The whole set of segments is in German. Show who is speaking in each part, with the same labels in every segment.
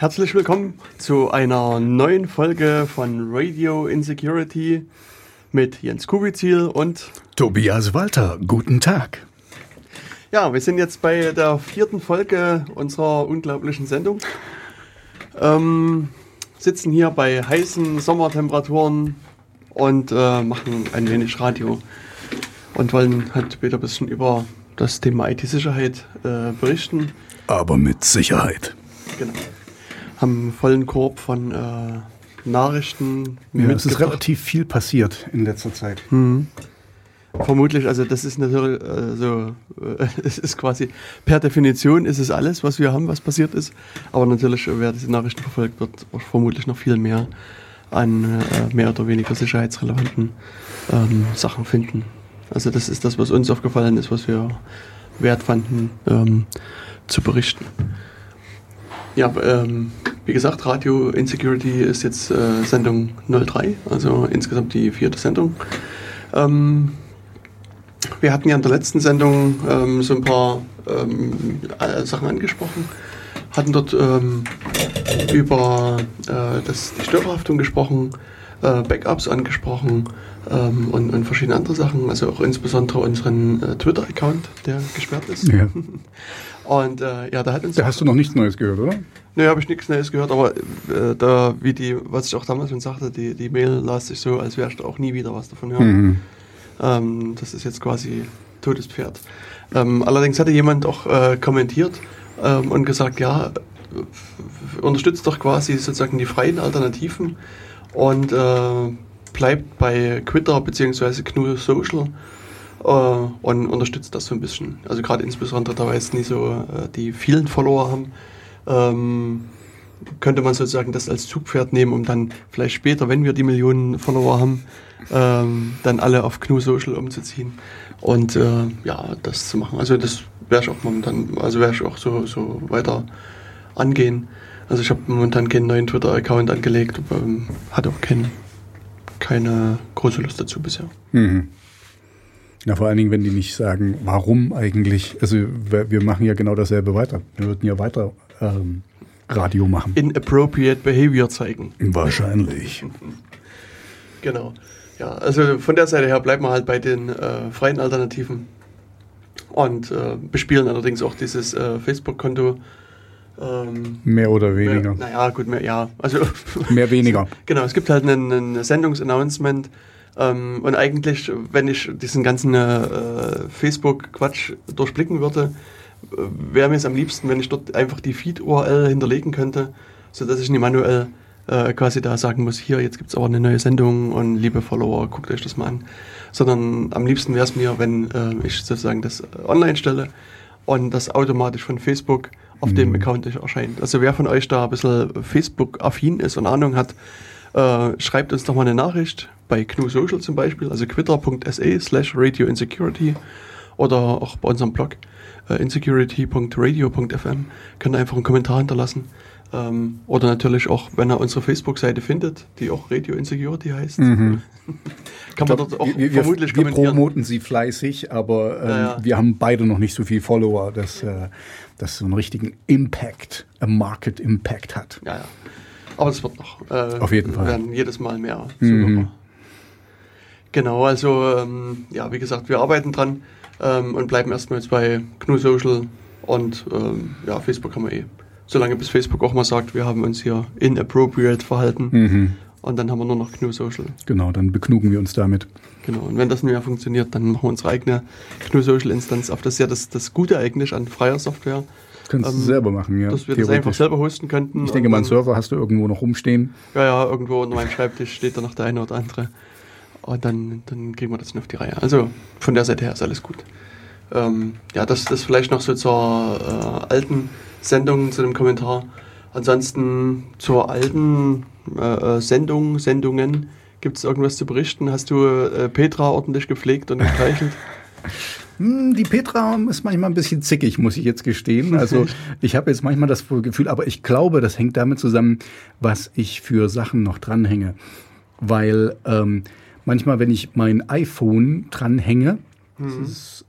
Speaker 1: herzlich willkommen zu einer neuen Folge von Radio Insecurity mit Jens Kubizil und
Speaker 2: Tobias Walter. Guten Tag.
Speaker 1: Ja, wir sind jetzt bei der vierten Folge unserer unglaublichen Sendung. Ähm, sitzen hier bei heißen Sommertemperaturen und äh, machen ein wenig Radio und wollen halt wieder ein bisschen über das Thema IT-Sicherheit äh, berichten.
Speaker 2: Aber mit Sicherheit.
Speaker 1: Genau. Haben einen vollen Korb von äh, Nachrichten.
Speaker 2: Ja, es ist relativ viel passiert in letzter Zeit.
Speaker 1: Mhm. Vermutlich, also das ist natürlich äh, so, äh, es ist quasi per Definition ist es alles, was wir haben, was passiert ist. Aber natürlich, wer diese Nachrichten verfolgt, wird vermutlich noch viel mehr an äh, mehr oder weniger sicherheitsrelevanten ähm, Sachen finden. Also das ist das, was uns aufgefallen ist, was wir wert fanden ähm, zu berichten. Ja, ähm, wie gesagt, Radio Insecurity ist jetzt äh, Sendung 03, also insgesamt die vierte Sendung. Ähm, wir hatten ja in der letzten Sendung ähm, so ein paar ähm, Sachen angesprochen, hatten dort ähm, über äh, das, die Störerhaftung gesprochen, äh, Backups angesprochen ähm, und, und, verschiedene andere Sachen, also auch insbesondere unseren äh, Twitter-Account, der gesperrt ist. Ja.
Speaker 2: Und äh, ja, da hat uns. Da hast du noch nichts Neues gehört, oder?
Speaker 1: Nee, habe ich nichts Neues gehört, aber äh, da, wie die, was ich auch damals schon sagte, die, die Mail las sich so, als wärst du auch nie wieder was davon hören. Mhm. Ähm, das ist jetzt quasi totes Pferd. Ähm, allerdings hatte jemand auch äh, kommentiert ähm, und gesagt, ja, unterstützt doch quasi sozusagen die freien Alternativen und äh, bleibt bei Twitter bzw. GNU Social äh, und unterstützt das so ein bisschen. Also gerade insbesondere, da wir jetzt nicht so äh, die vielen Follower haben, ähm, könnte man sozusagen das als Zugpferd nehmen, um dann vielleicht später, wenn wir die Millionen Follower haben, ähm, dann alle auf GNU Social umzuziehen und äh, ja, das zu machen. Also das werde ich auch momentan, also werde ich auch so, so weiter angehen. Also ich habe momentan keinen neuen Twitter-Account angelegt, ähm, hatte auch kein, keine große Lust dazu bisher. Mhm.
Speaker 2: Na, vor allen Dingen, wenn die nicht sagen, warum eigentlich. Also wir, machen ja genau dasselbe weiter. Wir würden ja weiter ähm, Radio machen.
Speaker 1: Inappropriate Behavior zeigen.
Speaker 2: Wahrscheinlich.
Speaker 1: genau. Ja, also von der Seite her bleiben wir halt bei den äh, freien Alternativen und äh, bespielen allerdings auch dieses äh, Facebook-Konto.
Speaker 2: Ähm, mehr oder weniger.
Speaker 1: Naja, gut, mehr, ja. Also
Speaker 2: mehr weniger.
Speaker 1: genau, es gibt halt einen Sendungsannouncement ähm, und eigentlich, wenn ich diesen ganzen äh, Facebook-Quatsch durchblicken würde, wäre mir es am liebsten, wenn ich dort einfach die Feed-URL hinterlegen könnte, sodass ich nicht manuell äh, quasi da sagen muss, hier, jetzt gibt es aber eine neue Sendung und liebe Follower, guckt euch das mal an. Sondern am liebsten wäre es mir, wenn äh, ich sozusagen das online stelle und das automatisch von Facebook auf mhm. dem Account erscheint. Also wer von euch da ein bisschen Facebook-affin ist und Ahnung hat, äh, schreibt uns doch mal eine Nachricht bei GNU Social zum Beispiel, also twitter.se slash radio insecurity oder auch bei unserem Blog äh, insecurity.radio.fm. Könnt ihr einfach einen Kommentar hinterlassen. Ähm, oder natürlich auch, wenn er unsere Facebook-Seite findet, die auch Radio Insecurity heißt. Mhm.
Speaker 2: Kann man dort auch wir, vermutlich wir, wir promoten sie fleißig, aber ähm, ja, ja. wir haben beide noch nicht so viele Follower, dass äh, das so einen richtigen Impact, a Market Impact hat.
Speaker 1: Ja, ja. Aber es wird noch.
Speaker 2: Äh, Auf jeden Fall.
Speaker 1: werden jedes Mal mehr. Mhm. Genau, also ähm, ja, wie gesagt, wir arbeiten dran ähm, und bleiben erstmal jetzt bei GNU Social und ähm, ja, Facebook haben wir eh. Solange bis Facebook auch mal sagt, wir haben uns hier inappropriate verhalten. Mhm. Und dann haben wir nur noch GNU Social.
Speaker 2: Genau, dann beknugen wir uns damit.
Speaker 1: Genau, und wenn das nicht mehr funktioniert, dann machen wir unsere eigene GNU Social Instanz auf. Das ist ja das, das Gute eigentlich an freier Software.
Speaker 2: Kannst ähm, du selber machen, ja.
Speaker 1: Dass wir das einfach selber hosten könnten.
Speaker 2: Ich denke, mein Server hast du irgendwo noch rumstehen.
Speaker 1: Ja, ja, irgendwo unter meinem Schreibtisch steht da noch der eine oder andere. Und dann, dann kriegen wir das auf die Reihe. Also von der Seite her ist alles gut. Ähm, ja, das, das vielleicht noch so zur äh, alten Sendung, zu dem Kommentar. Ansonsten zur alten äh, äh Sendung, Sendungen. Gibt es irgendwas zu berichten? Hast du äh, Petra ordentlich gepflegt und gestreichelt?
Speaker 2: Hm, die Petra ist manchmal ein bisschen zickig, muss ich jetzt gestehen. Also ich habe jetzt manchmal das Gefühl, aber ich glaube, das hängt damit zusammen, was ich für Sachen noch dranhänge. Weil ähm, manchmal, wenn ich mein iPhone dranhänge mhm.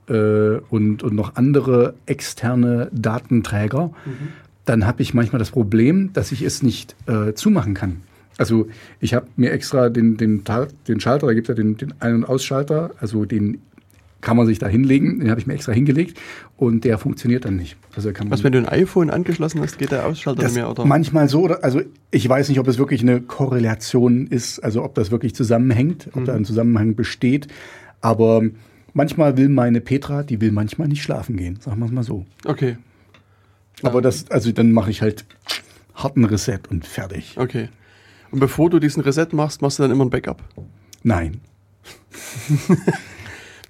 Speaker 2: äh, und, und noch andere externe Datenträger, mhm. dann habe ich manchmal das Problem, dass ich es nicht äh, zumachen kann. Also ich habe mir extra den, den, den Schalter, da gibt es ja den, den Ein- und Ausschalter, also den kann man sich da hinlegen, den habe ich mir extra hingelegt und der funktioniert dann nicht. Also kann man
Speaker 1: Was, wenn du ein iPhone angeschlossen hast, geht der Ausschalter nicht mehr, oder?
Speaker 2: Manchmal so, oder- also ich weiß nicht, ob es wirklich eine Korrelation ist, also ob das wirklich zusammenhängt, ob da ein Zusammenhang besteht, aber manchmal will meine Petra, die will manchmal nicht schlafen gehen, sagen wir es mal so.
Speaker 1: Okay,
Speaker 2: Aber das, also dann mache ich halt harten Reset und fertig.
Speaker 1: okay. Und bevor du diesen Reset machst, machst du dann immer ein Backup.
Speaker 2: Nein.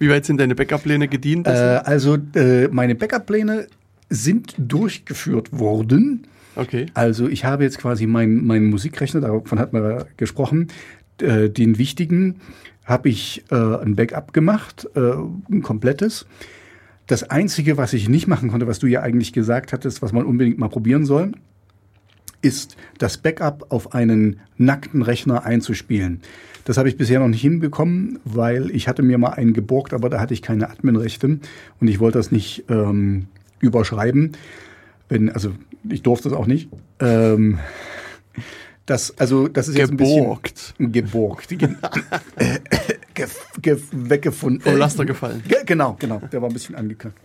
Speaker 1: Wie weit sind deine Backup-Pläne gedient?
Speaker 2: Äh, also äh, meine Backup-Pläne sind durchgeführt worden.
Speaker 1: okay.
Speaker 2: Also ich habe jetzt quasi meinen mein Musikrechner, davon hat man gesprochen, äh, den wichtigen habe ich äh, ein Backup gemacht, äh, ein komplettes. Das Einzige, was ich nicht machen konnte, was du ja eigentlich gesagt hattest, was man unbedingt mal probieren soll, ist das Backup auf einen nackten Rechner einzuspielen. Das habe ich bisher noch nicht hinbekommen, weil ich hatte mir mal einen geborgt, aber da hatte ich keine Adminrechte und ich wollte das nicht ähm, überschreiben. Wenn, also ich durfte es auch nicht. Ähm, das, also das ist jetzt ein
Speaker 1: Geborgt.
Speaker 2: bisschen geborgt, ge ge ge weggefunden.
Speaker 1: Vom Laster gefallen.
Speaker 2: Ge genau, genau. Der war ein bisschen angeknackt.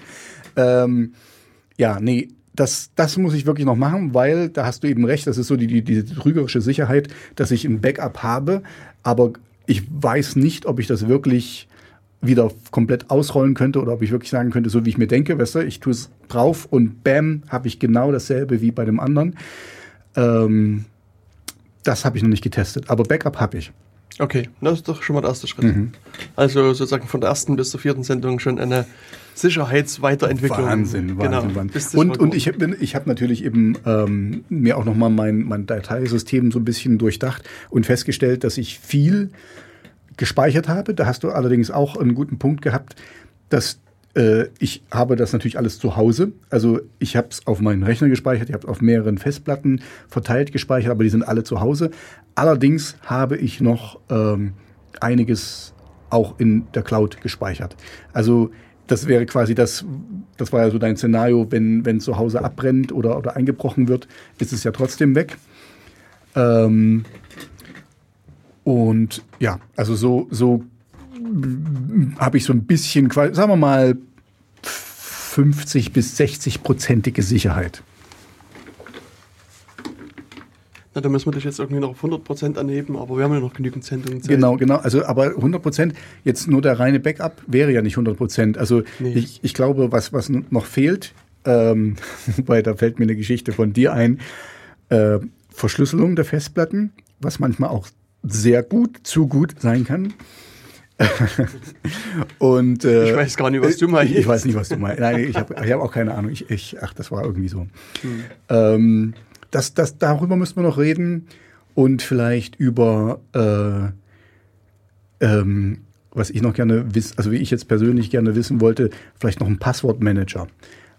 Speaker 2: Ähm, ja, nee, das, das muss ich wirklich noch machen, weil da hast du eben recht, das ist so die, die, diese trügerische Sicherheit, dass ich ein Backup habe, aber ich weiß nicht, ob ich das wirklich wieder komplett ausrollen könnte oder ob ich wirklich sagen könnte, so wie ich mir denke, weißt du, ich tue es drauf und bam, habe ich genau dasselbe wie bei dem anderen. Ähm, das habe ich noch nicht getestet, aber Backup habe ich.
Speaker 1: Okay, das ist doch schon mal der erste Schritt.
Speaker 2: Mhm.
Speaker 1: Also sozusagen von der ersten bis zur vierten Sendung schon eine Sicherheitsweiterentwicklung.
Speaker 2: Wahnsinn, Wahnsinn,
Speaker 1: genau.
Speaker 2: Wahnsinn. Und, und ich habe ich hab natürlich eben ähm, mir auch nochmal mein, mein Dateisystem so ein bisschen durchdacht und festgestellt, dass ich viel gespeichert habe. Da hast du allerdings auch einen guten Punkt gehabt, dass äh, ich habe das natürlich alles zu Hause. Also ich habe es auf meinen Rechner gespeichert, ich habe es auf mehreren Festplatten verteilt gespeichert, aber die sind alle zu Hause. Allerdings habe ich noch ähm, einiges auch in der Cloud gespeichert. Also das wäre quasi das, das war ja so dein Szenario, wenn, wenn zu Hause abbrennt oder, oder eingebrochen wird, ist es ja trotzdem weg. Ähm, und ja, also so, so habe ich so ein bisschen, sagen wir mal, 50 bis 60 prozentige Sicherheit.
Speaker 1: Na, da müssen wir dich jetzt irgendwie noch auf 100% anheben, aber wir haben ja noch genügend Sendungen. Zeit.
Speaker 2: Genau, genau. Also, aber 100 Prozent, jetzt nur der reine Backup wäre ja nicht 100 Prozent. Also,
Speaker 1: Nee.
Speaker 2: ich, ich glaube, was, was noch fehlt, ähm, weil da fällt mir eine Geschichte von dir ein, äh, Verschlüsselung der Festplatten, was manchmal auch sehr gut, zu gut sein kann. Und, äh,
Speaker 1: Ich weiß gar nicht, was du meinst.
Speaker 2: Ich, weiß nicht, was du meinst. Nein, ich habe hab auch keine Ahnung. Ich, ich, ach, das war irgendwie so. Ähm, das, das, darüber müssen wir noch reden und vielleicht über, äh, ähm, was ich noch gerne wissen, also wie ich jetzt persönlich gerne wissen wollte, vielleicht noch ein Passwortmanager,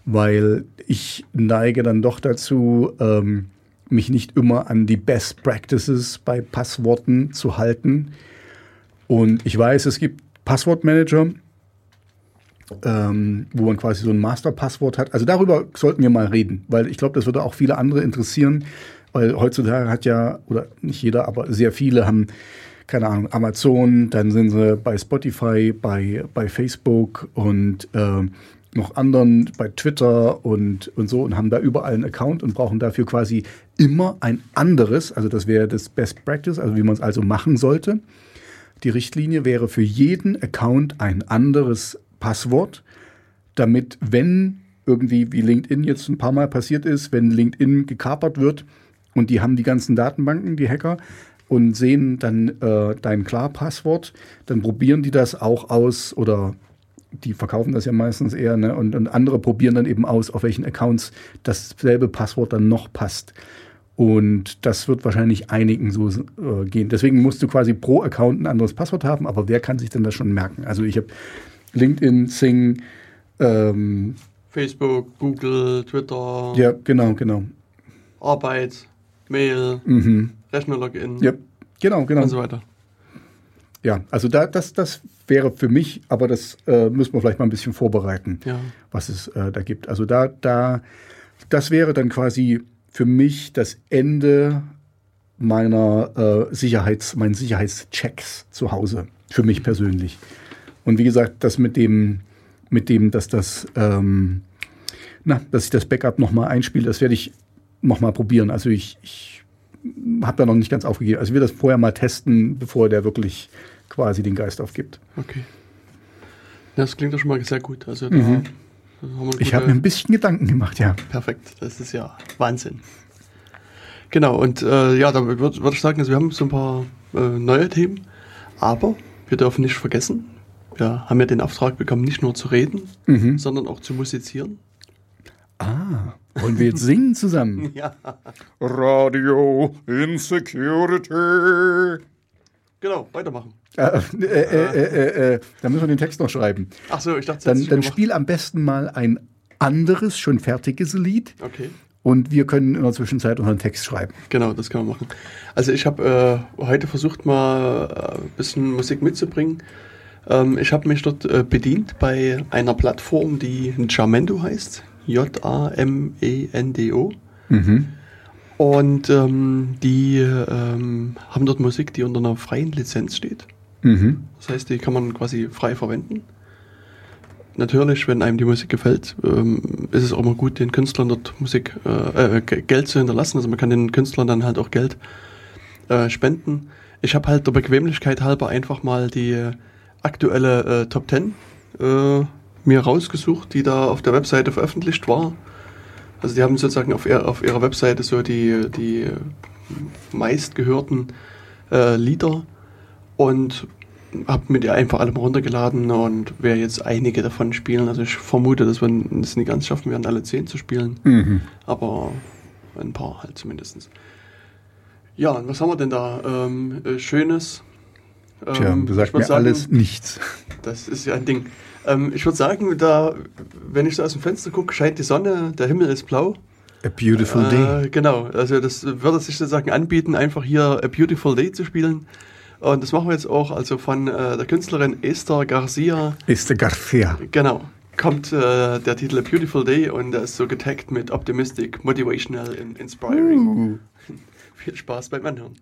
Speaker 2: weil ich neige dann doch dazu, ähm, mich nicht immer an die Best Practices bei Passworten zu halten. Und ich weiß, es gibt Passwortmanager, ähm, wo man quasi so ein Masterpasswort hat. Also darüber sollten wir mal reden, weil ich glaube, das würde auch viele andere interessieren, weil heutzutage hat ja, oder nicht jeder, aber sehr viele haben, keine Ahnung, Amazon, dann sind sie bei Spotify, bei, bei Facebook und ähm, noch anderen bei Twitter und, und so und haben da überall einen Account und brauchen dafür quasi immer ein anderes, also das wäre das Best Practice, also wie man es also machen sollte. Die Richtlinie wäre für jeden Account ein anderes Passwort, damit, wenn irgendwie wie LinkedIn jetzt ein paar Mal passiert ist, wenn LinkedIn gekapert wird und die haben die ganzen Datenbanken, die Hacker, und sehen dann äh, dein Klarpasswort, dann probieren die das auch aus oder die verkaufen das ja meistens eher, ne? und, und andere probieren dann eben aus, auf welchen Accounts dasselbe Passwort dann noch passt. Und das wird wahrscheinlich einigen so äh, gehen. Deswegen musst du quasi pro Account ein anderes Passwort haben, aber wer kann sich denn das schon merken? Also ich habe LinkedIn, Sing, ähm,
Speaker 1: Facebook, Google, Twitter,
Speaker 2: ja, genau, genau.
Speaker 1: Arbeit, Mail,
Speaker 2: Mhm.
Speaker 1: Rechner-Login
Speaker 2: Ja, genau, genau.
Speaker 1: und so weiter.
Speaker 2: Ja, also da, das, das wäre für mich, aber das äh, müssen wir vielleicht mal ein bisschen vorbereiten,
Speaker 1: Ja.
Speaker 2: was es äh, da gibt. Also da, da das wäre dann quasi für mich das Ende meiner äh, Sicherheits, meinen Sicherheitschecks zu Hause. Für mich persönlich. Und wie gesagt, das mit dem, mit dem, dass das, ähm, na, dass ich das Backup nochmal einspiele, das werde ich nochmal probieren. Also ich, ich habe da noch nicht ganz aufgegeben. Also ich will das vorher mal testen, bevor der wirklich quasi den Geist aufgibt.
Speaker 1: Okay. Das klingt doch schon mal sehr gut. Also
Speaker 2: mhm. Ich habe mir ein bisschen Gedanken gemacht, ja.
Speaker 1: Perfekt, das ist ja Wahnsinn. Genau, und äh, ja, da würde würd ich sagen, also wir haben so ein paar äh, neue Themen, aber wir dürfen nicht vergessen, wir haben ja den Auftrag bekommen, nicht nur zu reden, mhm. sondern auch zu musizieren.
Speaker 2: Ah, wollen wir jetzt singen zusammen?
Speaker 1: ja.
Speaker 2: Radio Insecurity.
Speaker 1: Genau, weitermachen.
Speaker 2: Äh, äh, äh, äh, da müssen wir den Text noch schreiben.
Speaker 1: Ach so, ich dachte,
Speaker 2: dann, dann spiel am besten mal ein anderes, schon fertiges Lied.
Speaker 1: Okay.
Speaker 2: Und wir können in der Zwischenzeit unseren Text schreiben.
Speaker 1: Genau, das können wir machen. Also ich habe äh, heute versucht, mal ein bisschen Musik mitzubringen. Ähm, ich habe mich dort äh, bedient bei einer Plattform, die Jamendo heißt. J-A-M-E-N-D-O. Mhm. Und ähm, die ähm, haben dort Musik, die unter einer freien Lizenz steht. Mhm. Das heißt, die kann man quasi frei verwenden. Natürlich, wenn einem die Musik gefällt, ähm, ist es auch immer gut, den Künstlern dort Musik, äh, äh, Geld zu hinterlassen. Also man kann den Künstlern dann halt auch Geld äh, spenden. Ich habe halt der Bequemlichkeit halber einfach mal die aktuelle äh, Top 10 äh, mir rausgesucht, die da auf der Webseite veröffentlicht war. Also die haben sozusagen auf, ihr, auf ihrer Webseite so die, die meistgehörten äh, Lieder und habe mir die einfach alle mal runtergeladen und werde jetzt einige davon spielen. Also ich vermute, dass wir es nicht ganz schaffen werden, alle zehn zu spielen. Mhm. Aber ein paar halt zumindest. Ja, und was haben wir denn da? Ähm, äh, Schönes.
Speaker 2: Ähm, Tja, du sagst mir sagen, alles nichts.
Speaker 1: Das ist ja ein Ding. Ähm, ich würde sagen, da, wenn ich so aus dem Fenster gucke, scheint die Sonne, der Himmel ist blau.
Speaker 2: A Beautiful äh, Day.
Speaker 1: Genau, also das würde sich sozusagen anbieten, einfach hier A Beautiful Day zu spielen. Und das machen wir jetzt auch, also von äh, der Künstlerin Esther Garcia.
Speaker 2: Esther Garcia.
Speaker 1: Genau. Kommt äh, der Titel A Beautiful Day und der ist so getaggt mit Optimistic, Motivational, Inspiring. Uh. Viel Spaß beim Anhören.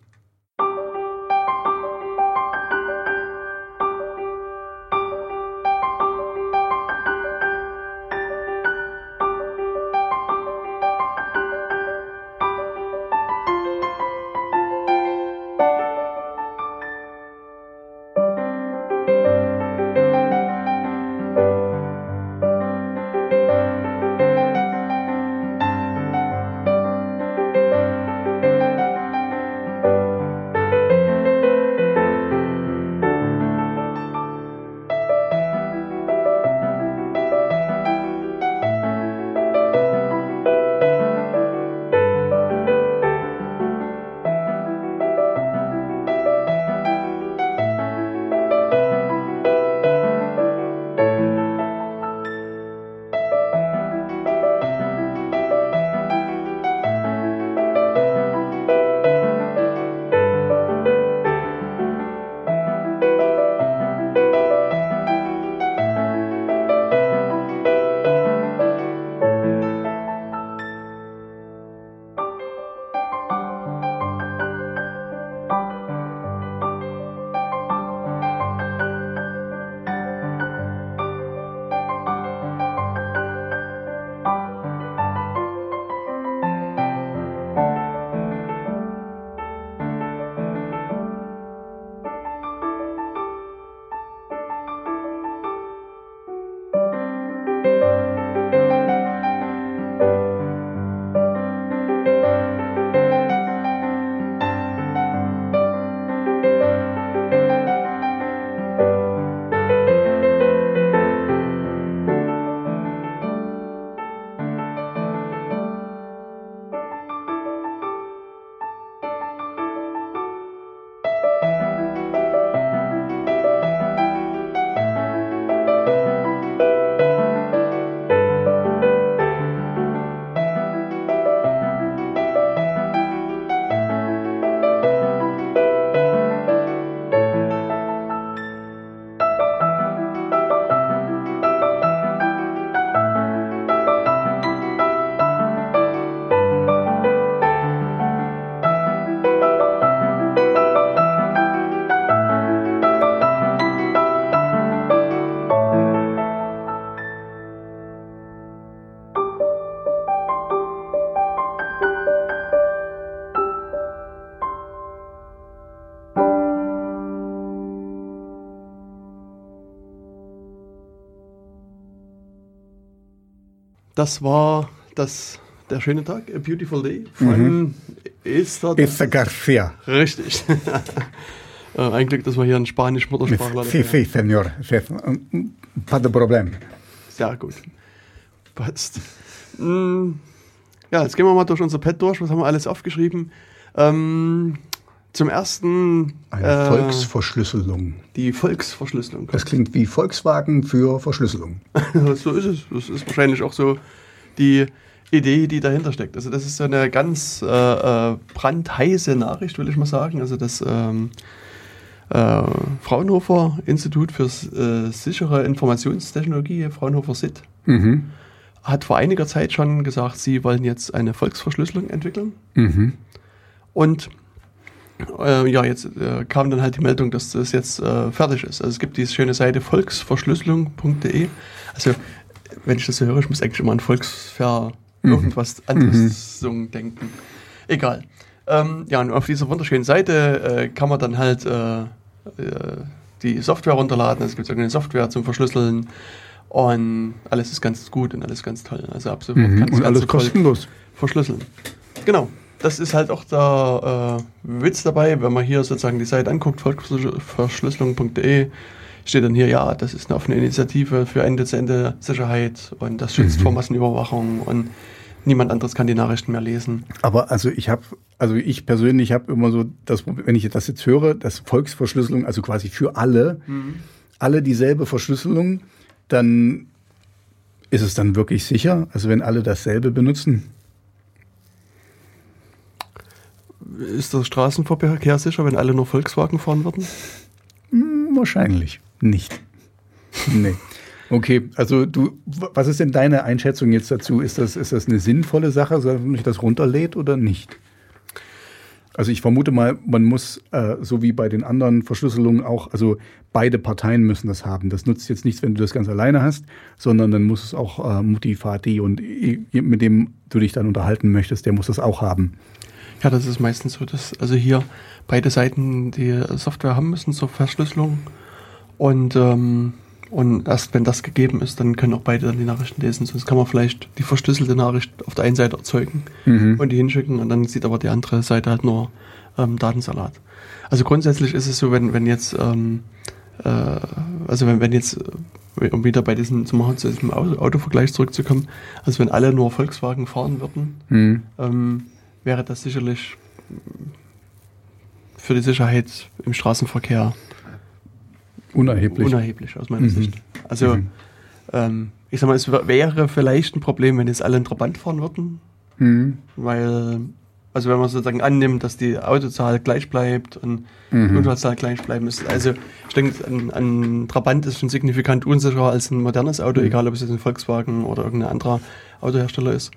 Speaker 1: Das war das, der schöne Tag, A Beautiful Day von mhm.
Speaker 2: Esther. Esther Garcia.
Speaker 1: Richtig. äh, ein Glück, dass wir hier einen Spanisch-Muttersprachler
Speaker 2: haben. Sí, sí, señor. Pas de problème.
Speaker 1: Sehr gut. Passt. Mm, ja, jetzt gehen wir mal durch unser Pad durch. Was haben wir alles aufgeschrieben? Ähm, zum ersten.
Speaker 2: Eine äh, Volksverschlüsselung.
Speaker 1: Die Volksverschlüsselung.
Speaker 2: Das klingt wie Volkswagen für Verschlüsselung.
Speaker 1: so ist es. Das ist wahrscheinlich auch so die Idee, die dahinter steckt. Also, das ist so eine ganz äh, äh brandheiße Nachricht, will ich mal sagen. Also, das ähm, äh, Fraunhofer Institut für äh, sichere Informationstechnologie, Fraunhofer SIT, mhm. hat vor einiger Zeit schon gesagt, sie wollen jetzt eine Volksverschlüsselung entwickeln. Mhm. Und äh, ja, jetzt äh, kam dann halt die Meldung, dass das jetzt äh, fertig ist. Also es gibt diese schöne Seite volksverschlüsselung.de. Also wenn ich das so höre, ich muss eigentlich immer an Volksver mhm. irgendwas anderes mhm. denken. Egal. Ähm, ja, und auf dieser wunderschönen Seite äh, kann man dann halt äh, äh, die Software runterladen. Es gibt irgendeine Software zum Verschlüsseln und alles ist ganz gut und alles ganz toll. Also ab sofort
Speaker 2: mhm. und alles kostenlos
Speaker 1: verschlüsseln. Genau das ist halt auch der äh, Witz dabei, wenn man hier sozusagen die Seite anguckt, volksverschlüsselung.de, steht dann hier, ja, das ist eine offene Initiative für Ende-zu-Ende-Sicherheit und das schützt mhm. vor Massenüberwachung und niemand anderes kann die Nachrichten mehr lesen.
Speaker 2: Aber also ich habe, also ich persönlich habe immer so, das, wenn ich das jetzt höre, dass Volksverschlüsselung, also quasi für alle, mhm. alle dieselbe Verschlüsselung, dann ist es dann wirklich sicher? Also wenn alle dasselbe benutzen?
Speaker 1: Ist der Straßenverkehr sicher, wenn alle nur Volkswagen fahren würden?
Speaker 2: Hm, wahrscheinlich nicht. nee. Okay, also du, was ist denn deine Einschätzung jetzt dazu? Ist das, ist das eine sinnvolle Sache, wenn man sich das runterlädt oder nicht? Also ich vermute mal, man muss, äh, so wie bei den anderen Verschlüsselungen auch, also beide Parteien müssen das haben. Das nutzt jetzt nichts, wenn du das ganz alleine hast, sondern dann muss es auch äh, Mutti, Vati und mit dem du dich dann unterhalten möchtest, der muss das auch haben.
Speaker 1: Ja, das ist meistens so, dass also hier beide Seiten die Software haben müssen zur Verschlüsselung. Und, ähm, und erst wenn das gegeben ist, dann können auch beide dann die Nachrichten lesen. Sonst kann man vielleicht die verschlüsselte Nachricht auf der einen Seite erzeugen mhm. und die hinschicken und dann sieht aber die andere Seite halt nur ähm, Datensalat. Also grundsätzlich ist es so, wenn, wenn jetzt, ähm, äh, also wenn, wenn jetzt, äh, um wieder bei diesem, zum, zu diesem Autovergleich zurückzukommen, also wenn alle nur Volkswagen fahren würden, mhm. ähm, wäre das sicherlich für die Sicherheit im Straßenverkehr
Speaker 2: unerheblich,
Speaker 1: unerheblich aus meiner mhm. Sicht. Also mhm. ähm, ich sag mal, es wäre vielleicht ein Problem, wenn jetzt alle in Trabant fahren würden, mhm. weil also wenn man sozusagen annimmt, dass die Autozahl gleich bleibt und mhm. die Unfallzahl gleich bleiben ist. Also ich denke, ein, ein, Trabant ist schon signifikant unsicherer als ein modernes Auto, mhm. egal ob es jetzt ein Volkswagen oder irgendein anderer Autohersteller ist.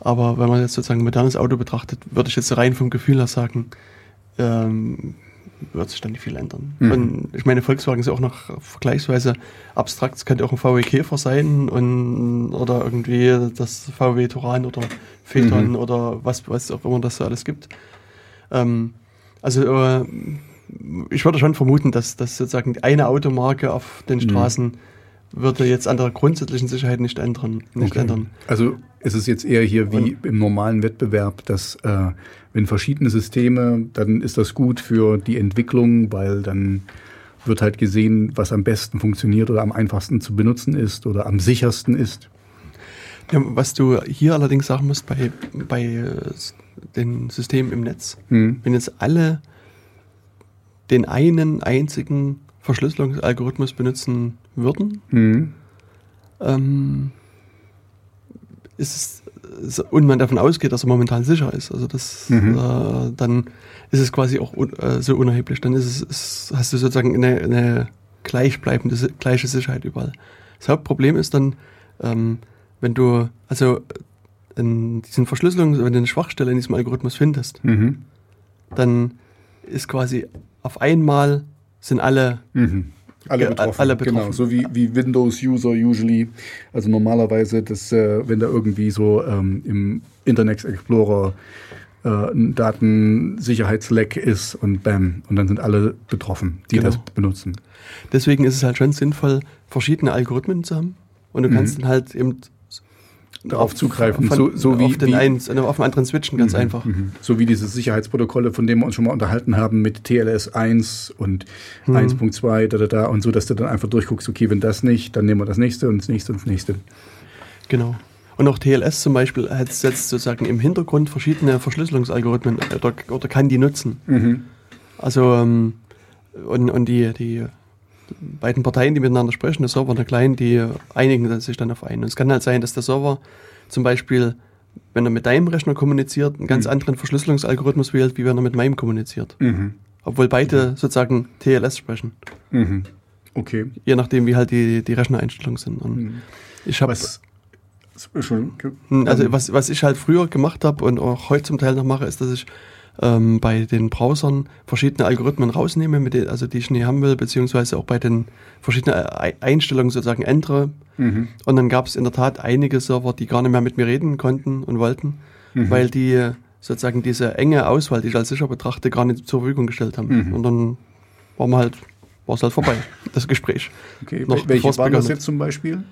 Speaker 1: Aber wenn man jetzt sozusagen ein modernes Auto betrachtet, würde ich jetzt rein vom Gefühl her sagen, ähm, wird sich dann nicht viel ändern. Mhm. Und ich meine, Volkswagen ist ja auch noch vergleichsweise abstrakt. Es könnte auch ein VW Käfer sein und, oder irgendwie das VW Touran oder Phaeton mhm. oder was, was auch immer das so alles gibt. Ähm, also äh, ich würde schon vermuten, dass, dass sozusagen eine Automarke auf den mhm. Straßen mhm würde jetzt an der grundsätzlichen Sicherheit nicht ändern. Nicht okay. ändern.
Speaker 2: Also ist es jetzt eher hier wie im normalen Wettbewerb, dass äh, wenn verschiedene Systeme, dann ist das gut für die Entwicklung, weil dann wird halt gesehen, was am besten funktioniert oder am einfachsten zu benutzen ist oder am sichersten ist.
Speaker 1: Ja, was du hier allerdings sagen musst bei, bei äh, den Systemen im Netz, hm. wenn jetzt alle den einen einzigen Verschlüsselungsalgorithmus benutzen würden, mhm. ähm, ist es, und man davon ausgeht, dass er momentan sicher ist, also das, mhm. äh, dann ist es quasi auch un, äh, so unerheblich. Dann ist es, ist, hast du sozusagen eine, eine gleichbleibende, gleiche Sicherheit überall. Das Hauptproblem ist dann, ähm, wenn du, also in diesen Verschlüsselungen, wenn du eine Schwachstelle in diesem Algorithmus findest, mhm. dann ist quasi auf einmal sind alle,
Speaker 2: mhm. alle, betroffen. alle, betroffen. Genau, so wie, wie Windows-User usually. Also normalerweise, dass, äh, wenn da irgendwie so ähm, im Internet Explorer äh, ein Datensicherheitsleck ist und bam, und dann sind alle betroffen, die genau. das benutzen.
Speaker 1: Deswegen ist es halt schon sinnvoll, verschiedene Algorithmen zu haben. Und du kannst mhm. dann halt eben
Speaker 2: darauf zugreifen.
Speaker 1: Von,
Speaker 2: so, so wie,
Speaker 1: auf, den
Speaker 2: wie,
Speaker 1: einen, auf den anderen switchen, ganz einfach.
Speaker 2: so wie diese Sicherheitsprotokolle, von denen wir uns schon mal unterhalten haben mit TLS 1 und 1.2, da, da, da und so, dass du dann einfach durchguckst, okay, wenn das nicht, dann nehmen wir das nächste und das nächste und das nächste.
Speaker 1: Genau. Und auch TLS zum Beispiel hat setzt sozusagen im Hintergrund verschiedene Verschlüsselungsalgorithmen oder, oder kann die nutzen. Also ähm, und, und die, die beiden Parteien, die miteinander sprechen, der Server und der Client, die einigen sich dann auf einen. Und es kann halt sein, dass der Server zum Beispiel, wenn er mit deinem Rechner kommuniziert, einen ganz anderen Verschlüsselungsalgorithmus wählt, wie wenn er mit meinem kommuniziert. Obwohl beide sozusagen TLS sprechen.
Speaker 2: Okay.
Speaker 1: Je nachdem, wie halt die, die Rechnereinstellungen sind. Und ich habe
Speaker 2: Entschuldigung.
Speaker 1: also was, was ich halt früher gemacht habe und auch heute zum Teil noch mache, ist, dass ich ähm, bei den Browsern verschiedene Algorithmen rausnehme, mit denen, also die ich nie haben will, beziehungsweise auch bei den verschiedenen Ei- Einstellungen sozusagen ändere.
Speaker 2: Mhm.
Speaker 1: Und dann gab es in der Tat einige Server, die gar nicht mehr mit mir reden konnten und wollten,
Speaker 2: Mhm.
Speaker 1: weil die sozusagen diese enge Auswahl, die ich als sicher betrachte, gar nicht zur Verfügung gestellt haben.
Speaker 2: Mhm.
Speaker 1: Und dann war man halt, war es halt vorbei, das Gespräch.
Speaker 2: Okay.
Speaker 1: Noch
Speaker 2: Welche waren das jetzt zum Beispiel?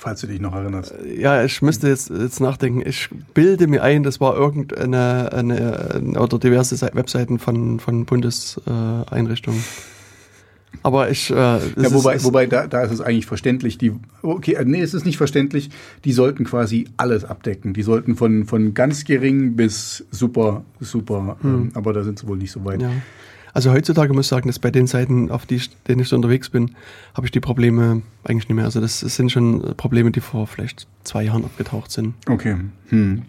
Speaker 2: Falls du dich noch erinnerst.
Speaker 1: Ja, ich müsste jetzt, jetzt nachdenken. Ich bilde mir ein, das war irgendeine eine, oder diverse Se- Webseiten von, von Bundeseinrichtungen. Äh, Einrichtungen. Aber ich. Äh,
Speaker 2: Ja, wobei,
Speaker 1: ist,
Speaker 2: wobei da, da ist es eigentlich verständlich. Die, okay, äh, nee, es ist nicht verständlich. Die sollten quasi alles abdecken. Die sollten von, von ganz gering bis super, super, ähm, aber da sind sie wohl nicht so weit.
Speaker 1: Ja. Also heutzutage muss ich sagen, dass bei den Seiten, auf die denen ich so unterwegs bin, habe ich die Probleme eigentlich nicht mehr. Also das, das sind schon Probleme, die vor vielleicht zwei Jahren abgetaucht sind.
Speaker 2: Okay. Hm.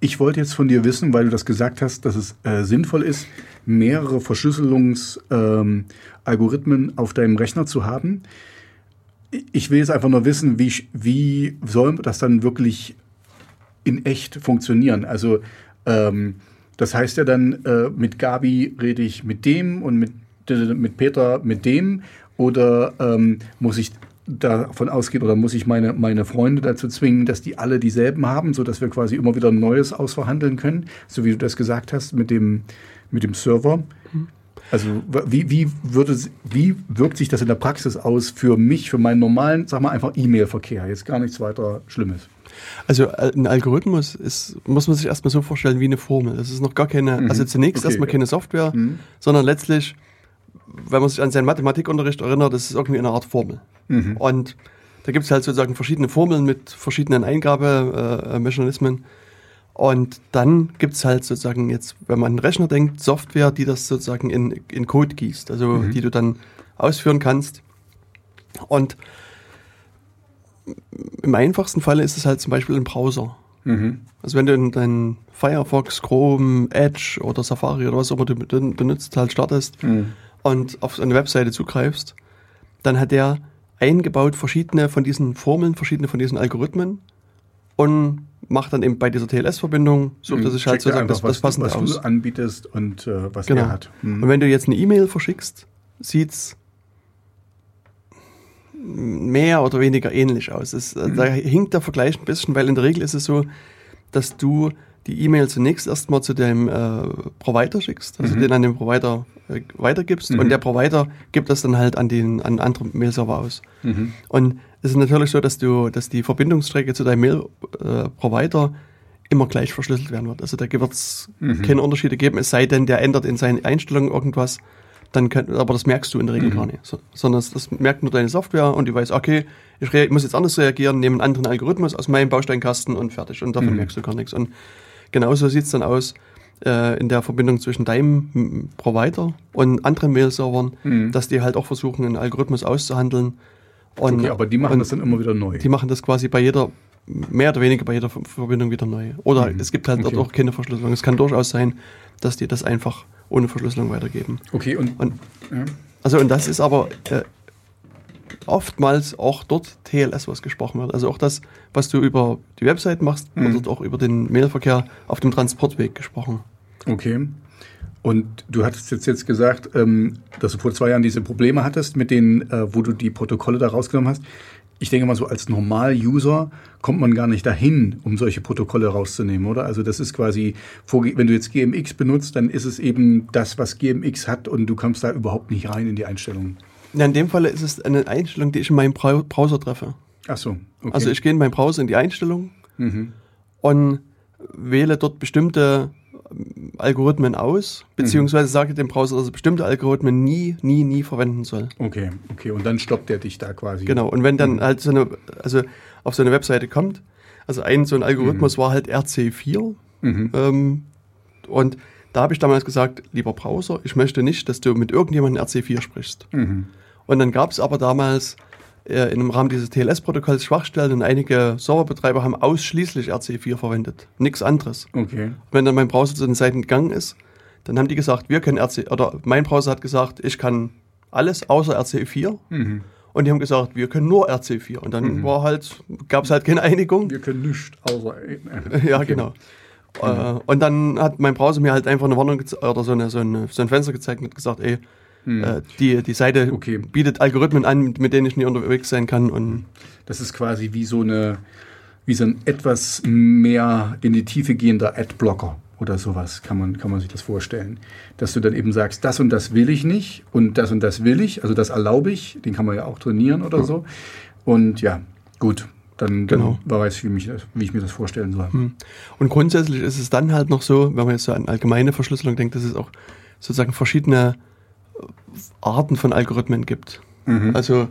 Speaker 2: Ich wollte jetzt von dir wissen, weil du das gesagt hast, dass es äh, sinnvoll ist, mehrere Verschlüsselungsalgorithmen ähm, auf deinem Rechner zu haben. Ich will jetzt einfach nur wissen, wie, wie soll das dann wirklich in echt funktionieren? Also ähm, das heißt ja dann, äh, mit Gabi rede ich mit dem und mit, mit Peter mit dem oder ähm, muss ich davon ausgehen oder muss ich meine, meine Freunde dazu zwingen, dass die alle dieselben haben, sodass wir quasi immer wieder ein Neues ausverhandeln können, so wie du das gesagt hast mit dem, mit dem Server. Also w- wie, wie, würde, wie wirkt sich das in der Praxis aus für mich, für meinen normalen, sag mal einfach E-Mail-Verkehr? Jetzt gar nichts weiter Schlimmes.
Speaker 1: Also äh, ein Algorithmus ist, muss man sich erstmal so vorstellen wie eine Formel. Das ist noch gar keine, also zunächst
Speaker 2: Okay.
Speaker 1: erstmal keine Software, sondern letztlich, wenn man sich an seinen Mathematikunterricht erinnert, das ist irgendwie eine Art Formel. Und da gibt es halt sozusagen verschiedene Formeln mit verschiedenen Eingabemechanismen. Äh, Mechanismen. und dann gibt es halt sozusagen jetzt, wenn man an den Rechner denkt, Software, die das sozusagen in, in Code gießt, also die du dann ausführen kannst. Und im einfachsten Falle ist es halt zum Beispiel ein Browser. Also wenn du in deinen Firefox, Chrome, Edge oder Safari oder was auch immer du ben- benutzt, halt startest und auf eine Webseite zugreifst, dann hat der eingebaut verschiedene von diesen Formeln, verschiedene von diesen Algorithmen und macht dann eben bei dieser TLS-Verbindung, sucht er sich halt sozusagen das,
Speaker 2: einfach,
Speaker 1: das Passende
Speaker 2: was, was
Speaker 1: aus.
Speaker 2: du anbietest und äh, was
Speaker 1: Genau.
Speaker 2: er hat. Hm.
Speaker 1: Und wenn du jetzt eine E-Mail verschickst, sieht's mehr oder weniger ähnlich aus. Es, äh, Da hinkt der Vergleich ein bisschen, weil in der Regel ist es so, dass du die E-Mail zunächst erstmal zu dem äh, Provider schickst, also den an den Provider äh, weitergibst und der Provider gibt das dann halt an den an andere Mail-Server aus. Und es ist natürlich so, dass du, dass die Verbindungsstrecke zu deinem Mail-Provider immer gleich verschlüsselt werden wird. Also da wird es keine Unterschiede geben, es sei denn, der ändert in seinen Einstellungen irgendwas, dann kann, aber das merkst du in der Regel gar nicht. So, sondern das, das merkt nur deine Software und die weiß, okay, ich muss jetzt anders reagieren, nehme einen anderen Algorithmus aus meinem Bausteinkasten und fertig. Und davon merkst du gar nichts. Und genauso sieht es dann aus äh, in der Verbindung zwischen deinem Provider und anderen Mail-Servern, dass die halt auch versuchen, einen Algorithmus auszuhandeln. Und,
Speaker 2: Okay, aber die machen
Speaker 1: und
Speaker 2: das dann immer wieder neu.
Speaker 1: die machen das quasi bei jeder, mehr oder weniger bei jeder Ver- Verbindung wieder neu. Oder es gibt halt dort
Speaker 2: Okay.
Speaker 1: auch keine Verschlüsselung. Es kann durchaus sein, dass die das einfach ohne Verschlüsselung weitergeben.
Speaker 2: Okay, und,
Speaker 1: Und
Speaker 2: ja.
Speaker 1: also und das ist aber äh, oftmals auch dort TLS, was gesprochen wird. Also auch das, was du über die Website machst, wird dort auch über den Mailverkehr auf dem Transportweg gesprochen.
Speaker 2: Okay. Und du hattest jetzt, jetzt gesagt, ähm, dass du vor zwei Jahren diese Probleme hattest, mit denen, äh, wo du die Protokolle da rausgenommen hast. Ich denke mal so, als Normal-User kommt man gar nicht dahin, um solche Protokolle rauszunehmen, oder? Also das ist quasi, wenn du jetzt GMX benutzt, dann ist es eben das, was GMX hat und du kommst da überhaupt nicht rein in die Einstellungen.
Speaker 1: Ja, in dem Fall ist es eine Einstellung, die ich in meinem Browser treffe.
Speaker 2: Ach so,
Speaker 1: okay. Also ich gehe in meinem Browser in die Einstellungen mhm. und wähle dort bestimmte Algorithmen aus, beziehungsweise mhm. sage dem Browser, dass er bestimmte Algorithmen nie, nie, nie verwenden soll.
Speaker 2: Okay, okay, und dann stoppt er dich da quasi.
Speaker 1: Genau, und wenn dann mhm. halt so eine, also auf so eine Webseite kommt, also ein so ein Algorithmus mhm. war halt RC4 mhm. ähm, und da habe ich damals gesagt, lieber Browser, ich möchte nicht, dass du mit irgendjemandem RC4 sprichst. Mhm. Und dann gab es aber damals äh, im Rahmen dieses TLS-Protokolls Schwachstellen und einige Serverbetreiber haben ausschließlich RC4 verwendet, nichts anderes.
Speaker 2: Okay.
Speaker 1: Wenn dann mein Browser zu den Seiten gegangen ist, dann haben die gesagt, wir können RC, oder mein Browser hat gesagt, ich kann alles außer RC4. Mhm. Und die haben gesagt, wir können nur RC4. Und dann mhm. war halt, gab es halt keine Einigung.
Speaker 2: Wir können nichts außer.
Speaker 1: Äh, ja, genau. Mhm. und dann hat mein Browser mir halt einfach eine Warnung oder so, eine, so, eine, so ein Fenster gezeigt und hat gesagt, ey, hm. Äh, die, die Seite okay. bietet Algorithmen an, mit denen ich nie unterwegs sein kann. Und
Speaker 2: das ist quasi wie so eine, wie so ein etwas mehr in die Tiefe gehender Adblocker oder sowas, kann man, kann man sich das vorstellen. Dass du dann eben sagst, das und das will ich nicht und das und das will ich, also das erlaube ich, den kann man ja auch trainieren oder ja. so. Und ja, gut, dann, genau. dann weiß ich, wie, mich wie ich mir das vorstellen soll. Hm.
Speaker 1: Und grundsätzlich ist es dann halt noch so, wenn man jetzt so an allgemeine Verschlüsselung denkt, dass es auch sozusagen verschiedene Arten von Algorithmen gibt. Mhm. Also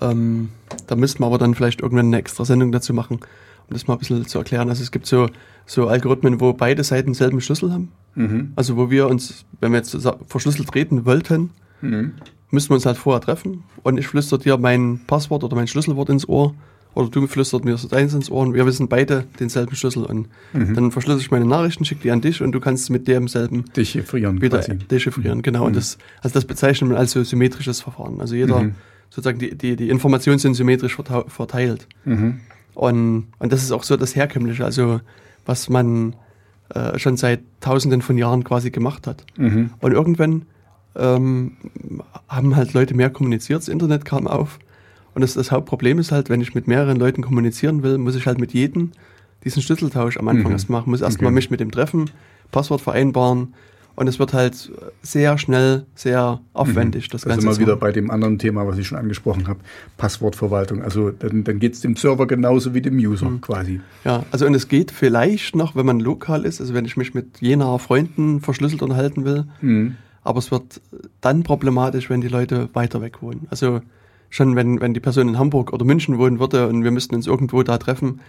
Speaker 1: ähm, da müssten wir aber dann vielleicht irgendwann eine extra Sendung dazu machen, um das mal ein bisschen zu erklären. Also es gibt so, so Algorithmen, wo beide Seiten denselben Schlüssel haben. Mhm. Also wo wir uns, wenn wir jetzt verschlüsselt reden wollten, mhm. müssten wir uns halt vorher treffen und ich flüstere dir mein Passwort oder mein Schlüsselwort ins Ohr oder du flüstert mir so deins ins Ohr und wir wissen beide denselben Schlüssel und mhm. dann verschlüssel ich meine Nachrichten, schicke die an dich und du kannst mit demselben
Speaker 2: dechiffrieren
Speaker 1: wieder quasi. dechiffrieren, mhm. genau. Und mhm. das, also das bezeichnet man als so symmetrisches Verfahren. Also jeder, mhm. sozusagen die, die, die Informationen sind symmetrisch verteilt. Mhm. Und, und das ist auch so das Herkömmliche, also was man äh, schon seit tausenden von Jahren quasi gemacht hat. Und irgendwann ähm, haben halt Leute mehr kommuniziert, das Internet kam auf und das, das Hauptproblem ist halt, wenn ich mit mehreren Leuten kommunizieren will, muss ich halt mit jedem diesen Schlüsseltausch am Anfang mhm. erst machen, muss erstmal okay. mich mit dem treffen, Passwort vereinbaren und es wird halt sehr schnell, sehr aufwendig.
Speaker 2: Mhm. Das, das ist immer wieder bei dem anderen Thema, was ich schon angesprochen habe, Passwortverwaltung. Also dann, dann geht es dem Server genauso wie dem User mhm. quasi.
Speaker 1: Ja, also und es geht vielleicht noch, wenn man lokal ist, also wenn ich mich mit jener Freunden verschlüsselt unterhalten will, mhm. aber es wird dann problematisch, wenn die Leute weiter weg wohnen. Also schon wenn, wenn die Person in Hamburg oder München wohnen würde und wir müssten uns irgendwo da treffen,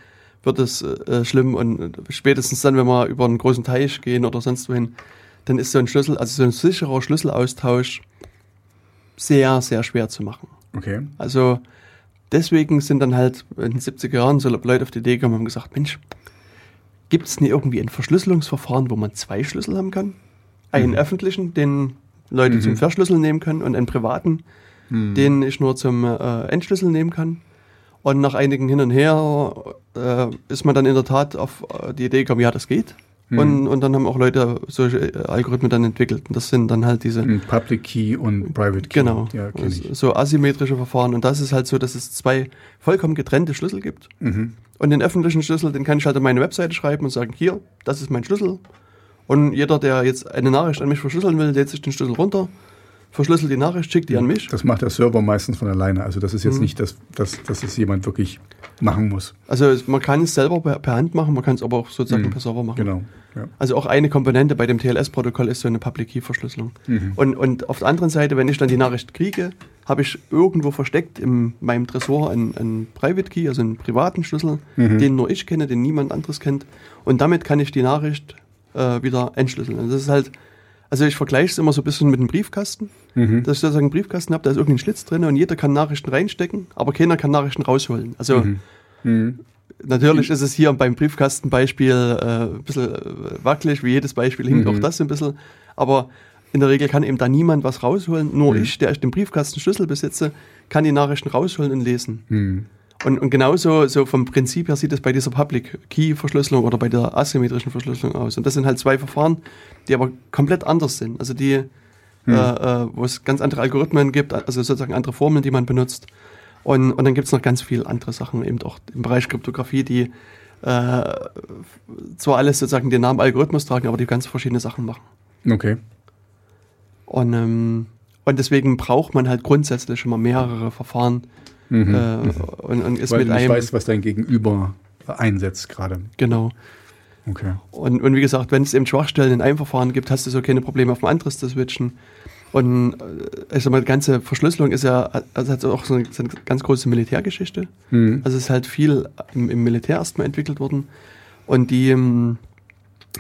Speaker 1: wird es äh, schlimm und spätestens dann, wenn wir über einen großen Teich gehen oder sonst wohin, dann ist so ein Schlüssel, also so ein sicherer Schlüsselaustausch sehr, sehr schwer zu machen.
Speaker 2: Okay.
Speaker 1: Also deswegen sind dann halt in den 70er Jahren so Leute auf die Idee gekommen und haben gesagt, Mensch, gibt es nicht irgendwie ein Verschlüsselungsverfahren, wo man zwei Schlüssel haben kann? Einen mhm. öffentlichen, den Leute mhm. zum Verschlüsseln nehmen können und einen privaten, hm. den ich nur zum äh, Entschlüsseln nehmen kann. Und nach einigen Hin und Her äh, ist man dann in der Tat auf äh, die Idee gekommen, ja, das geht. Hm. Und, und dann haben auch Leute solche äh, Algorithmen dann entwickelt. Und das sind dann halt diese.
Speaker 2: Hm, Public Key und Private Key.
Speaker 1: Genau. Ja, so asymmetrische Verfahren. Und das ist halt so, dass es zwei vollkommen getrennte Schlüssel gibt. Mhm. Und den öffentlichen Schlüssel, den kann ich halt an meine Webseite schreiben und sagen, hier, das ist mein Schlüssel. Und jeder, der jetzt eine Nachricht an mich verschlüsseln will, lädt sich den Schlüssel runter verschlüsselt die Nachricht, schickt die an mich.
Speaker 2: Das macht der Server meistens von alleine. Also das ist jetzt mhm. nicht, dass, dass, dass es jemand wirklich machen muss.
Speaker 1: Also man kann es selber per, per Hand machen, man kann es aber auch sozusagen mhm. per Server machen.
Speaker 2: Genau.
Speaker 1: Ja. Also auch eine Komponente bei dem TLS-Protokoll ist so eine Public Key-Verschlüsselung. Mhm. Und, und auf der anderen Seite, wenn ich dann die Nachricht kriege, habe ich irgendwo versteckt in meinem Tresor einen, einen Private Key, also einen privaten Schlüssel, mhm. den nur ich kenne, den niemand anderes kennt. Und damit kann ich die Nachricht äh, wieder entschlüsseln. Und das ist halt also ich vergleiche es immer so ein bisschen mit einem Briefkasten, mhm. dass ich sozusagen einen Briefkasten habe, da ist irgendein Schlitz drin und jeder kann Nachrichten reinstecken, aber keiner kann Nachrichten rausholen. Also mhm. Mhm. natürlich ist es hier beim Briefkastenbeispiel äh, ein bisschen äh, wackelig, wie jedes Beispiel hinkt auch mhm. das ein bisschen, aber in der Regel kann eben da niemand was rausholen, nur mhm. ich, der ich den Briefkastenschlüssel besitze, kann die Nachrichten rausholen und lesen. Und, und genauso so vom Prinzip her sieht es bei dieser Public Key Verschlüsselung oder bei der asymmetrischen Verschlüsselung aus. Und das sind halt zwei Verfahren, die aber komplett anders sind. Also die, hm. äh, äh, wo es ganz andere Algorithmen gibt, also sozusagen andere Formeln, die man benutzt. Und, und dann gibt es noch ganz viele andere Sachen, eben auch im Bereich Kryptographie, die äh, zwar alles sozusagen den Namen Algorithmus tragen, aber die ganz verschiedene Sachen machen.
Speaker 2: Okay.
Speaker 1: Und, ähm, und deswegen braucht man halt grundsätzlich immer mehrere Verfahren,
Speaker 2: Mhm. Äh, und, und ist Weil mit du nicht einem, weißt, was dein Gegenüber einsetzt gerade.
Speaker 1: Genau. Okay. Und, und wie gesagt, wenn es eben Schwachstellen in einem Verfahren gibt, hast du so keine Probleme auf ein anderes zu switchen. Und äh, ich sag mal, die ganze Verschlüsselung ist ja also hat auch so eine, so eine ganz große Militärgeschichte. Mhm. Also es ist halt viel im, im, Militär erstmal entwickelt worden. Und die ähm,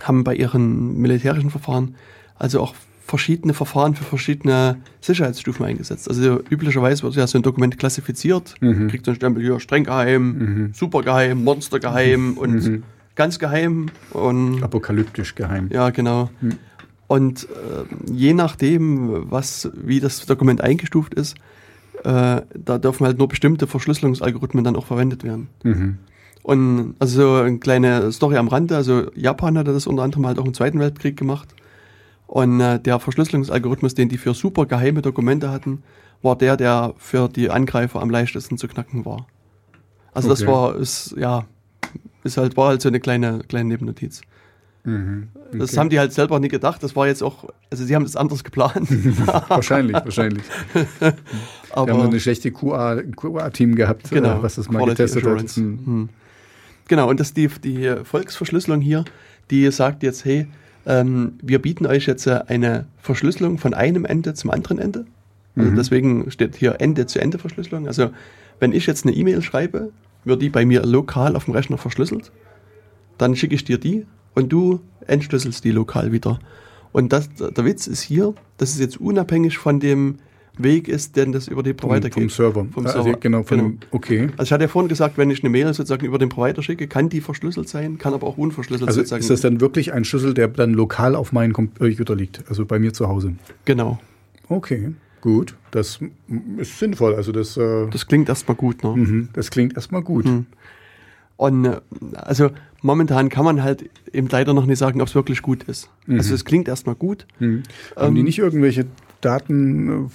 Speaker 1: haben bei ihren militärischen Verfahren also auch verschiedene Verfahren für verschiedene Sicherheitsstufen eingesetzt. Also üblicherweise wird ja so ein Dokument klassifiziert, mhm. kriegt so ein Stempel hier streng geheim, mhm. super geheim, monster geheim und mhm. ganz geheim und
Speaker 2: apokalyptisch geheim.
Speaker 1: Ja, genau. Mhm. Und äh, je nachdem, was, wie das Dokument eingestuft ist, äh, da dürfen halt nur bestimmte Verschlüsselungsalgorithmen dann auch verwendet werden. Mhm. Und also so eine kleine Story am Rande, also Japan hatte das unter anderem halt auch im Zweiten Weltkrieg gemacht. Und äh, der Verschlüsselungsalgorithmus, den die für super geheime Dokumente hatten, war der, der für die Angreifer am leichtesten zu knacken war. Also okay. das war, ist, ja, ist halt, war halt so eine kleine, kleine Nebennotiz. Mhm. Okay. Das haben die halt selber nie gedacht. Das war jetzt auch, also sie haben das anders geplant.
Speaker 2: wahrscheinlich, wahrscheinlich. Aber wir haben eine schlechte QA-Team QA gehabt,
Speaker 1: äh, genau,
Speaker 2: was das mal Quality getestet Assurance. hat.
Speaker 1: Hm. hm. Genau, und das die, die Volksverschlüsselung hier, die sagt jetzt, hey, ähm, wir bieten euch jetzt eine Verschlüsselung von einem Ende zum anderen Ende. Also mhm. deswegen steht hier Ende-zu-Ende-Verschlüsselung. Also wenn ich jetzt eine E-Mail schreibe, wird die bei mir lokal auf dem Rechner verschlüsselt. Dann schicke ich dir die und du entschlüsselst die lokal wieder. Und das, der Witz ist hier, das ist jetzt unabhängig von dem Weg ist, denn das über den Provider
Speaker 2: vom, vom geht. Server.
Speaker 1: Vom also Server.
Speaker 2: genau, von genau. Dem, okay.
Speaker 1: Also ich hatte ja vorhin gesagt, wenn ich eine Mail sozusagen über den Provider schicke, kann die verschlüsselt sein, kann aber auch unverschlüsselt
Speaker 2: also
Speaker 1: sozusagen.
Speaker 2: Ist das dann wirklich ein Schlüssel, der dann lokal auf meinem Computer liegt, also bei mir zu Hause?
Speaker 1: Genau.
Speaker 2: Okay. Gut, das ist sinnvoll. Also das,
Speaker 1: äh das klingt erstmal gut, ne?
Speaker 2: Mhm, das klingt erstmal gut. Mhm.
Speaker 1: Und äh, also momentan kann man halt eben leider noch nicht sagen, ob es wirklich gut ist. Mhm. Also es klingt erstmal gut.
Speaker 2: Mhm. Haben ähm, die nicht irgendwelche Daten,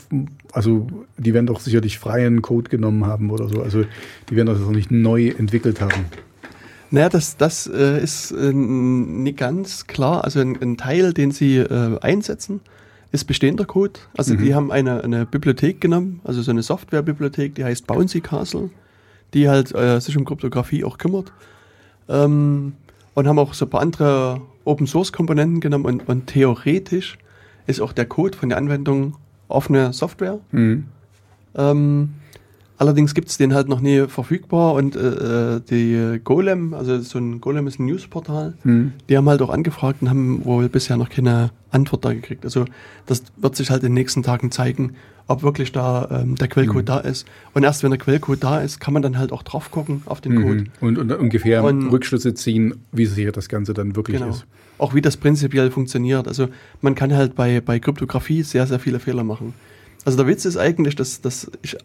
Speaker 2: also die werden doch sicherlich freien Code genommen haben oder so. Also die werden das noch nicht neu entwickelt haben.
Speaker 1: Naja, das, das äh, ist äh, nicht ganz klar. Also ein, ein Teil, den sie äh, einsetzen, ist bestehender Code. Also mhm. die haben eine, eine Bibliothek genommen, also so eine Softwarebibliothek, die heißt Bouncy Castle, die halt äh, sich um Kryptographie auch kümmert. Ähm, und haben auch so ein paar andere Open Source Komponenten genommen und, und theoretisch ist auch der Code von der Anwendung offene Software. Mhm. Ähm, allerdings gibt es den halt noch nie verfügbar und äh, äh, die Golem, also so ein Golem ist ein Newsportal, mhm. die haben halt auch angefragt und haben wohl bisher noch keine Antwort da gekriegt. Also das wird sich halt in den nächsten Tagen zeigen, ob wirklich da ähm, der Quellcode mhm. da ist. Und erst wenn der Quellcode da ist, kann man dann halt auch drauf gucken auf den Code.
Speaker 2: Mhm. Und, und, ungefähr und, Rückschlüsse ziehen, wie sicher das Ganze dann wirklich genau. ist
Speaker 1: auch wie das prinzipiell funktioniert. Also man kann halt bei, bei Kryptographie sehr, sehr viele Fehler machen. Also der Witz ist eigentlich, dass, dass ich,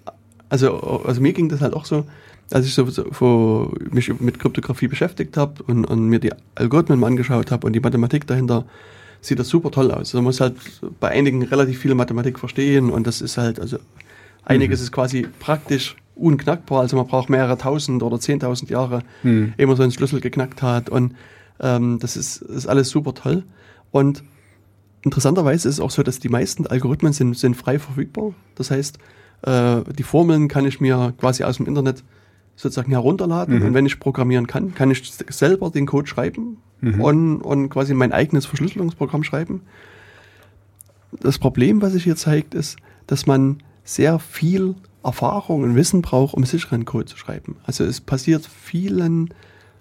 Speaker 1: also, also mir ging das halt auch so, als ich so, so mich mit Kryptographie beschäftigt habe und, und mir die Algorithmen mal angeschaut habe und die Mathematik dahinter, sieht das super toll aus. Also man muss halt bei einigen relativ viel Mathematik verstehen und das ist halt, also einiges mhm. ist quasi praktisch unknackbar, also man braucht mehrere tausend oder zehntausend Jahre, mhm. ehe man so einen Schlüssel geknackt hat und ähm, das ist, ist alles super toll. Und interessanterweise ist es auch so, dass die meisten Algorithmen sind, sind frei verfügbar. Das heißt, äh, die Formeln kann ich mir quasi aus dem Internet sozusagen herunterladen. Mhm. Und wenn ich programmieren kann, kann ich selber den Code schreiben mhm. und, und quasi mein eigenes Verschlüsselungsprogramm schreiben. Das Problem, was sich hier zeigt, ist, dass man sehr viel Erfahrung und Wissen braucht, um sicheren Code zu schreiben. Also es passiert vielen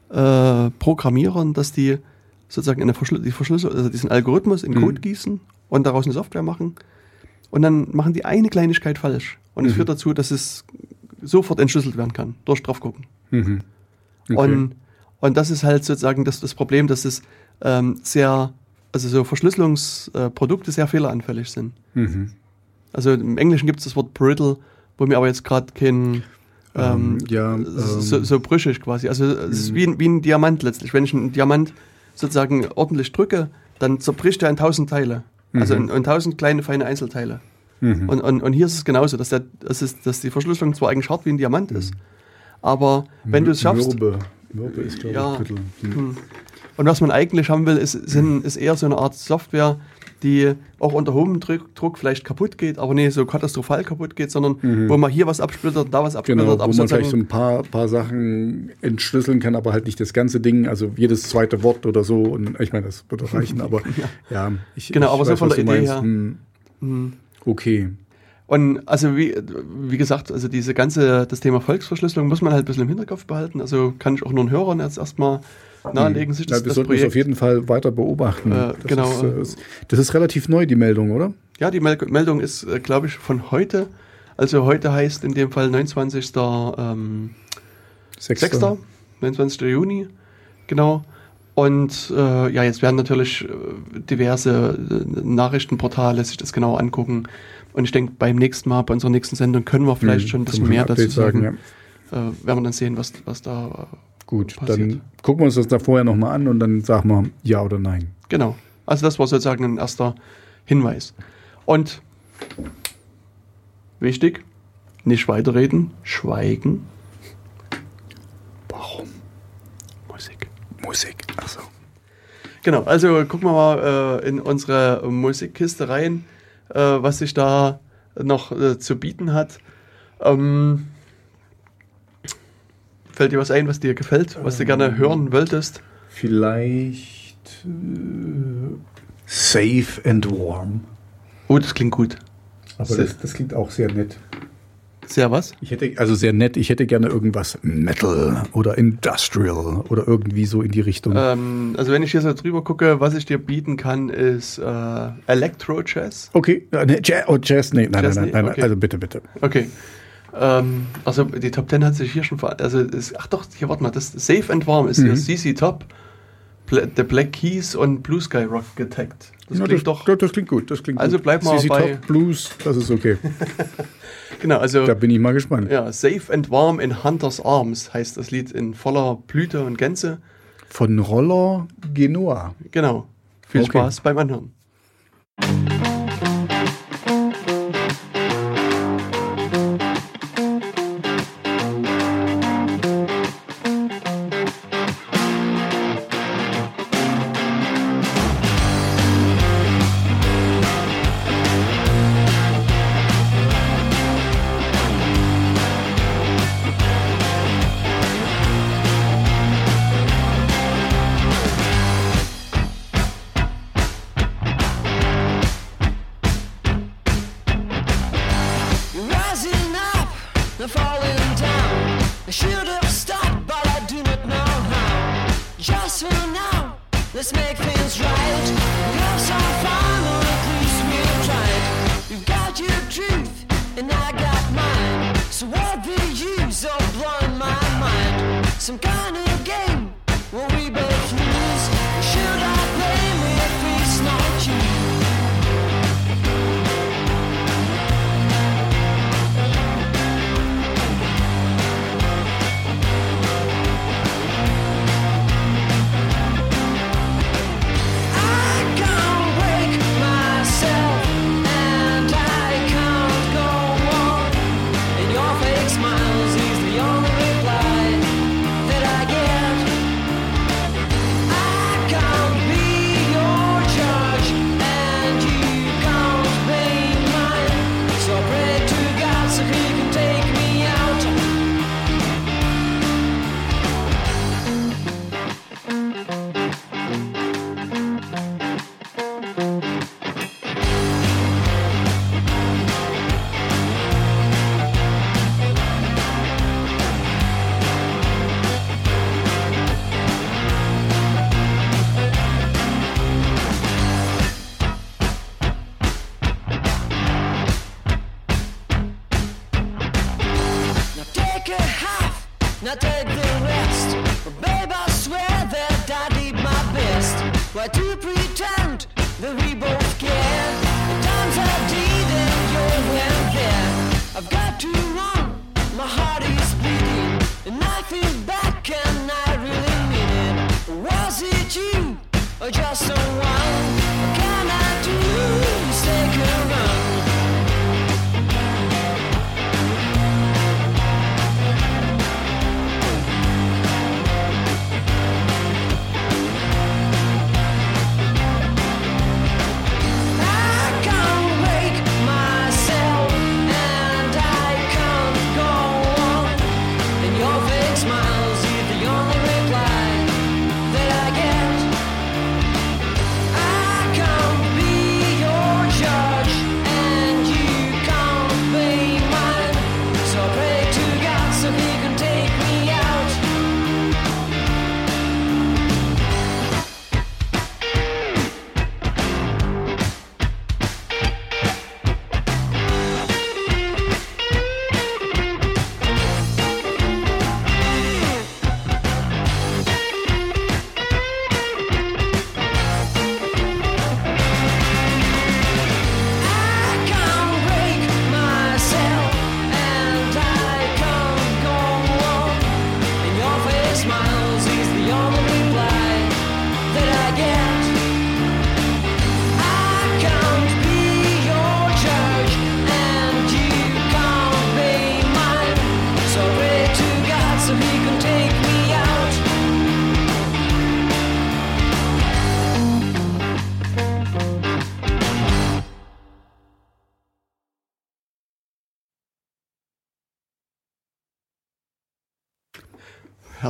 Speaker 1: äh, Programmierern, dass die sozusagen eine Verschl die Verschlüssel also diesen Algorithmus in Code mhm. gießen und daraus eine Software machen. Und dann machen die eine Kleinigkeit falsch. Und es mhm. führt dazu, dass es sofort entschlüsselt werden kann, durch draufgucken. Mhm. Okay. Und, und das ist halt sozusagen das, das Problem, dass es ähm, sehr, also so Verschlüsselungsprodukte sehr fehleranfällig sind. Mhm. Also im Englischen gibt es das Wort brittle, wo mir aber jetzt gerade kein ähm, ähm, ja, so, ähm. so, brüchig quasi. Also es ist mhm. wie, wie ein Diamant letztlich. Wenn ich einen Diamant sozusagen ordentlich drücke, dann zerbricht er in tausend Teile. Also mhm. in, in, tausend kleine, feine Einzelteile. Mhm. Und, und, und hier ist es genauso, dass, der, das ist, dass die Verschlüsselung zwar eigentlich hart wie ein Diamant ist, aber wenn du es schaffst. Mürbe. Mürbe ist, glaube ja, ich, hm. Und was man eigentlich haben will, ist, sind, ist eher so eine Art Software, die auch unter hohem Druck, Druck vielleicht kaputt geht, aber nicht so katastrophal kaputt geht, sondern wo man hier was absplittert, da was absplittert.
Speaker 2: Genau, wo man vielleicht so ein paar, paar Sachen entschlüsseln kann, aber halt nicht das ganze Ding, also jedes zweite Wort oder so. Und ich meine, das wird auch reichen, aber ja, ich,
Speaker 1: Genau,
Speaker 2: ich
Speaker 1: aber so von der Idee
Speaker 2: meinst.
Speaker 1: her.
Speaker 2: Hm. Okay.
Speaker 1: Und also wie, wie gesagt, also diese ganze, das Thema Volksverschlüsselung muss man halt ein bisschen im Hinterkopf behalten. Also kann ich auch nur den Hörern jetzt erstmal nahelegen, sich
Speaker 2: Ja,
Speaker 1: das,
Speaker 2: wir
Speaker 1: das
Speaker 2: sollten es
Speaker 1: Projekt.
Speaker 2: auf jeden Fall weiter beobachten.
Speaker 1: Äh,
Speaker 2: das,
Speaker 1: genau.
Speaker 2: ist, äh, ist, das ist relativ neu, die Meldung, oder?
Speaker 1: Ja, die Mel Meldung ist, äh, glaube ich, von heute. Also heute heißt in dem Fall 29. Ähm,
Speaker 2: Sechster.
Speaker 1: 6. 29. Juni, genau. Und äh, ja, jetzt werden natürlich äh, diverse Nachrichtenportale sich das genau angucken. Und ich denke, beim nächsten Mal, bei unserer nächsten Sendung, können wir vielleicht
Speaker 2: Hm,
Speaker 1: schon ein bisschen
Speaker 2: wir
Speaker 1: mehr dazu sagen.
Speaker 2: sagen,
Speaker 1: äh, werden wir dann sehen, was, was da
Speaker 2: Gut,
Speaker 1: passiert.
Speaker 2: dann gucken wir uns das da vorher nochmal an und dann sagen wir ja oder nein.
Speaker 1: Genau. Also das war sozusagen ein erster Hinweis. Und wichtig, nicht weiterreden, schweigen.
Speaker 2: Warum?
Speaker 1: Musik.
Speaker 2: Musik. Achso.
Speaker 1: Genau, also gucken wir mal äh, in unsere Musikkiste rein, äh, was sich da noch äh, zu bieten hat. Ähm, fällt dir was ein, was dir gefällt, was du gerne hören wolltest?
Speaker 2: Vielleicht äh, safe and warm.
Speaker 1: Oh, das klingt gut.
Speaker 2: Aber das, das klingt auch sehr nett.
Speaker 1: Sehr was?
Speaker 2: Ich hätte, also sehr nett, ich hätte gerne irgendwas Metal oder Industrial oder irgendwie so in die Richtung.
Speaker 1: Ähm, also wenn ich hier so drüber gucke, was ich dir bieten kann, ist äh, Electro Jazz.
Speaker 2: Okay, äh, nee, Jazz, oh, Jazz, nee, nein,
Speaker 1: Jazz
Speaker 2: nein, nein, nein,
Speaker 1: Okay.
Speaker 2: also bitte, bitte.
Speaker 1: Okay. Ähm, also die Top 10 hat sich hier schon ver also ist, ach doch, hier warte mal, das Safe and Warm ist
Speaker 2: Mhm.
Speaker 1: hier CC Top, Pla The Black Keys und Blue Sky Rock getaggt. Das
Speaker 2: Ja,
Speaker 1: klingt doch
Speaker 2: das, das klingt gut, das klingt
Speaker 1: Also
Speaker 2: gut.
Speaker 1: bleib mal
Speaker 2: CC
Speaker 1: bei-
Speaker 2: Top Blues, das ist okay.
Speaker 1: genau, also
Speaker 2: Da bin ich mal gespannt.
Speaker 1: ja, Safe and Warm in Hunters Arms heißt das Lied in voller Blüte und Gänze.
Speaker 2: Von Roller Genoa.
Speaker 1: Genau. Viel
Speaker 2: Okay.
Speaker 1: Spaß beim Anhören.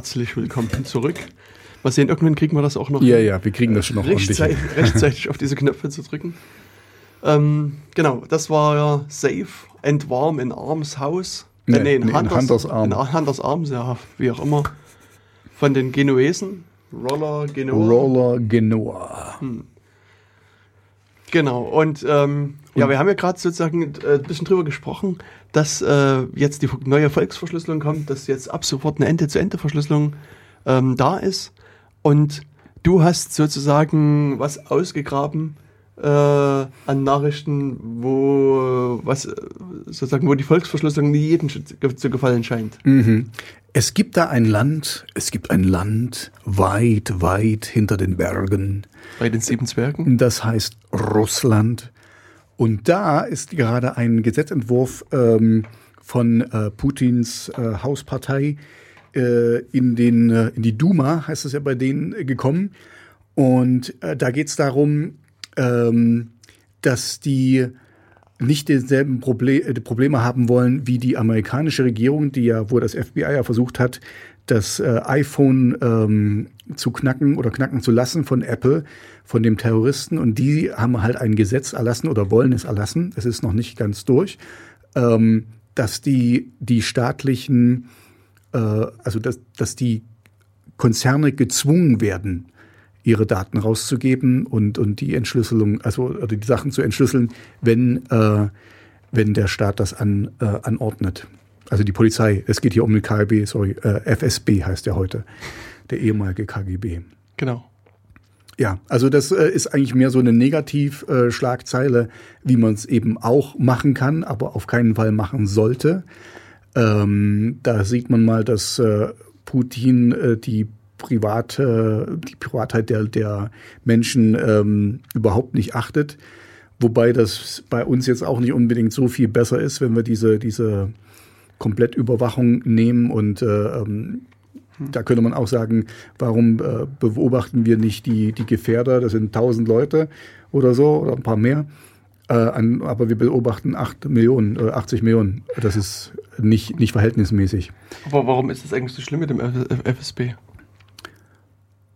Speaker 1: Herzlich willkommen zurück. Mal sehen, irgendwann kriegen wir das auch noch
Speaker 2: Ja, ja, wir kriegen das schon noch
Speaker 1: rechtzeitig, rechtzeitig auf diese Knöpfe zu drücken. Ähm, genau, das war ja Safe and Warm in Arms Haus.
Speaker 2: Nee,
Speaker 1: Äh, nee, in,
Speaker 2: nee, in
Speaker 1: Hunters,
Speaker 2: Hunters Arm.
Speaker 1: In Hunters Arms, ja, wie auch immer. Von den Genuesen. Roller Genoa.
Speaker 2: Roller Genoa.
Speaker 1: Genau, und ähm, ja, wir haben ja gerade sozusagen äh, ein bisschen drüber gesprochen, dass äh, jetzt die neue Volksverschlüsselung kommt, dass jetzt ab sofort eine Ende-zu-Ende-Verschlüsselung ähm, da ist. Und du hast sozusagen was ausgegraben äh, an Nachrichten, wo äh, was äh, sozusagen, wo die Volksverschlüsselung nie jedem zu gefallen scheint.
Speaker 2: Es gibt da ein Land, es gibt ein Land weit, weit hinter den Bergen.
Speaker 1: Bei den sieben Zwergen.
Speaker 2: Das heißt Russland. Und da ist gerade ein Gesetzentwurf ähm, von äh, Putins äh, Hauspartei äh, in, den, äh, in die Duma, heißt es ja bei denen, gekommen. Und da geht es darum, ähm, dass die nicht dieselben Proble äh, Probleme haben wollen wie die amerikanische Regierung, die ja, wo das FBI ja versucht hat, das äh, iPhone ähm, zu knacken oder knacken zu lassen von Apple, von dem Terroristen. Und die haben halt ein Gesetz erlassen oder wollen es erlassen. Es ist noch nicht ganz durch, ähm, dass die die staatlichen, äh, also dass, dass die Konzerne gezwungen werden, ihre Daten rauszugeben und, und die Entschlüsselung, also oder die Sachen zu entschlüsseln, wenn, äh, wenn der Staat das an, äh, anordnet. Also die Polizei, es geht hier um die KGB, sorry, äh, FSB heißt ja heute, der ehemalige KGB.
Speaker 1: Genau.
Speaker 2: Ja, also das äh, ist eigentlich mehr so eine Negativ-Schlagzeile, wie man es eben auch machen kann, aber auf keinen Fall machen sollte. Ähm, da sieht man mal, dass äh, Putin äh, die private, die Privatheit der, der Menschen ähm, überhaupt nicht achtet. Wobei das bei uns jetzt auch nicht unbedingt so viel besser ist, wenn wir diese, diese Komplettüberwachung nehmen und äh, ähm, da könnte man auch sagen, warum äh, beobachten wir nicht die, die Gefährder? Das sind tausend Leute oder so oder ein paar mehr. Äh, an, aber wir beobachten acht Millionen, äh, 80 Millionen. Das ist nicht, nicht verhältnismäßig.
Speaker 1: Aber warum ist das eigentlich so schlimm mit dem FSB?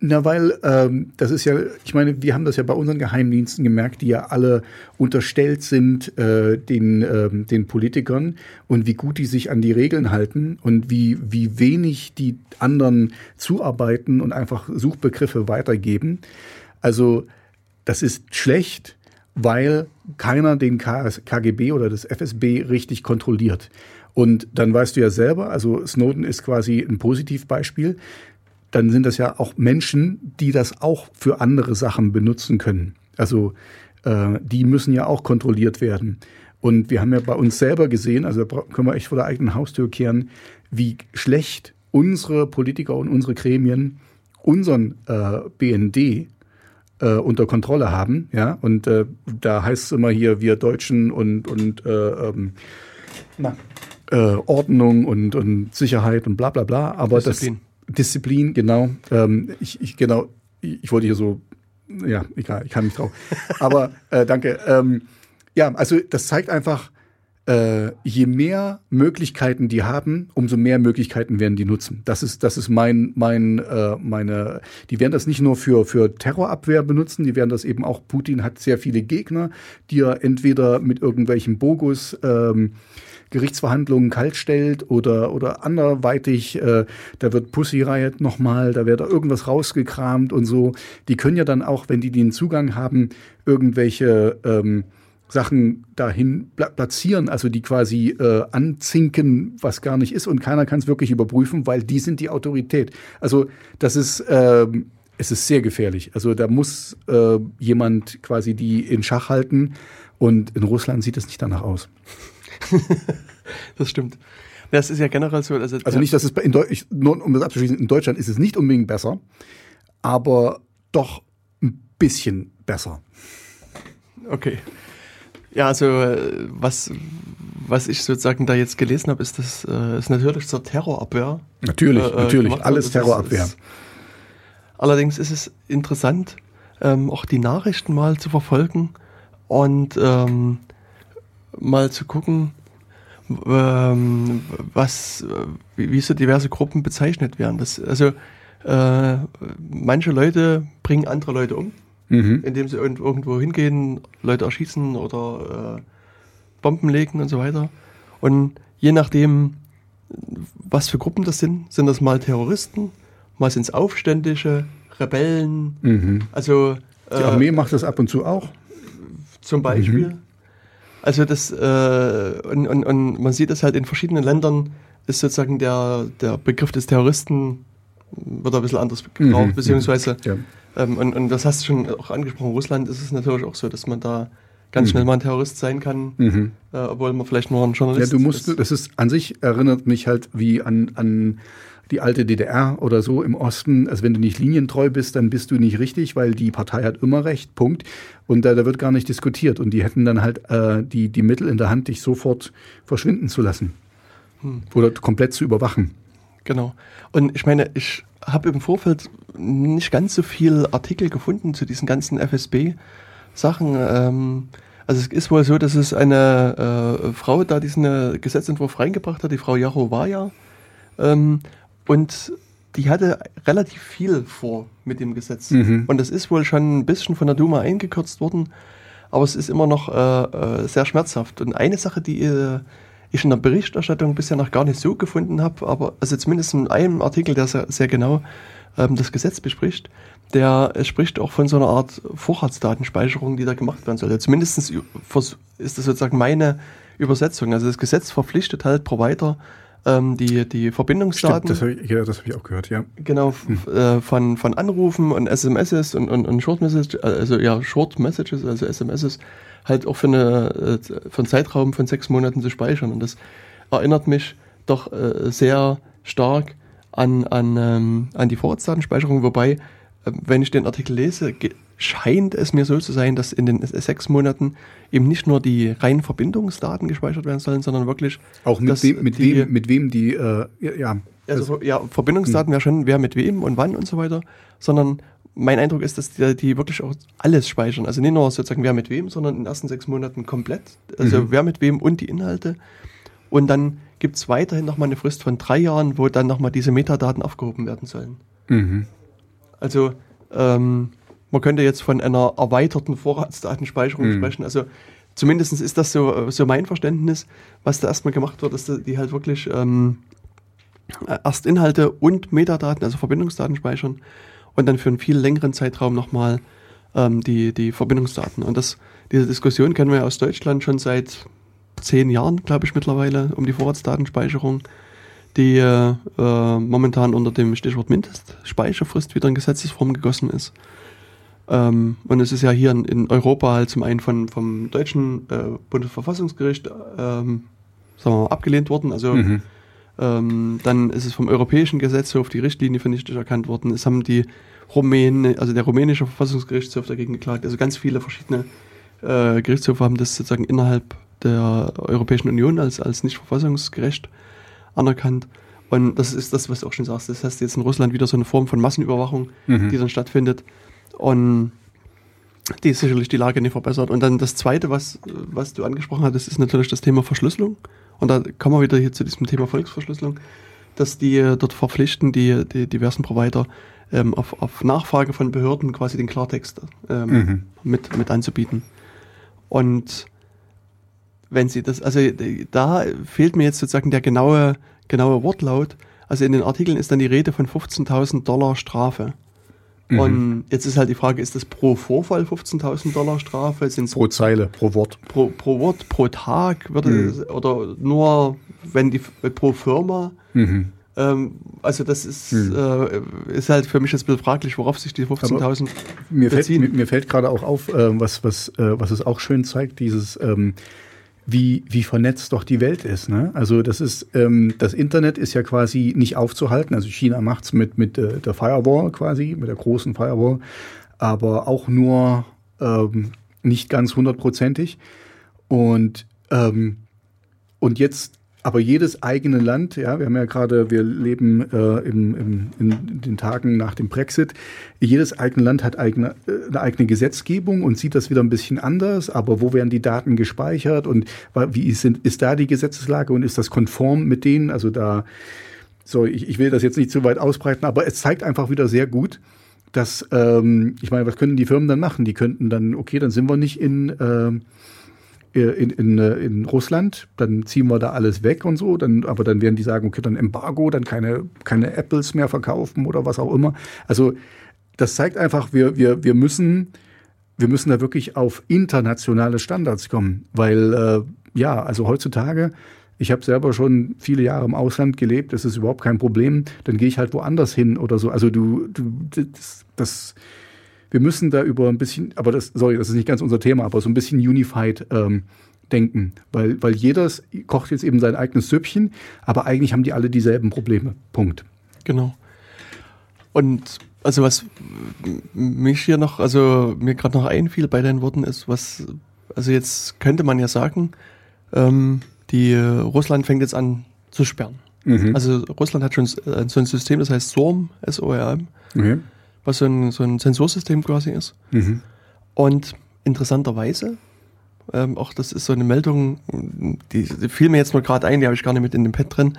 Speaker 2: Na, weil ähm, das ist ja, ich meine, wir haben das ja bei unseren Geheimdiensten gemerkt, die ja alle unterstellt sind äh, den, ähm, den Politikern und wie gut die sich an die Regeln halten und wie, wie wenig die anderen zuarbeiten und einfach Suchbegriffe weitergeben. Also das ist schlecht, weil keiner den KGB oder das FSB richtig kontrolliert. Und dann weißt du ja selber, also Snowden ist quasi ein Positivbeispiel dann sind das ja auch Menschen, die das auch für andere Sachen benutzen können. Also äh, die müssen ja auch kontrolliert werden. Und wir haben ja bei uns selber gesehen, also können wir echt vor der eigenen Haustür kehren, wie schlecht unsere Politiker und unsere Gremien unseren äh, BND äh, unter Kontrolle haben. Ja? Und äh, da heißt es immer hier, wir Deutschen und, und äh, ähm, na, äh, Ordnung und, und Sicherheit und bla bla bla. Aber
Speaker 1: Disziplin.
Speaker 2: das Disziplin, genau. Ähm, ich, ich, genau, ich, ich wollte hier so, ja, egal, ich kann nicht drauf. Aber äh, danke. Ähm, ja, also das zeigt einfach, äh, je mehr Möglichkeiten die haben, umso mehr Möglichkeiten werden die nutzen. Das ist, das ist mein, mein, äh, meine. Die werden das nicht nur für für Terrorabwehr benutzen, die werden das eben auch. Putin hat sehr viele Gegner, die er entweder mit irgendwelchen Bogus ähm, Gerichtsverhandlungen kalt stellt oder, oder anderweitig, äh, da wird Pussy Riot nochmal, da wird da irgendwas rausgekramt und so. Die können ja dann auch, wenn die den Zugang haben, irgendwelche ähm, Sachen dahin pla platzieren, also die quasi äh, anzinken, was gar nicht ist und keiner kann es wirklich überprüfen, weil die sind die Autorität. Also das ist, ähm, es ist sehr gefährlich. Also da muss äh, jemand quasi die in Schach halten und in Russland sieht es nicht danach aus.
Speaker 1: Das stimmt. Das ist ja generell so. Also,
Speaker 2: Also nicht, dass es in Deu ich, nur um das abzuschließen, in Deutschland ist es nicht unbedingt besser, aber doch ein bisschen besser.
Speaker 1: Okay. Ja, also äh, was, was ich sozusagen da jetzt gelesen habe, ist, dass äh, es natürlich zur Terrorabwehr.
Speaker 2: Natürlich,
Speaker 1: äh, äh,
Speaker 2: natürlich, alles
Speaker 1: ist-
Speaker 2: Terrorabwehr.
Speaker 1: ist- Allerdings ist es interessant, ähm, auch die Nachrichten mal zu verfolgen und ähm, mal zu gucken, ähm, was, äh, wie, so diverse Gruppen bezeichnet werden. Das, also äh, manche Leute bringen andere Leute um,
Speaker 2: Mhm.
Speaker 1: indem sie irgend- irgendwo hingehen, Leute erschießen oder äh, Bomben legen und so weiter. Und je nachdem, was für Gruppen das sind, sind das mal Terroristen, mal sind es Aufständische, Rebellen,
Speaker 2: Mhm.
Speaker 1: also
Speaker 2: Die Armee macht das ab und zu auch.
Speaker 1: zum Beispiel. Also das äh, und, und, und man sieht das halt in verschiedenen Ländern ist sozusagen der, der Begriff des Terroristen wird ein bisschen anders gebraucht,
Speaker 2: Mhm,
Speaker 1: beziehungsweise
Speaker 2: Ja.
Speaker 1: ähm, und, und das hast du schon auch angesprochen, Russland ist es natürlich auch so, dass man da ganz
Speaker 2: Mhm.
Speaker 1: schnell mal ein Terrorist sein kann,
Speaker 2: Mhm.
Speaker 1: äh, obwohl man vielleicht nur ein
Speaker 2: Ja,
Speaker 1: Journalist
Speaker 2: du musst,
Speaker 1: ist.
Speaker 2: das ist an sich erinnert mich halt wie an, an die alte DDR oder so im Osten. Also wenn du nicht linientreu bist, dann bist du nicht richtig, weil die Partei hat immer recht, Punkt. Und da, da wird gar nicht diskutiert. Und die hätten dann halt äh, die, die Mittel in der Hand, dich sofort verschwinden zu lassen.
Speaker 1: Hm.
Speaker 2: Oder komplett zu überwachen.
Speaker 1: Genau. Und ich meine, ich habe im Vorfeld nicht ganz so viel Artikel gefunden zu diesen ganzen FSB-Sachen. Ähm, also es ist wohl so, dass es eine äh, Frau da diesen äh, Gesetzentwurf reingebracht hat, die Frau Jarowaja. Ähm, und die hatte relativ viel vor mit dem Gesetz.
Speaker 2: Mhm.
Speaker 1: Und das ist wohl schon ein bisschen von der Duma eingekürzt worden, aber es ist immer noch äh, äh, sehr schmerzhaft. Und eine Sache, die äh, ich in der Berichterstattung bisher noch gar nicht so gefunden habe, aber also zumindest in einem Artikel, der sehr, sehr genau ähm, das Gesetz bespricht, der spricht auch von so einer Art Vorratsdatenspeicherung, die da gemacht werden soll. Also zumindest ist das sozusagen meine Übersetzung. Also das Gesetz verpflichtet halt Provider, ähm, die, die Verbindungsdaten
Speaker 2: das habe ich, ja, das hab ich auch gehört, ja.
Speaker 1: genau f- äh, von, von Anrufen und SMSs und, und, und Short Messages, also ja, Short Messages, also SMSs, halt auch für, eine, äh, für einen Zeitraum von sechs Monaten zu speichern. Und das erinnert mich doch äh, sehr stark an, an, ähm, an die Vorratsdatenspeicherung, wobei, wenn ich den Artikel lese, scheint es mir so zu sein, dass in den sechs Monaten eben nicht nur die reinen Verbindungsdaten gespeichert werden sollen, sondern wirklich
Speaker 2: Auch mit, dem, mit,
Speaker 1: die-
Speaker 2: wem, mit wem die, äh, ja,
Speaker 1: also ja, Verbindungsdaten wäre schon, wer mit wem und wann und so weiter, sondern mein Eindruck ist, dass die, die wirklich auch alles speichern. Also nicht nur sozusagen wer mit wem, sondern in den ersten sechs Monaten komplett. Also
Speaker 2: Mhm.
Speaker 1: wer mit wem und die Inhalte. Und dann gibt es weiterhin nochmal eine Frist von drei Jahren, wo dann nochmal diese Metadaten aufgehoben werden sollen.
Speaker 2: mhm.
Speaker 1: Also ähm, man könnte jetzt von einer erweiterten Vorratsdatenspeicherung
Speaker 2: Mhm.
Speaker 1: sprechen. Also zumindest ist das so, so mein Verständnis, was da erstmal gemacht wird, dass die halt wirklich ähm, erst Inhalte und Metadaten, also Verbindungsdaten speichern und dann für einen viel längeren Zeitraum nochmal ähm, die, die Verbindungsdaten. Und das, diese Diskussion kennen wir ja aus Deutschland schon seit zehn Jahren, glaube ich, mittlerweile, um die Vorratsdatenspeicherung, die äh, momentan unter dem Stichwort Mindestspeicherfrist wieder in Gesetzesform gegossen ist. Ähm, und es ist ja hier in, in Europa halt zum einen von, vom deutschen äh, Bundesverfassungsgericht ähm, sagen wir mal, abgelehnt worden. Also
Speaker 2: Mhm.
Speaker 1: ähm, dann ist es vom Europäischen Gesetzhof die Richtlinie für nichtig erkannt worden. Es haben die Rumänen, also der rumänische Verfassungsgerichtshof dagegen geklagt. Also ganz viele verschiedene äh, Gerichtshöfe haben das sozusagen innerhalb der Europäischen Union als, als nicht verfassungsgerecht anerkannt. Und das ist das, was du auch schon sagst. Das heißt jetzt in Russland wieder so eine Form von Massenüberwachung,
Speaker 2: Mhm.
Speaker 1: die dann stattfindet. Und die sicherlich die Lage nicht verbessert. Und dann das Zweite, was, was du angesprochen hattest, ist natürlich das Thema Verschlüsselung. Und da kommen wir wieder hier zu diesem Thema Volksverschlüsselung, dass die äh, dort verpflichten, die, die diversen Provider ähm, auf, auf Nachfrage von Behörden quasi den Klartext ähm,
Speaker 2: Mhm.
Speaker 1: mit, mit anzubieten. Und wenn sie das, also äh, da fehlt mir jetzt sozusagen der genaue, genaue Wortlaut. Also in den Artikeln ist dann die Rede von 15.000 Dollar Strafe.
Speaker 2: Mhm.
Speaker 1: Und jetzt ist halt die Frage, ist das pro Vorfall 15.000 Dollar Strafe? Sind es
Speaker 2: Pro Zeile, pro Wort.
Speaker 1: pro, pro Wort, pro Tag? Würde
Speaker 2: Mhm.
Speaker 1: Oder nur, wenn die pro Firma?
Speaker 2: Mhm.
Speaker 1: Ähm, also das ist, äh, ist halt für mich jetzt ein bisschen fraglich, worauf sich die 15.000
Speaker 2: Mir mir, mir fällt gerade auch auf, äh, was, was, äh, was es auch schön zeigt, dieses, ähm, wie, wie vernetzt doch die Welt ist. Ne? Also das ist, ähm, das Internet ist ja quasi nicht aufzuhalten. Also China macht's mit, mit äh, der Firewall quasi, mit der großen Firewall, aber auch nur ähm, nicht ganz hundertprozentig. Und, ähm, und jetzt aber jedes eigene Land, ja, wir haben ja gerade, wir leben äh, im, im, in den Tagen nach dem Brexit, jedes eigene Land hat eigene, äh, eine eigene Gesetzgebung und sieht das wieder ein bisschen anders, aber wo werden die Daten gespeichert und wie ist, ist da die Gesetzeslage und ist das konform mit denen? Also da, so, ich, ich will das jetzt nicht zu weit ausbreiten, aber es zeigt einfach wieder sehr gut, dass, ähm, ich meine, was können die Firmen dann machen? Die könnten dann, okay, dann sind wir nicht in, äh, in, in, in Russland, dann ziehen wir da alles weg und so, dann, aber dann werden die sagen, okay, dann Embargo, dann keine, keine Apples mehr verkaufen oder was auch immer. Also das zeigt einfach, wir, wir, wir müssen, wir müssen da wirklich auf internationale Standards kommen, weil äh, ja, also heutzutage, ich habe selber schon viele Jahre im Ausland gelebt, das ist überhaupt kein Problem, dann gehe ich halt woanders hin oder so. Also du, du das, das wir müssen da über ein bisschen, aber das, sorry, das ist nicht ganz unser Thema, aber so ein bisschen unified ähm, denken, weil, weil jeder kocht jetzt eben sein eigenes Süppchen, aber eigentlich haben die alle dieselben Probleme. Punkt.
Speaker 1: Genau. Und also was mich hier noch, also mir gerade noch einfiel bei deinen Worten ist, was, also jetzt könnte man ja sagen, ähm, die Russland fängt jetzt an zu sperren. Mhm. Also Russland hat schon so ein System, das heißt SORM, S-O-R-M. Mhm was so ein, so ein Sensorsystem quasi ist. Mhm. Und interessanterweise, ähm, auch das ist so eine Meldung, die, die fiel mir jetzt mal gerade ein, die habe ich gar nicht mit in dem Pad drin,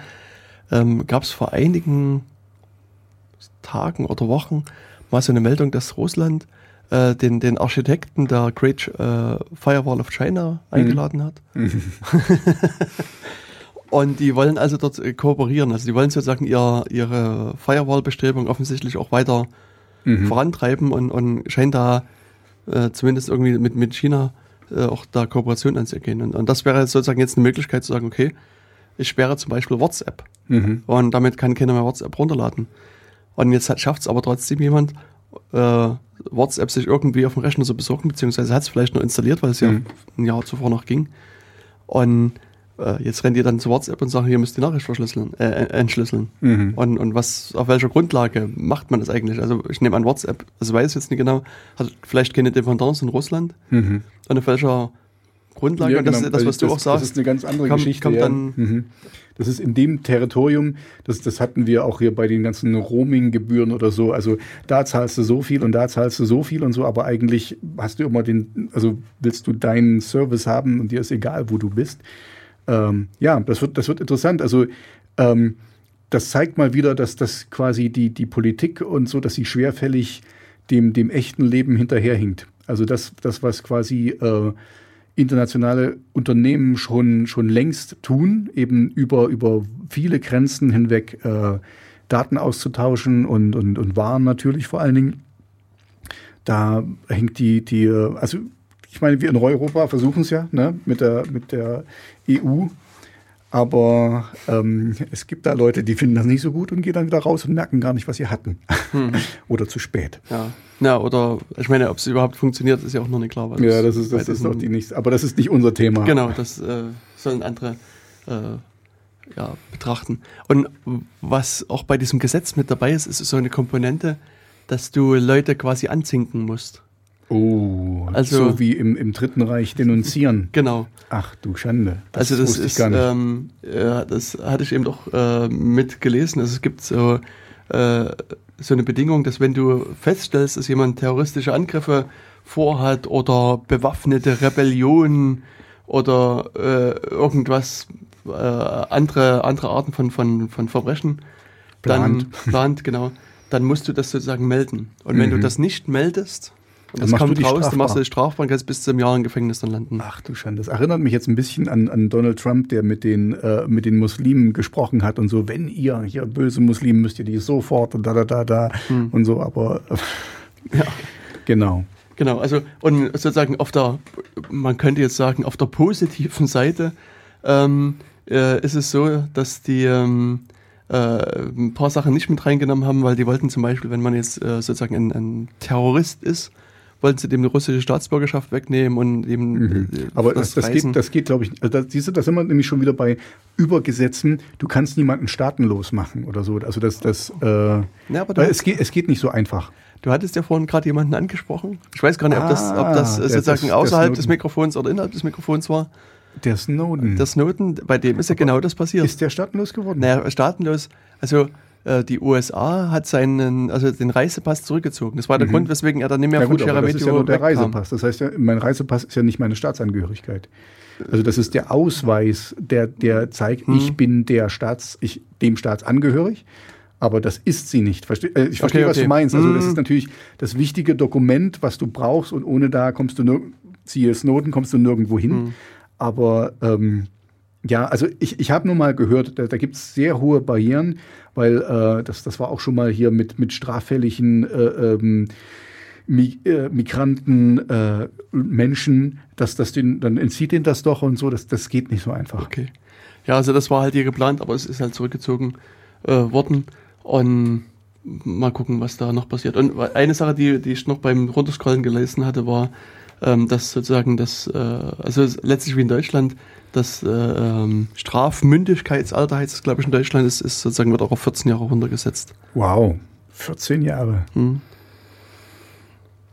Speaker 1: ähm, gab es vor einigen Tagen oder Wochen mal so eine Meldung, dass Russland äh, den, den Architekten der Great äh, Firewall of China mhm. eingeladen hat. Mhm. Und die wollen also dort äh, kooperieren. Also die wollen sozusagen ihr, ihre Firewall-Bestrebung offensichtlich auch weiter mhm. vorantreiben und, und scheint da äh, zumindest irgendwie mit, mit China äh, auch da Kooperation anzugehen. Und, und das wäre sozusagen jetzt eine Möglichkeit zu sagen, okay, ich sperre zum Beispiel WhatsApp mhm. und damit kann keiner mehr WhatsApp runterladen. Und jetzt schafft es aber trotzdem jemand, äh, WhatsApp sich irgendwie auf dem Rechner zu besorgen, beziehungsweise hat es vielleicht nur installiert, weil es mhm. ja ein Jahr zuvor noch ging. Und äh, jetzt rennt ihr dann zu WhatsApp und sagen, ihr müsst die Nachricht verschlüsseln, äh, äh, entschlüsseln. Mhm. Und, und was, auf welcher Grundlage macht man das eigentlich? Also ich nehme an WhatsApp, also weiß jetzt nicht genau, hat vielleicht keine Dependance in Russland. Mhm. Und auf welcher Grundlage,
Speaker 2: ja, genau, und das, das was das, du auch sagst. Das ist eine ganz andere kommt, Geschichte. Kommt ja. dann mhm. Das ist in dem Territorium, das, das hatten wir auch hier bei den ganzen Roaming-Gebühren oder so. Also da zahlst du so viel und da zahlst du so viel und so, aber eigentlich hast du immer den, also willst du deinen Service haben und dir ist egal, wo du bist. Ähm, ja, das wird, das wird interessant. Also ähm, das zeigt mal wieder, dass das quasi die, die Politik und so, dass sie schwerfällig dem, dem echten Leben hinterherhinkt. Also das, das was quasi äh, internationale Unternehmen schon, schon längst tun, eben über, über viele Grenzen hinweg äh, Daten auszutauschen und, und, und Waren natürlich vor allen Dingen. Da hängt die, die, äh, also ich meine, wir in Europa versuchen es ja ne, mit, der, mit der EU. Aber ähm, es gibt da Leute, die finden das nicht so gut und gehen dann wieder raus und merken gar nicht, was sie hatten. Hm. oder zu spät.
Speaker 1: Ja. ja, oder ich meine, ob es überhaupt funktioniert, ist ja auch noch nicht klar.
Speaker 2: ja, das ist, das ist auch die nicht, aber das ist nicht unser Thema.
Speaker 1: Genau, das äh, sollen andere äh, ja, betrachten. Und was auch bei diesem Gesetz mit dabei ist, ist so eine Komponente, dass du Leute quasi anzinken musst.
Speaker 2: Oh, also so wie im, im Dritten Reich denunzieren.
Speaker 1: Genau.
Speaker 2: Ach du Schande.
Speaker 1: Das also das ist, ähm, ja, das hatte ich eben doch äh, mitgelesen. Also es gibt so, äh, so eine Bedingung, dass wenn du feststellst, dass jemand terroristische Angriffe vorhat oder bewaffnete Rebellion oder äh, irgendwas äh, andere andere Arten von von von Verbrechen plant. dann plant genau, dann musst du das sozusagen melden. Und wenn du mhm. das nicht meldest, und das kommt raus, strafbar. du machst du strafbar und kannst bis zum Jahr im Gefängnis dann landen.
Speaker 2: Ach du Schande. Das erinnert mich jetzt ein bisschen an, an Donald Trump, der mit den, äh, mit den Muslimen gesprochen hat und so, wenn ihr hier böse Muslimen müsst ihr die sofort und da, da, da, da hm. und so, aber äh, ja. genau.
Speaker 1: Genau, also und sozusagen auf der, man könnte jetzt sagen, auf der positiven Seite ähm, äh, ist es so, dass die ähm, äh, ein paar Sachen nicht mit reingenommen haben, weil die wollten zum Beispiel, wenn man jetzt äh, sozusagen ein, ein Terrorist ist, wollten sie dem eine russische Staatsbürgerschaft wegnehmen und eben. Mhm.
Speaker 2: Äh, Aber das, das, geht, das geht, glaube ich, also da, siehst du, da sind wir nämlich schon wieder bei Übergesetzen. Du kannst niemanden staatenlos machen oder so. Also das, das, äh, ja, aber es geht, es geht nicht so einfach.
Speaker 1: Du hattest ja vorhin gerade jemanden angesprochen. Ich weiß gar nicht, ob das, ob das ah, sozusagen außerhalb des Mikrofons oder innerhalb des Mikrofons war.
Speaker 2: Der Snowden.
Speaker 1: Der Snowden, bei dem ist ja genau das passiert.
Speaker 2: ist der staatenlos geworden?
Speaker 1: Naja, staatenlos. Also äh, die USA hat seinen, also den Reisepass zurückgezogen. Das war der Grund, weswegen er dann nicht mehr
Speaker 2: Ja
Speaker 1: von
Speaker 2: gut, das ist ja nur der. Reisepass. Das heißt, ja, mein Reisepass ist ja nicht meine Staatsangehörigkeit. Also das ist der Ausweis, der, der zeigt,
Speaker 1: Hm.
Speaker 2: ich bin der Staats, ich, dem Staats angehörig. Aber das ist sie nicht. Verste äh, ich verstehe,
Speaker 1: Okay,
Speaker 2: was
Speaker 1: okay.
Speaker 2: du meinst. Also das
Speaker 1: Hm.
Speaker 2: ist natürlich das wichtige Dokument, was du brauchst und ohne da kommst du nur, siehe Snowden, kommst du nirgendwo hin.
Speaker 1: Hm.
Speaker 2: Aber ähm, ja, also ich, ich habe nur mal gehört, da, da gibt es sehr hohe Barrieren, weil äh, das, das war auch schon mal hier mit, mit straffälligen äh, ähm, Mi äh, Migranten, äh, Menschen, dass das den, dann entzieht ihnen das doch und so, das, das geht nicht so einfach.
Speaker 1: Okay. Ja, also das war halt hier geplant, aber es ist halt zurückgezogen äh, worden. Und mal gucken, was da noch passiert. Und eine Sache, die, die ich noch beim Runterscrollen gelesen hatte, war, ähm, dass sozusagen das, äh, also letztlich wie in Deutschland, das äh, ähm, Strafmündigkeitsalter heißt es, glaube ich, in Deutschland, ist, ist sozusagen wird auch auf 14 Jahre runtergesetzt.
Speaker 2: Wow, 14 Jahre.
Speaker 1: Hm.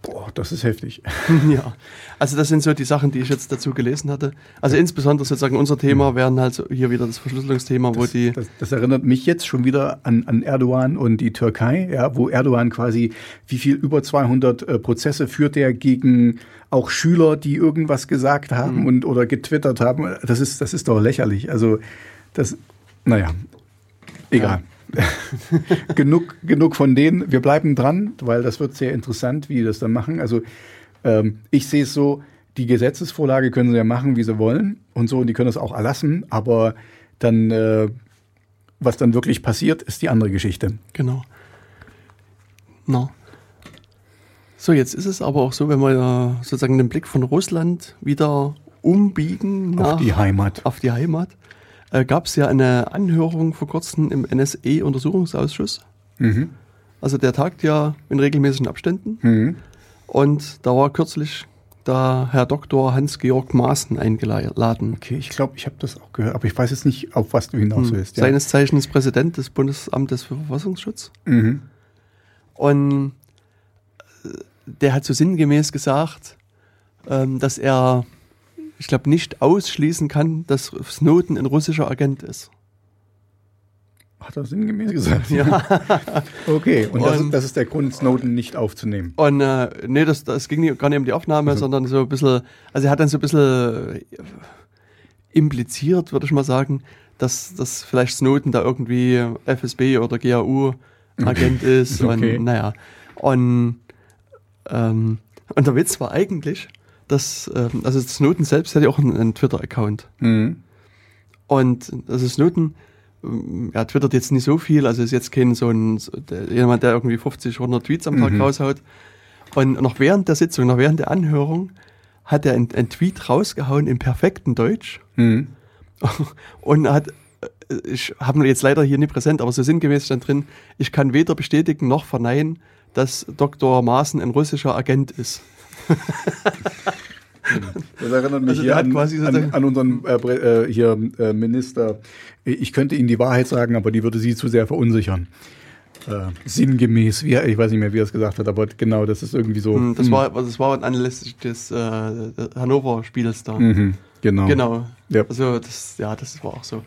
Speaker 2: Boah, das ist heftig.
Speaker 1: Ja, also das sind so die Sachen, die ich jetzt dazu gelesen hatte. Also insbesondere sozusagen unser Thema wären halt so hier wieder das Verschlüsselungsthema, wo die
Speaker 2: Das, das erinnert mich jetzt schon wieder an, an Erdogan und die Türkei, ja, wo Erdogan quasi, wie viel, über 200 äh, Prozesse führt er gegen auch Schüler, die irgendwas gesagt haben
Speaker 1: Mhm.
Speaker 2: und oder getwittert haben. Das ist, das ist doch lächerlich. Also, das, naja, egal. genug, genug von denen. Wir bleiben dran, weil das wird sehr interessant, wie die das dann machen. Also, ähm, ich sehe es so, die Gesetzesvorlage können sie ja machen, wie sie wollen und so, und die können das auch erlassen, aber dann, äh, was dann wirklich passiert, ist die andere Geschichte.
Speaker 1: Genau. Na. So, jetzt ist es aber auch so, wenn wir sozusagen den Blick von Russland wieder umbiegen
Speaker 2: Auf
Speaker 1: nach,
Speaker 2: die Heimat.
Speaker 1: auf die Heimat, äh, gab es ja eine Anhörung vor kurzem im NSE-Untersuchungsausschuss.
Speaker 2: Mhm.
Speaker 1: Also der tagt ja in regelmäßigen Abständen.
Speaker 2: Mhm.
Speaker 1: Und da war kürzlich da Herr Dr. Hans-Georg Maaßen eingeladen.
Speaker 2: Okay, ich glaube, ich habe das auch gehört, aber ich weiß jetzt nicht, auf was du hinaus willst. Ja.
Speaker 1: Seines Zeichens Präsident des Bundesamtes für Verfassungsschutz.
Speaker 2: Mhm.
Speaker 1: Und der hat so sinngemäß gesagt, ähm, dass er, ich glaube, nicht ausschließen kann, dass Snowden ein russischer Agent ist.
Speaker 2: Hat er sinngemäß gesagt?
Speaker 1: Ja.
Speaker 2: Okay, und, das,
Speaker 1: Und-
Speaker 2: ist, das ist der Grund, Snowden nicht aufzunehmen.
Speaker 1: Und äh, nee, das, das ging nicht- gar nicht um die Aufnahme, sondern so ein bisschen, also er hat dann so ein bisschen äh, impliziert, würde ich mal sagen, dass, dass vielleicht Snowden da irgendwie FSB oder GAU-Agent ist.
Speaker 2: Okay.
Speaker 1: Und naja. Und, ähm, und der Witz war eigentlich, dass, ähm, also Snowden selbst hat ja auch einen, einen Twitter-Account.
Speaker 2: Mhm.
Speaker 1: Und also Snowden, ähm, er twittert jetzt nicht so viel, also ist jetzt kein so ein, so der, jemand, der irgendwie 50, 100 Tweets am Tag raushaut. Und noch während der Sitzung, noch während der Anhörung, hat er einen, einen Tweet rausgehauen im perfekten Deutsch
Speaker 2: Mhm.
Speaker 1: und hat, äh, ich habe ihn jetzt leider hier nicht präsent, aber so sinngemäß stand drin, ich kann weder bestätigen noch verneinen, dass Dr. Maaßen ein russischer Agent ist.
Speaker 2: Das erinnert mich
Speaker 1: Also
Speaker 2: an, an, an unseren äh, äh, hier, äh, Minister. Ich könnte Ihnen die Wahrheit sagen, aber die würde Sie zu sehr verunsichern. Äh, sinngemäß, wie, ich weiß nicht mehr, wie er es gesagt hat, aber genau, das ist irgendwie so.
Speaker 1: Hm, Das
Speaker 2: hm,
Speaker 1: war, das war anlässlich des äh, Hannover-Spiels da.
Speaker 2: Mhm, genau.
Speaker 1: Genau.
Speaker 2: Ja.
Speaker 1: Also das, ja, das war auch so.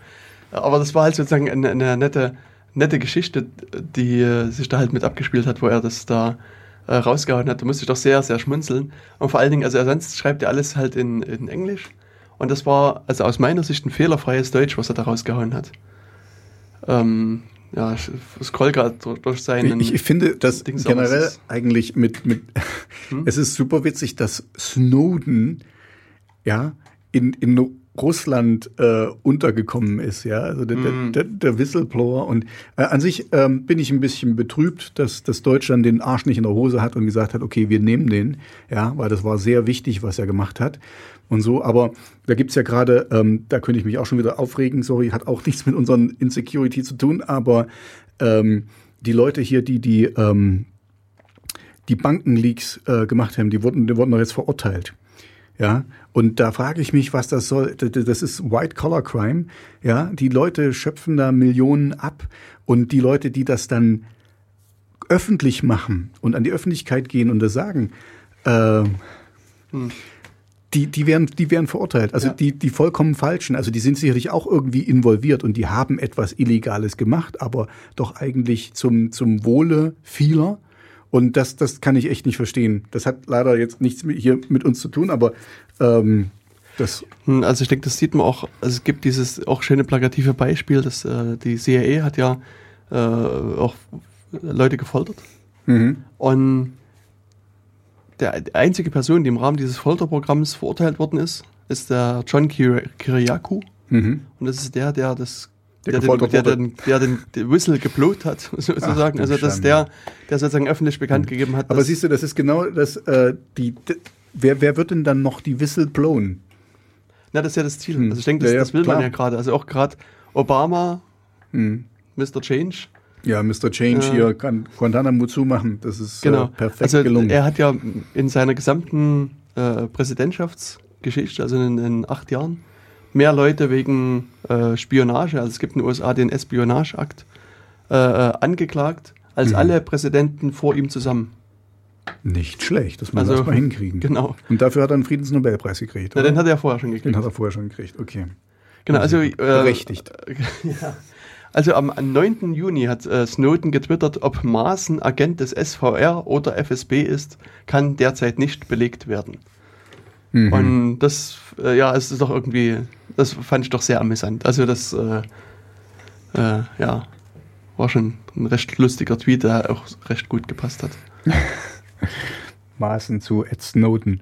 Speaker 1: Aber das war halt sozusagen eine, eine nette, nette Geschichte, die äh, sich da halt mit abgespielt hat, wo er das da äh, rausgehauen hat. Da musste ich doch sehr, sehr schmunzeln. Und vor allen Dingen, also er sonst schreibt er alles halt in, in Englisch. Und das war also aus meiner Sicht ein fehlerfreies Deutsch, was er da rausgehauen hat. Ähm, ja, ich scroll gerade durch, seinen.
Speaker 2: Ich, ich finde das
Speaker 1: Dings,
Speaker 2: generell eigentlich mit, mit es ist super witzig, dass Snowden ja in, in Russland äh, untergekommen ist, ja, also der, der, der, der Whistleblower. Und äh, an sich ähm, bin ich ein bisschen betrübt, dass, dass Deutschland den Arsch nicht in der Hose hat und gesagt hat, okay, wir nehmen den, ja, weil das war sehr wichtig, was er gemacht hat und so, aber da gibt's ja gerade, ähm, da könnte ich mich auch schon wieder aufregen, sorry, hat auch nichts mit unseren Insecurity zu tun, aber ähm, die Leute hier, die die ähm, die Bankenleaks äh, gemacht haben, die wurden, die wurden doch jetzt verurteilt. Ja, und da frage ich mich, was das soll. Das ist White-Collar-Crime. Ja, die Leute schöpfen da Millionen ab und die Leute, die das dann öffentlich machen und an die Öffentlichkeit gehen und das sagen, äh, die, die, werden, die werden verurteilt. Also
Speaker 1: Ja.
Speaker 2: die, die vollkommen falschen. Also die sind sicherlich auch irgendwie involviert und die haben etwas Illegales gemacht, aber doch eigentlich zum, zum Wohle vieler. Und das, das kann ich echt nicht verstehen. Das hat leider jetzt nichts mit, hier mit uns zu tun, aber ähm, das.
Speaker 1: Hm, Also ich denke, das sieht man auch, also es gibt dieses auch schöne plakative Beispiel, dass äh, die CIA hat ja äh, auch Leute gefoltert.
Speaker 2: Mhm.
Speaker 1: Und der die einzige Person, die im Rahmen dieses Folterprogramms verurteilt worden ist, ist der John Kir Kiriakou.
Speaker 2: Mhm.
Speaker 1: Und das ist der, der das
Speaker 2: Der
Speaker 1: der, den, der, den, der den, Whistle geblowt hat, sozusagen.
Speaker 2: du
Speaker 1: also das ist
Speaker 2: Schande.
Speaker 1: der, der sozusagen öffentlich bekannt gegeben hat.
Speaker 2: Aber
Speaker 1: dass-
Speaker 2: siehst du, das ist genau das, äh, die, wer, wer wird denn dann noch die Whistle blown?
Speaker 1: Na, das ist ja das Ziel.
Speaker 2: Hm.
Speaker 1: Also ich denke, das,
Speaker 2: Ja, ja,
Speaker 1: das will man
Speaker 2: klar.
Speaker 1: ja gerade. Also auch gerade Obama,
Speaker 2: Hm.
Speaker 1: Mr. Change.
Speaker 2: Ja, Mr. Change
Speaker 1: Ja.
Speaker 2: hier kann Guantanamo zumachen. Das ist
Speaker 1: Genau.
Speaker 2: äh, perfekt
Speaker 1: also
Speaker 2: gelungen.
Speaker 1: er hat ja in seiner gesamten äh, Präsidentschaftsgeschichte, also in den acht Jahren, mehr Leute wegen äh, Spionage, also es gibt in den USA den Espionageakt, äh, äh, angeklagt, als
Speaker 2: Mhm.
Speaker 1: alle Präsidenten vor ihm zusammen.
Speaker 2: Nicht schlecht, das muss man
Speaker 1: Also,
Speaker 2: erstmal hinkriegen.
Speaker 1: Genau.
Speaker 2: Und dafür hat er einen Friedensnobelpreis gekriegt.
Speaker 1: Na,
Speaker 2: oder?
Speaker 1: den hat er vorher schon gekriegt.
Speaker 2: Den hat er vorher schon gekriegt, okay.
Speaker 1: Genau, also äh,
Speaker 2: Berechtigt.
Speaker 1: ja. Also am 9. Juni hat äh, Snowden getwittert, ob Maaßen Agent des SVR oder FSB ist, kann derzeit nicht belegt werden.
Speaker 2: Mhm.
Speaker 1: Und das, äh, ja, es ist doch irgendwie, das fand ich doch sehr amüsant. Also das, äh, äh, ja, war schon ein recht lustiger Tweet, der auch recht gut gepasst hat.
Speaker 2: Maßen zu Ed Snowden.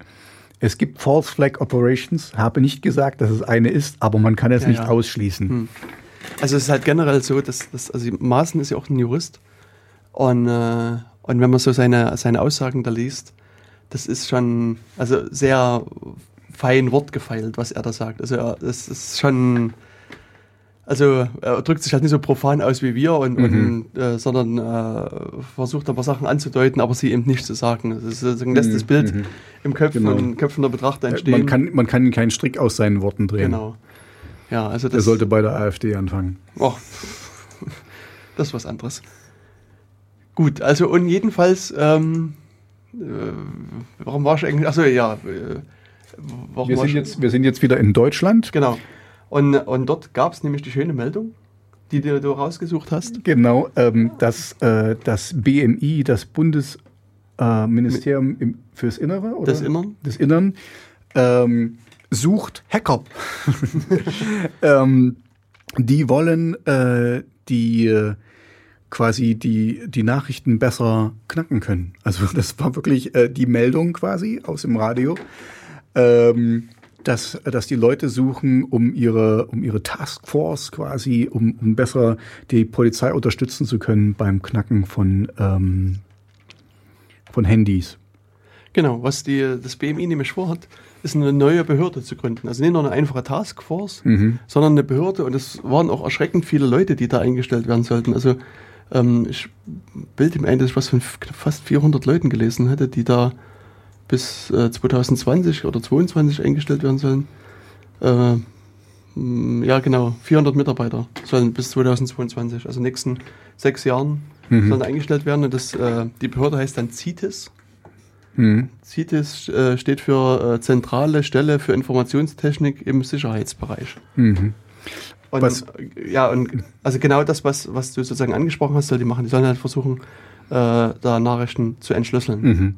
Speaker 2: Es gibt False Flag Operations, habe nicht gesagt, dass es eine ist, aber man kann es
Speaker 1: Ja,
Speaker 2: nicht
Speaker 1: ja.
Speaker 2: ausschließen.
Speaker 1: Hm. Also es ist halt generell so, dass, dass also Maaßen ist ja auch ein Jurist und, äh, und wenn man so seine, seine Aussagen da liest, das ist schon also sehr fein wortgefeilt, was er da sagt. Also er, das ist schon, also er drückt sich halt nicht so profan aus wie wir, und,
Speaker 2: Mhm.
Speaker 1: und, äh, sondern äh, versucht ein paar Sachen anzudeuten, aber sie eben nicht zu sagen. Das ist, lässt
Speaker 2: Mhm,
Speaker 1: das Bild
Speaker 2: mhm.
Speaker 1: im Köpfen,
Speaker 2: Genau.
Speaker 1: Köpfen der Betrachter
Speaker 2: Äh,
Speaker 1: entstehen.
Speaker 2: Man kann, man kann keinen Strick aus seinen Worten drehen.
Speaker 1: genau. Ja, also das
Speaker 2: sollte bei der AfD anfangen.
Speaker 1: Oh, das ist was anderes. Gut, also und jedenfalls, ähm, äh, warum war ich eigentlich, achso, ja, äh, warum
Speaker 2: Wir sind,
Speaker 1: ich-
Speaker 2: jetzt, wir sind jetzt wieder in Deutschland.
Speaker 1: genau. Und, und dort gab es nämlich die schöne Meldung, die du, du rausgesucht hast.
Speaker 2: Genau, ähm, dass äh, das BMI, das Bundesministerium äh, fürs Innere oder
Speaker 1: Des Innern.
Speaker 2: des Innern, ähm, sucht Hacker. ähm, die wollen äh, die äh, quasi die, die Nachrichten besser knacken können. Also das war wirklich äh, die Meldung quasi aus dem Radio, ähm, dass, dass die Leute suchen, um ihre, um ihre Taskforce quasi, um, um besser die Polizei unterstützen zu können beim Knacken von, ähm, von Handys.
Speaker 1: Genau, was die, das BMI nämlich vorhat, ist eine neue Behörde zu gründen. Also nicht nur eine einfache Taskforce, sondern eine Behörde. Und es waren auch erschreckend viele Leute, die da eingestellt werden sollten. Also ähm, ich bilde mir ein, dass ich was von fast 400 Leuten gelesen hätte, die da bis äh, 2020 oder 2022 eingestellt werden sollen. Äh, ja, genau, 400 Mitarbeiter sollen bis 2022, also nächsten sechs Jahren, sollen eingestellt werden. Und das, äh, die Behörde heißt dann CITES.
Speaker 2: Mhm.
Speaker 1: CITES äh, steht für äh, Zentrale Stelle für Informationstechnik im Sicherheitsbereich.
Speaker 2: Mhm.
Speaker 1: Und,
Speaker 2: Was-
Speaker 1: ja, und also genau das, was, was du sozusagen angesprochen hast, soll die machen. Die sollen halt versuchen, äh, da Nachrichten zu entschlüsseln.
Speaker 2: Mhm.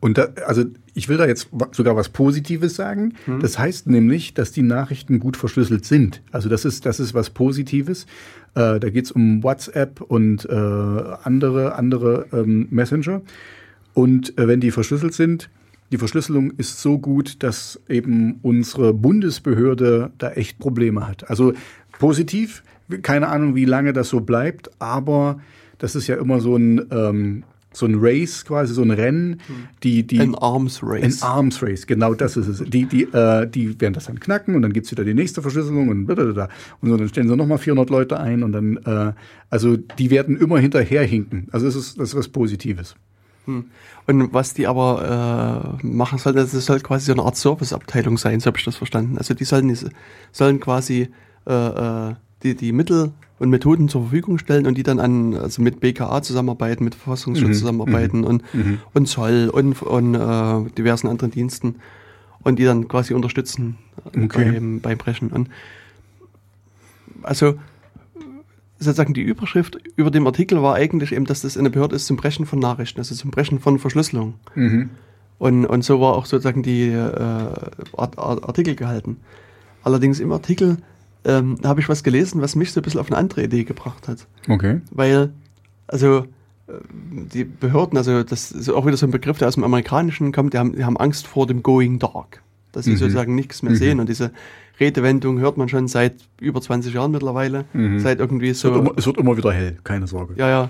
Speaker 2: Und da, also ich will da jetzt sogar was Positives sagen.
Speaker 1: Hm.
Speaker 2: Das heißt nämlich, dass die Nachrichten gut verschlüsselt sind. Also das ist, das ist was Positives. Äh, da geht's um WhatsApp und äh, andere, andere ähm, Messenger. Und äh, wenn die verschlüsselt sind, die Verschlüsselung ist so gut, dass eben unsere Bundesbehörde da echt Probleme hat. Also positiv, keine Ahnung, wie lange das so bleibt, aber das ist ja immer so ein, ähm, so ein Race quasi, so ein Rennen, die, die
Speaker 1: Ein Arms Race.
Speaker 2: ein Arms Race, genau das ist es. Die, die, äh, die werden das dann knacken und dann gibt's wieder die nächste Verschlüsselung und blablabla. Und so, dann stellen sie nochmal 400 Leute ein und dann, äh, also die werden immer hinterherhinken. Also das ist, das ist was Positives.
Speaker 1: Hm. Und was die aber äh, machen sollen, das soll quasi so eine Art Serviceabteilung sein, so habe ich das verstanden. Also die sollen, diese- sollen quasi äh, äh, die, die Mittel und Methoden zur Verfügung stellen und die dann an, also mit BKA zusammenarbeiten, mit Verfassungsschutz
Speaker 2: Mhm,
Speaker 1: zusammenarbeiten und, und Zoll und, und äh, diversen anderen Diensten. und die dann quasi unterstützen äh,
Speaker 2: Okay.
Speaker 1: beim, beim Brechen. Und also sozusagen die Überschrift über dem Artikel war eigentlich eben, dass das eine Behörde ist zum Brechen von Nachrichten, also zum Brechen von Verschlüsselung.
Speaker 2: Mhm.
Speaker 1: Und, und so war auch sozusagen die äh, Art, Art, Artikel gehalten. Allerdings im Artikel ähm, habe ich was gelesen, was mich so ein bisschen auf eine andere Idee gebracht hat.
Speaker 2: Okay.
Speaker 1: Weil, also äh, die Behörden, also das ist auch wieder so ein Begriff, der aus dem Amerikanischen kommt, die haben, die haben Angst vor dem Going Dark. Dass sie
Speaker 2: Mhm.
Speaker 1: sozusagen nichts mehr
Speaker 2: Mhm.
Speaker 1: sehen. Und diese Redewendung hört man schon seit über 20 Jahren mittlerweile.
Speaker 2: Mhm.
Speaker 1: Seit irgendwie
Speaker 2: Es, wird
Speaker 1: so.
Speaker 2: immer, es wird immer wieder hell, keine Sorge.
Speaker 1: Ja, ja.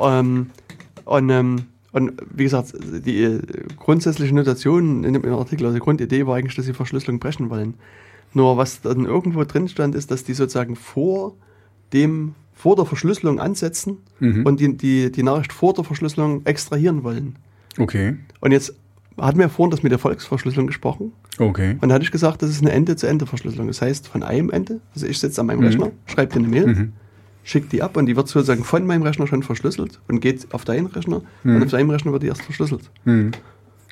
Speaker 1: Ähm, und, ähm, und wie gesagt, die äh, grundsätzliche Notation in dem Artikel, also die Grundidee war eigentlich, dass sie Verschlüsselung brechen wollen. Nur was dann irgendwo drin stand, ist, dass die sozusagen vor dem, vor der Verschlüsselung ansetzen
Speaker 2: Mhm.
Speaker 1: und die, die, die Nachricht vor der Verschlüsselung extrahieren wollen.
Speaker 2: Okay.
Speaker 1: Und jetzt hatten wir vorhin das mit der Volksverschlüsselung gesprochen.
Speaker 2: Okay.
Speaker 1: Und da hatte ich gesagt, das ist eine Ende-zu-Ende-Verschlüsselung. Das heißt, von einem Ende, also ich sitze an meinem
Speaker 2: Mhm.
Speaker 1: Rechner, schreibe dir eine Mail,
Speaker 2: Mhm.
Speaker 1: schicke die ab und die wird sozusagen von meinem Rechner schon verschlüsselt und geht auf deinen Rechner
Speaker 2: Mhm.
Speaker 1: und auf deinem Rechner wird die erst verschlüsselt.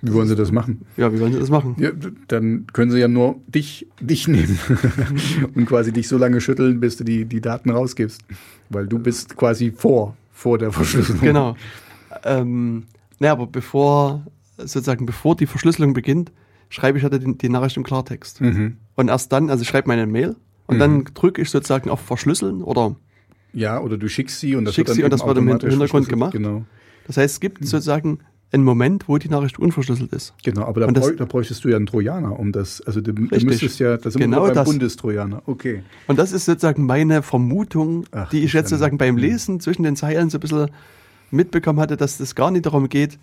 Speaker 2: Wie wollen Sie das machen?
Speaker 1: Ja, wie wollen sie das machen?
Speaker 2: Ja, dann können Sie ja nur dich, dich nehmen und quasi dich so lange schütteln, bis du die, die Daten rausgibst. Weil du bist quasi vor, vor der Verschlüsselung.
Speaker 1: Genau. Ähm, naja, aber bevor, sozusagen, bevor die Verschlüsselung beginnt, schreibe ich halt die, die Nachricht im Klartext.
Speaker 2: Mhm.
Speaker 1: Und erst dann, also ich schreibe meine Mail und
Speaker 2: Mhm.
Speaker 1: dann drücke ich sozusagen auf Verschlüsseln oder
Speaker 2: Ja, oder du schickst sie und das
Speaker 1: Schickst
Speaker 2: wird dann
Speaker 1: sie und das wird im Hintergrund gemacht.
Speaker 2: Genau.
Speaker 1: das heißt, es gibt sozusagen einen Moment, wo die Nachricht unverschlüsselt ist.
Speaker 2: Genau, aber da,
Speaker 1: das-
Speaker 2: da bräuchtest du ja einen Trojaner, um das, also du, du müsstest ja, das sind wir
Speaker 1: Genau
Speaker 2: wieder beim
Speaker 1: das.
Speaker 2: Bundestrojaner. Okay.
Speaker 1: Und das ist sozusagen meine Vermutung,
Speaker 2: Ach,
Speaker 1: die ich jetzt sozusagen beim
Speaker 2: Mhm.
Speaker 1: Lesen zwischen den Zeilen so ein bisschen mitbekommen hatte, dass es gar nicht darum geht,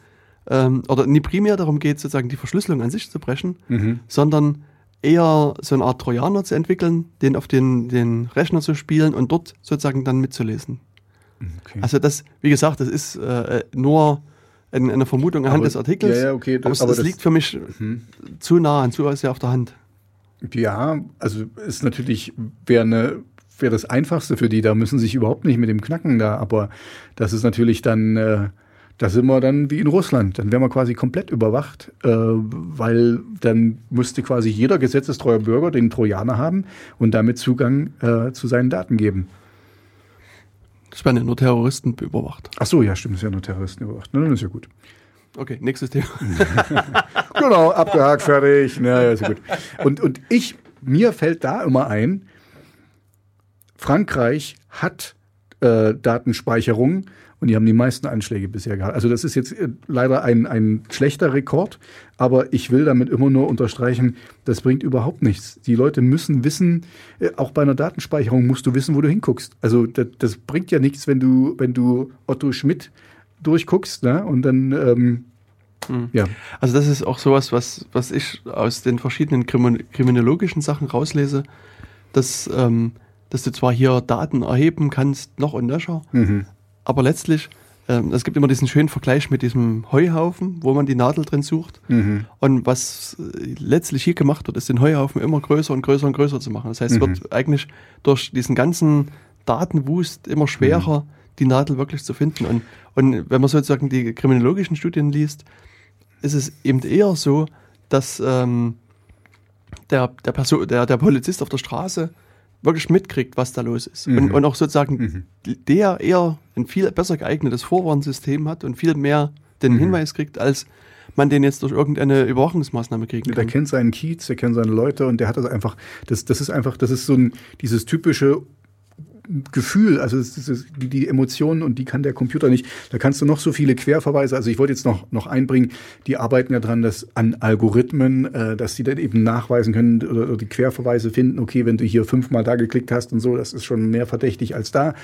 Speaker 1: ähm, oder nie primär darum geht, sozusagen die Verschlüsselung an sich zu brechen,
Speaker 2: Mhm.
Speaker 1: sondern eher so eine Art Trojaner zu entwickeln, den auf den, den Rechner zu spielen und dort sozusagen dann mitzulesen.
Speaker 2: okay.
Speaker 1: Also das, wie gesagt, das ist äh, nur ein, eine Vermutung anhand
Speaker 2: Aber-
Speaker 1: des Artikels.
Speaker 2: ja, ja, okay, das- aber
Speaker 1: es
Speaker 2: das-
Speaker 1: liegt für mich
Speaker 2: Mhm.
Speaker 1: zu nah und zu sehr auf der Hand.
Speaker 2: Ja, also ist natürlich, wäre eine wäre das Einfachste für die, da müssen sie sich überhaupt nicht mit dem Knacken da, aber das ist natürlich dann, äh, da sind wir dann wie in Russland, dann wären wir quasi komplett überwacht, äh, weil dann müsste quasi jeder gesetzestreuer Bürger den Trojaner haben und damit Zugang äh, zu seinen Daten geben.
Speaker 1: Das werden ja nur Terroristen überwacht.
Speaker 2: Ach so, ja, stimmt, ist ja nur Terroristen überwacht. Na, dann ist ja gut.
Speaker 1: Okay, nächstes Thema.
Speaker 2: Genau, abgehakt, fertig. Na, ja, ist ja gut. Und, und ich, mir fällt da immer ein, Frankreich hat äh, Datenspeicherung und die haben die meisten Anschläge bisher gehabt. Also das ist jetzt äh, leider ein, ein schlechter Rekord, aber ich will damit immer nur unterstreichen, das bringt überhaupt nichts. Die Leute müssen wissen, äh, auch bei einer Datenspeicherung musst du wissen, wo du hinguckst. Also das, das bringt ja nichts, wenn du, wenn du Otto Schmidt durchguckst ne? und dann ähm, ja.
Speaker 1: Also das ist auch sowas, was, was ich aus den verschiedenen Krimin kriminologischen Sachen rauslese, dass, ähm, dass du zwar hier Daten erheben kannst, noch und nöcher,
Speaker 2: Mhm.
Speaker 1: Aber letztlich, ähm, es gibt immer diesen schönen Vergleich mit diesem Heuhaufen, wo man die Nadel drin sucht.
Speaker 2: Mhm.
Speaker 1: Und was äh, letztlich hier gemacht wird, ist den Heuhaufen immer größer und größer und größer zu machen. Das heißt, es
Speaker 2: Mhm.
Speaker 1: wird eigentlich durch diesen ganzen Datenwust immer schwerer, die Nadel wirklich zu finden. Und, und wenn man sozusagen die kriminologischen Studien liest, ist es eben eher so, dass ähm, der, der, Person, der, der Polizist auf der Straße wirklich mitkriegt, was da los ist.
Speaker 2: Mhm.
Speaker 1: Und, und auch sozusagen der eher ein viel besser geeignetes Vorwarnsystem hat und viel mehr den
Speaker 2: Mhm.
Speaker 1: Hinweis kriegt, als man den jetzt durch irgendeine Überwachungsmaßnahme kriegen
Speaker 2: Der
Speaker 1: kann.
Speaker 2: kennt seinen Kiez, der kennt seine Leute und der hat das einfach, das, das ist einfach, das ist so ein, dieses typische Gefühl, also ist, die, Emotionen und die kann der Computer nicht. Da kannst du noch so viele Querverweise, also ich wollte jetzt noch, noch einbringen, die arbeiten ja dran, dass an Algorithmen, äh, dass sie dann eben nachweisen können oder, oder die Querverweise finden, okay, wenn du hier fünfmal da geklickt hast und so, das ist schon mehr verdächtig als da.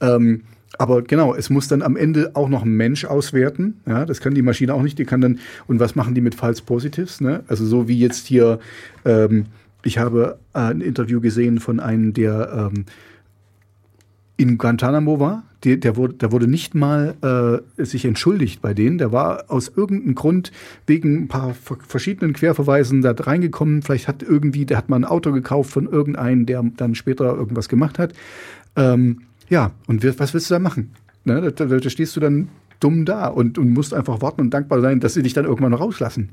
Speaker 2: Ähm, aber genau, es muss dann am Ende auch noch ein Mensch auswerten. Ja, das kann die Maschine auch nicht. Die kann dann, und was machen die mit False Positives? Ne? Also so wie jetzt hier, ähm, ich habe ein Interview gesehen von einem, der ähm, in Guantanamo war. Der, der, wurde, der wurde nicht mal äh, sich entschuldigt bei denen. Der war aus irgendeinem Grund wegen ein paar ver- verschiedenen Querverweisen da reingekommen. Vielleicht hat irgendwie, der hat mal ein Auto gekauft von irgendeinem, der dann später irgendwas gemacht hat. Ähm, ja, und wir, was willst du da machen? Ne, da, da, da stehst du dann dumm da und, und musst einfach warten und dankbar sein, dass sie dich dann irgendwann rauslassen.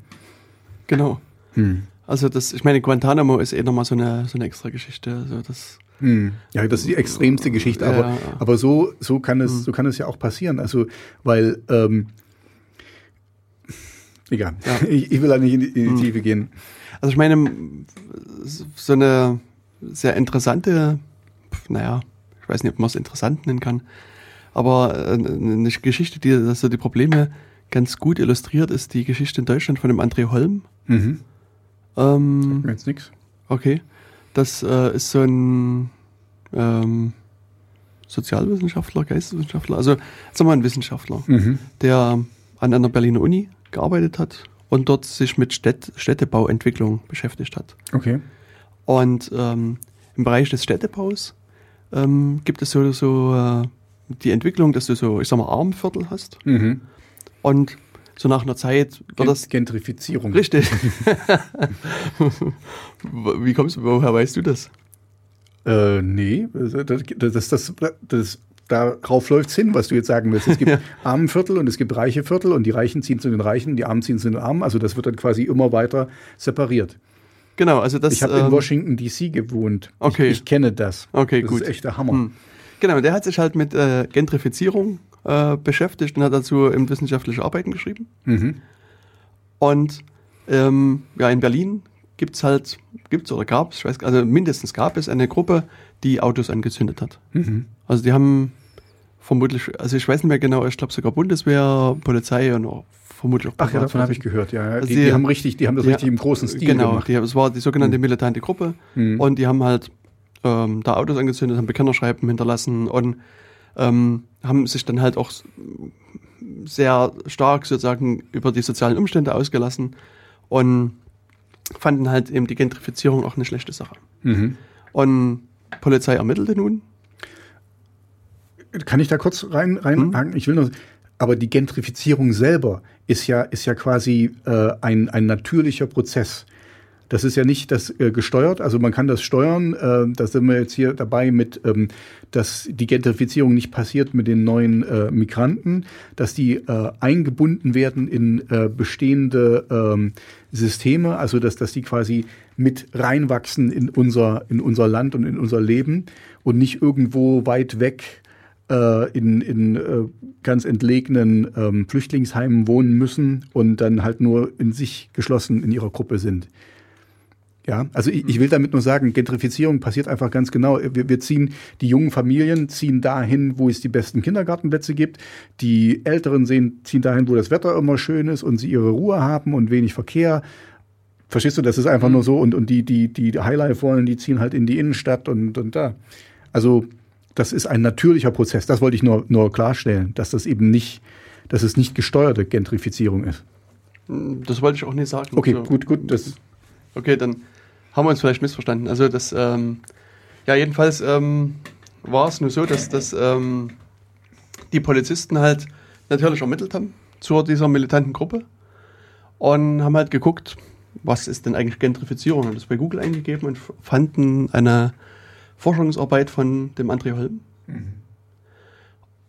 Speaker 1: Genau.
Speaker 2: Hm.
Speaker 1: Also das, ich meine, Guantanamo ist eh nochmal so eine, so eine extra Geschichte. Also das,
Speaker 2: Hm. Ja, das ist die extremste Geschichte, aber,
Speaker 1: Ja.
Speaker 2: aber so, so, kann es, so kann es ja auch passieren. Also, weil, ähm, egal,
Speaker 1: Ja.
Speaker 2: ich, ich will da nicht in die, in die Tiefe gehen.
Speaker 1: also ich meine, so eine sehr interessante, naja, ich weiß nicht, ob man es interessant nennen kann, aber äh, eine Geschichte, die so die Probleme ganz gut illustriert, ist die Geschichte in Deutschland von dem André Holm.
Speaker 2: Mhm.
Speaker 1: Ähm,
Speaker 2: Jetzt nix.
Speaker 1: Okay. Das äh, ist so ein ähm, Sozialwissenschaftler, Geisteswissenschaftler, also sagen wir mal ein Wissenschaftler,
Speaker 2: Mhm.
Speaker 1: der an einer Berliner Uni gearbeitet hat und dort sich mit Städt Städtebauentwicklung beschäftigt hat.
Speaker 2: Okay.
Speaker 1: Und ähm, im Bereich des Städtebaus ähm, gibt es so, so äh, die Entwicklung, dass du so, ich sag mal, Armviertel hast
Speaker 2: Mhm.
Speaker 1: und so nach einer Zeit wird das
Speaker 2: Gentrifizierung.
Speaker 1: richtig. Wie kommst du, woher weißt du das?
Speaker 2: Äh, nee, das, das, das, das, darauf läuft's hin, was du jetzt sagen willst. Es gibt
Speaker 1: Ja.
Speaker 2: Armenviertel und es gibt reiche Viertel und die Reichen ziehen zu den Reichen, die Armen ziehen zu den Armen. Also das wird dann quasi immer weiter separiert.
Speaker 1: Genau, also das.
Speaker 2: Ich habe in
Speaker 1: ähm,
Speaker 2: Washington D.C. gewohnt.
Speaker 1: Okay.
Speaker 2: Ich, ich kenne das.
Speaker 1: Okay,
Speaker 2: das
Speaker 1: gut.
Speaker 2: ist echt der Hammer.
Speaker 1: Hm. Genau, der hat sich halt mit äh, Gentrifizierung äh, beschäftigt und hat dazu eben wissenschaftliche Arbeiten geschrieben.
Speaker 2: Mhm.
Speaker 1: Und ähm, ja, in Berlin gibt's halt, gibt's oder gab's, ich weiß gar- also mindestens gab es eine Gruppe, die Autos angezündet hat.
Speaker 2: Mhm.
Speaker 1: Also die haben vermutlich, also ich weiß nicht mehr genau, ich glaube sogar Bundeswehr, Polizei und auch vermutlich auch
Speaker 2: Ach ja, davon habe ich gehört. Ja.
Speaker 1: Also
Speaker 2: Die,
Speaker 1: die-
Speaker 2: die haben richtig, die haben das
Speaker 1: Ja,
Speaker 2: richtig im großen Stil
Speaker 1: genau,
Speaker 2: gemacht.
Speaker 1: Die, es war die sogenannte militante Gruppe
Speaker 2: Mhm.
Speaker 1: und die haben halt ähm, da Autos angezündet, haben Bekennerschreiben hinterlassen und ähm, haben sich dann halt auch sehr stark sozusagen über die sozialen Umstände ausgelassen und fanden halt eben die Gentrifizierung auch eine schlechte Sache.
Speaker 2: Mhm.
Speaker 1: Und Polizei ermittelte nun.
Speaker 2: Kann ich da kurz rein reinhaken? Ich will nur, aber die Gentrifizierung selber ist ja ist ja quasi äh, ein ein natürlicher Prozess. Das ist ja nicht das äh, gesteuert, also man kann das steuern. Äh, da sind wir jetzt hier dabei mit, ähm, dass die Gentrifizierung nicht passiert mit den neuen äh, Migranten, dass die äh, eingebunden werden in äh, bestehende ähm, Systeme, also dass, dass die quasi mit reinwachsen in unser, in unser Land und in unser Leben und nicht irgendwo weit weg äh, in, in äh, ganz entlegenen ähm, Flüchtlingsheimen wohnen müssen und dann halt nur in sich geschlossen in ihrer Gruppe sind. Ja, also ich, ich will damit nur sagen, Gentrifizierung passiert einfach ganz genau. Wir, wir ziehen, die jungen Familien ziehen dahin, wo es die besten Kindergartenplätze gibt. Die Älteren sehen, ziehen dahin, wo das Wetter immer schön ist und sie ihre Ruhe haben und wenig Verkehr. Verstehst du, das ist einfach nur so. Und, und die, die, die Highlife wollen, die ziehen halt in die Innenstadt und, und da. Also, das ist ein natürlicher Prozess. Das wollte ich nur, nur klarstellen, dass das eben nicht, dass es nicht gesteuerte Gentrifizierung ist.
Speaker 1: Das wollte ich auch nicht sagen.
Speaker 2: Okay,
Speaker 1: So.
Speaker 2: gut, gut. Das,
Speaker 1: Okay, dann haben wir uns vielleicht missverstanden. Also das, ähm, ja, jedenfalls ähm, war es nur so, dass, dass ähm, die Polizisten halt natürlich ermittelt haben zu dieser militanten Gruppe und haben halt geguckt, was ist denn eigentlich Gentrifizierung? Haben das bei Google eingegeben und fanden eine Forschungsarbeit von dem André Holm.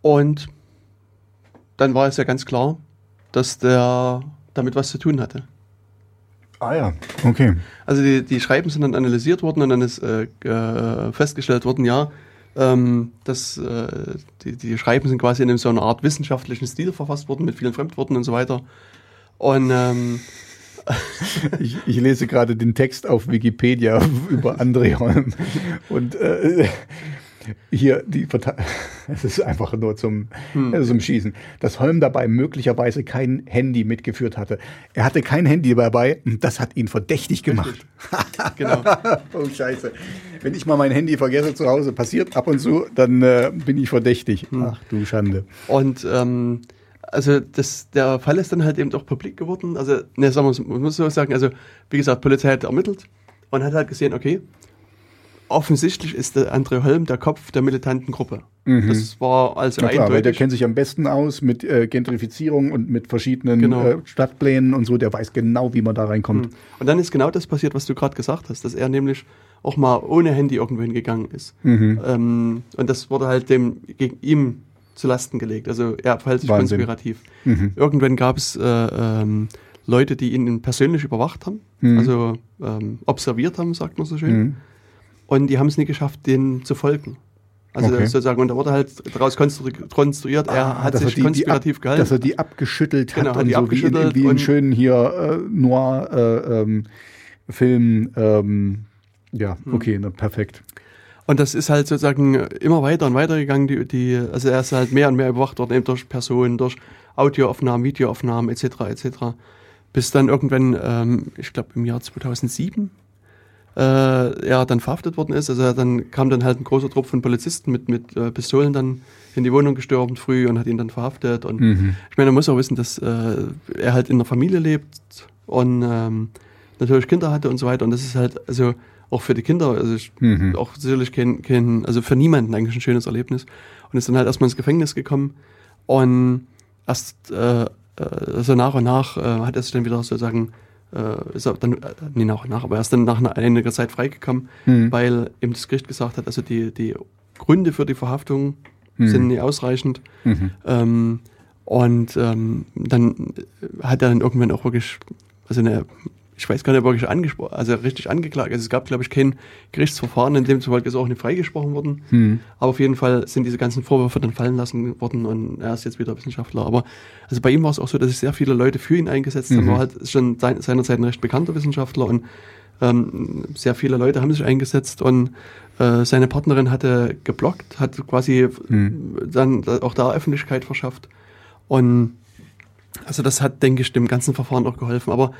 Speaker 1: Und dann war es ja ganz klar, dass der damit was zu tun hatte.
Speaker 2: Ah ja, okay.
Speaker 1: Also die, die Schreiben sind dann analysiert worden und dann ist äh, äh, festgestellt worden, ja, ähm, dass äh, die, die Schreiben sind quasi in so einer Art wissenschaftlichen Stil verfasst worden mit vielen Fremdworten und so weiter. Und ähm,
Speaker 2: Ich, ich lese gerade den Text auf Wikipedia über André Holm. Und äh, hier, die Verte- es ist einfach nur zum, äh, zum Schießen, dass Holm dabei möglicherweise kein Handy mitgeführt hatte. Er hatte kein Handy dabei und das hat ihn verdächtig gemacht.
Speaker 1: genau.
Speaker 2: oh Scheiße. Wenn ich mal mein Handy vergesse zu Hause, passiert ab und zu, dann äh, bin ich verdächtig. Ach du Schande.
Speaker 1: Und ähm, also das, der Fall ist dann halt eben doch publik geworden. Also, ne, sagen wir, man muss so sagen, also wie gesagt, Polizei hat ermittelt und hat halt gesehen, okay, offensichtlich ist der André Holm der Kopf der militanten Gruppe. Das war also
Speaker 2: Na klar, weil der
Speaker 1: eindeutig.
Speaker 2: kennt sich am besten aus mit äh, Gentrifizierung und mit verschiedenen
Speaker 1: Genau.
Speaker 2: äh, Stadtplänen und so. Der weiß genau, wie man da reinkommt.
Speaker 1: Und dann ist genau das passiert, was du gerade gesagt hast, dass er nämlich auch mal ohne Handy irgendwo hingegangen ist.
Speaker 2: Mhm.
Speaker 1: Ähm, und das wurde halt dem gegen ihm zu Lasten gelegt. Also er verhält sich
Speaker 2: Wahnsinn.
Speaker 1: konspirativ.
Speaker 2: Mhm.
Speaker 1: Irgendwann gab es äh, ähm, Leute, die ihn persönlich überwacht haben,
Speaker 2: Mhm.
Speaker 1: also ähm, observiert haben, sagt man so schön. Und die haben es nie geschafft, denen zu folgen. Also
Speaker 2: Okay.
Speaker 1: sozusagen, und da wurde halt daraus konstru- konstruiert, er
Speaker 2: Ah,
Speaker 1: hat
Speaker 2: dass
Speaker 1: sich konspirativ
Speaker 2: ab,
Speaker 1: gehalten.
Speaker 2: Dass er die abgeschüttelt hat
Speaker 1: Genau, hat
Speaker 2: und
Speaker 1: die
Speaker 2: so wie in,
Speaker 1: abgeschüttelt
Speaker 2: wie in schönen hier äh, Noir äh, ähm. Ähm, ja,
Speaker 1: Hm.
Speaker 2: okay, na, perfekt.
Speaker 1: Und das ist halt sozusagen immer weiter und weiter gegangen. Die, die, also er ist halt mehr und mehr überwacht worden, eben durch Personen, durch Audioaufnahmen, Videoaufnahmen etc. etc. Bis dann irgendwann, ähm, ich glaube im Jahr 2007, äh, er dann verhaftet worden ist. Also dann kam dann halt ein großer Trupp von Polizisten mit, mit äh, Pistolen dann in die Wohnung gestürmt früh und hat ihn dann verhaftet. Und
Speaker 2: Mhm.
Speaker 1: ich meine, man muss auch wissen, dass äh, er halt in einer Familie lebt und ähm, natürlich Kinder hatte und so weiter. Und das ist halt, also auch für die Kinder, also ich,
Speaker 2: Mhm.
Speaker 1: auch sicherlich kein, kein, also für niemanden eigentlich ein schönes Erlebnis. Und ist dann halt erstmal ins Gefängnis gekommen und erst äh, äh, so nach und nach äh, hat er sich dann wieder sozusagen, äh, ist er dann, äh, nee, nach und nach, aber er ist dann nach einer, einiger Zeit freigekommen,
Speaker 2: Mhm.
Speaker 1: weil eben das Gericht gesagt hat, also die, die Gründe für die Verhaftung
Speaker 2: Mhm.
Speaker 1: sind nicht ausreichend.
Speaker 2: Mhm.
Speaker 1: Ähm, und ähm, dann hat er dann irgendwann auch wirklich, also eine, ich weiß gar nicht, ob er wirklich angesprochen, also richtig angeklagt. Also es gab, glaube ich, kein Gerichtsverfahren, in dem zufolge ist auch nicht freigesprochen worden.
Speaker 2: Mhm.
Speaker 1: Aber auf jeden Fall sind diese ganzen Vorwürfe dann fallen lassen worden und er ist jetzt wieder Wissenschaftler. Aber also bei ihm war es auch so, dass sich sehr viele Leute für ihn eingesetzt haben.
Speaker 2: Mhm.
Speaker 1: Er war halt schon sein, seinerzeit ein recht bekannter Wissenschaftler und ähm, sehr viele Leute haben sich eingesetzt und äh, seine Partnerin hatte geblockt, hat quasi
Speaker 2: Mhm.
Speaker 1: dann auch da Öffentlichkeit verschafft. Und also das hat, denke ich, dem ganzen Verfahren auch geholfen. Aber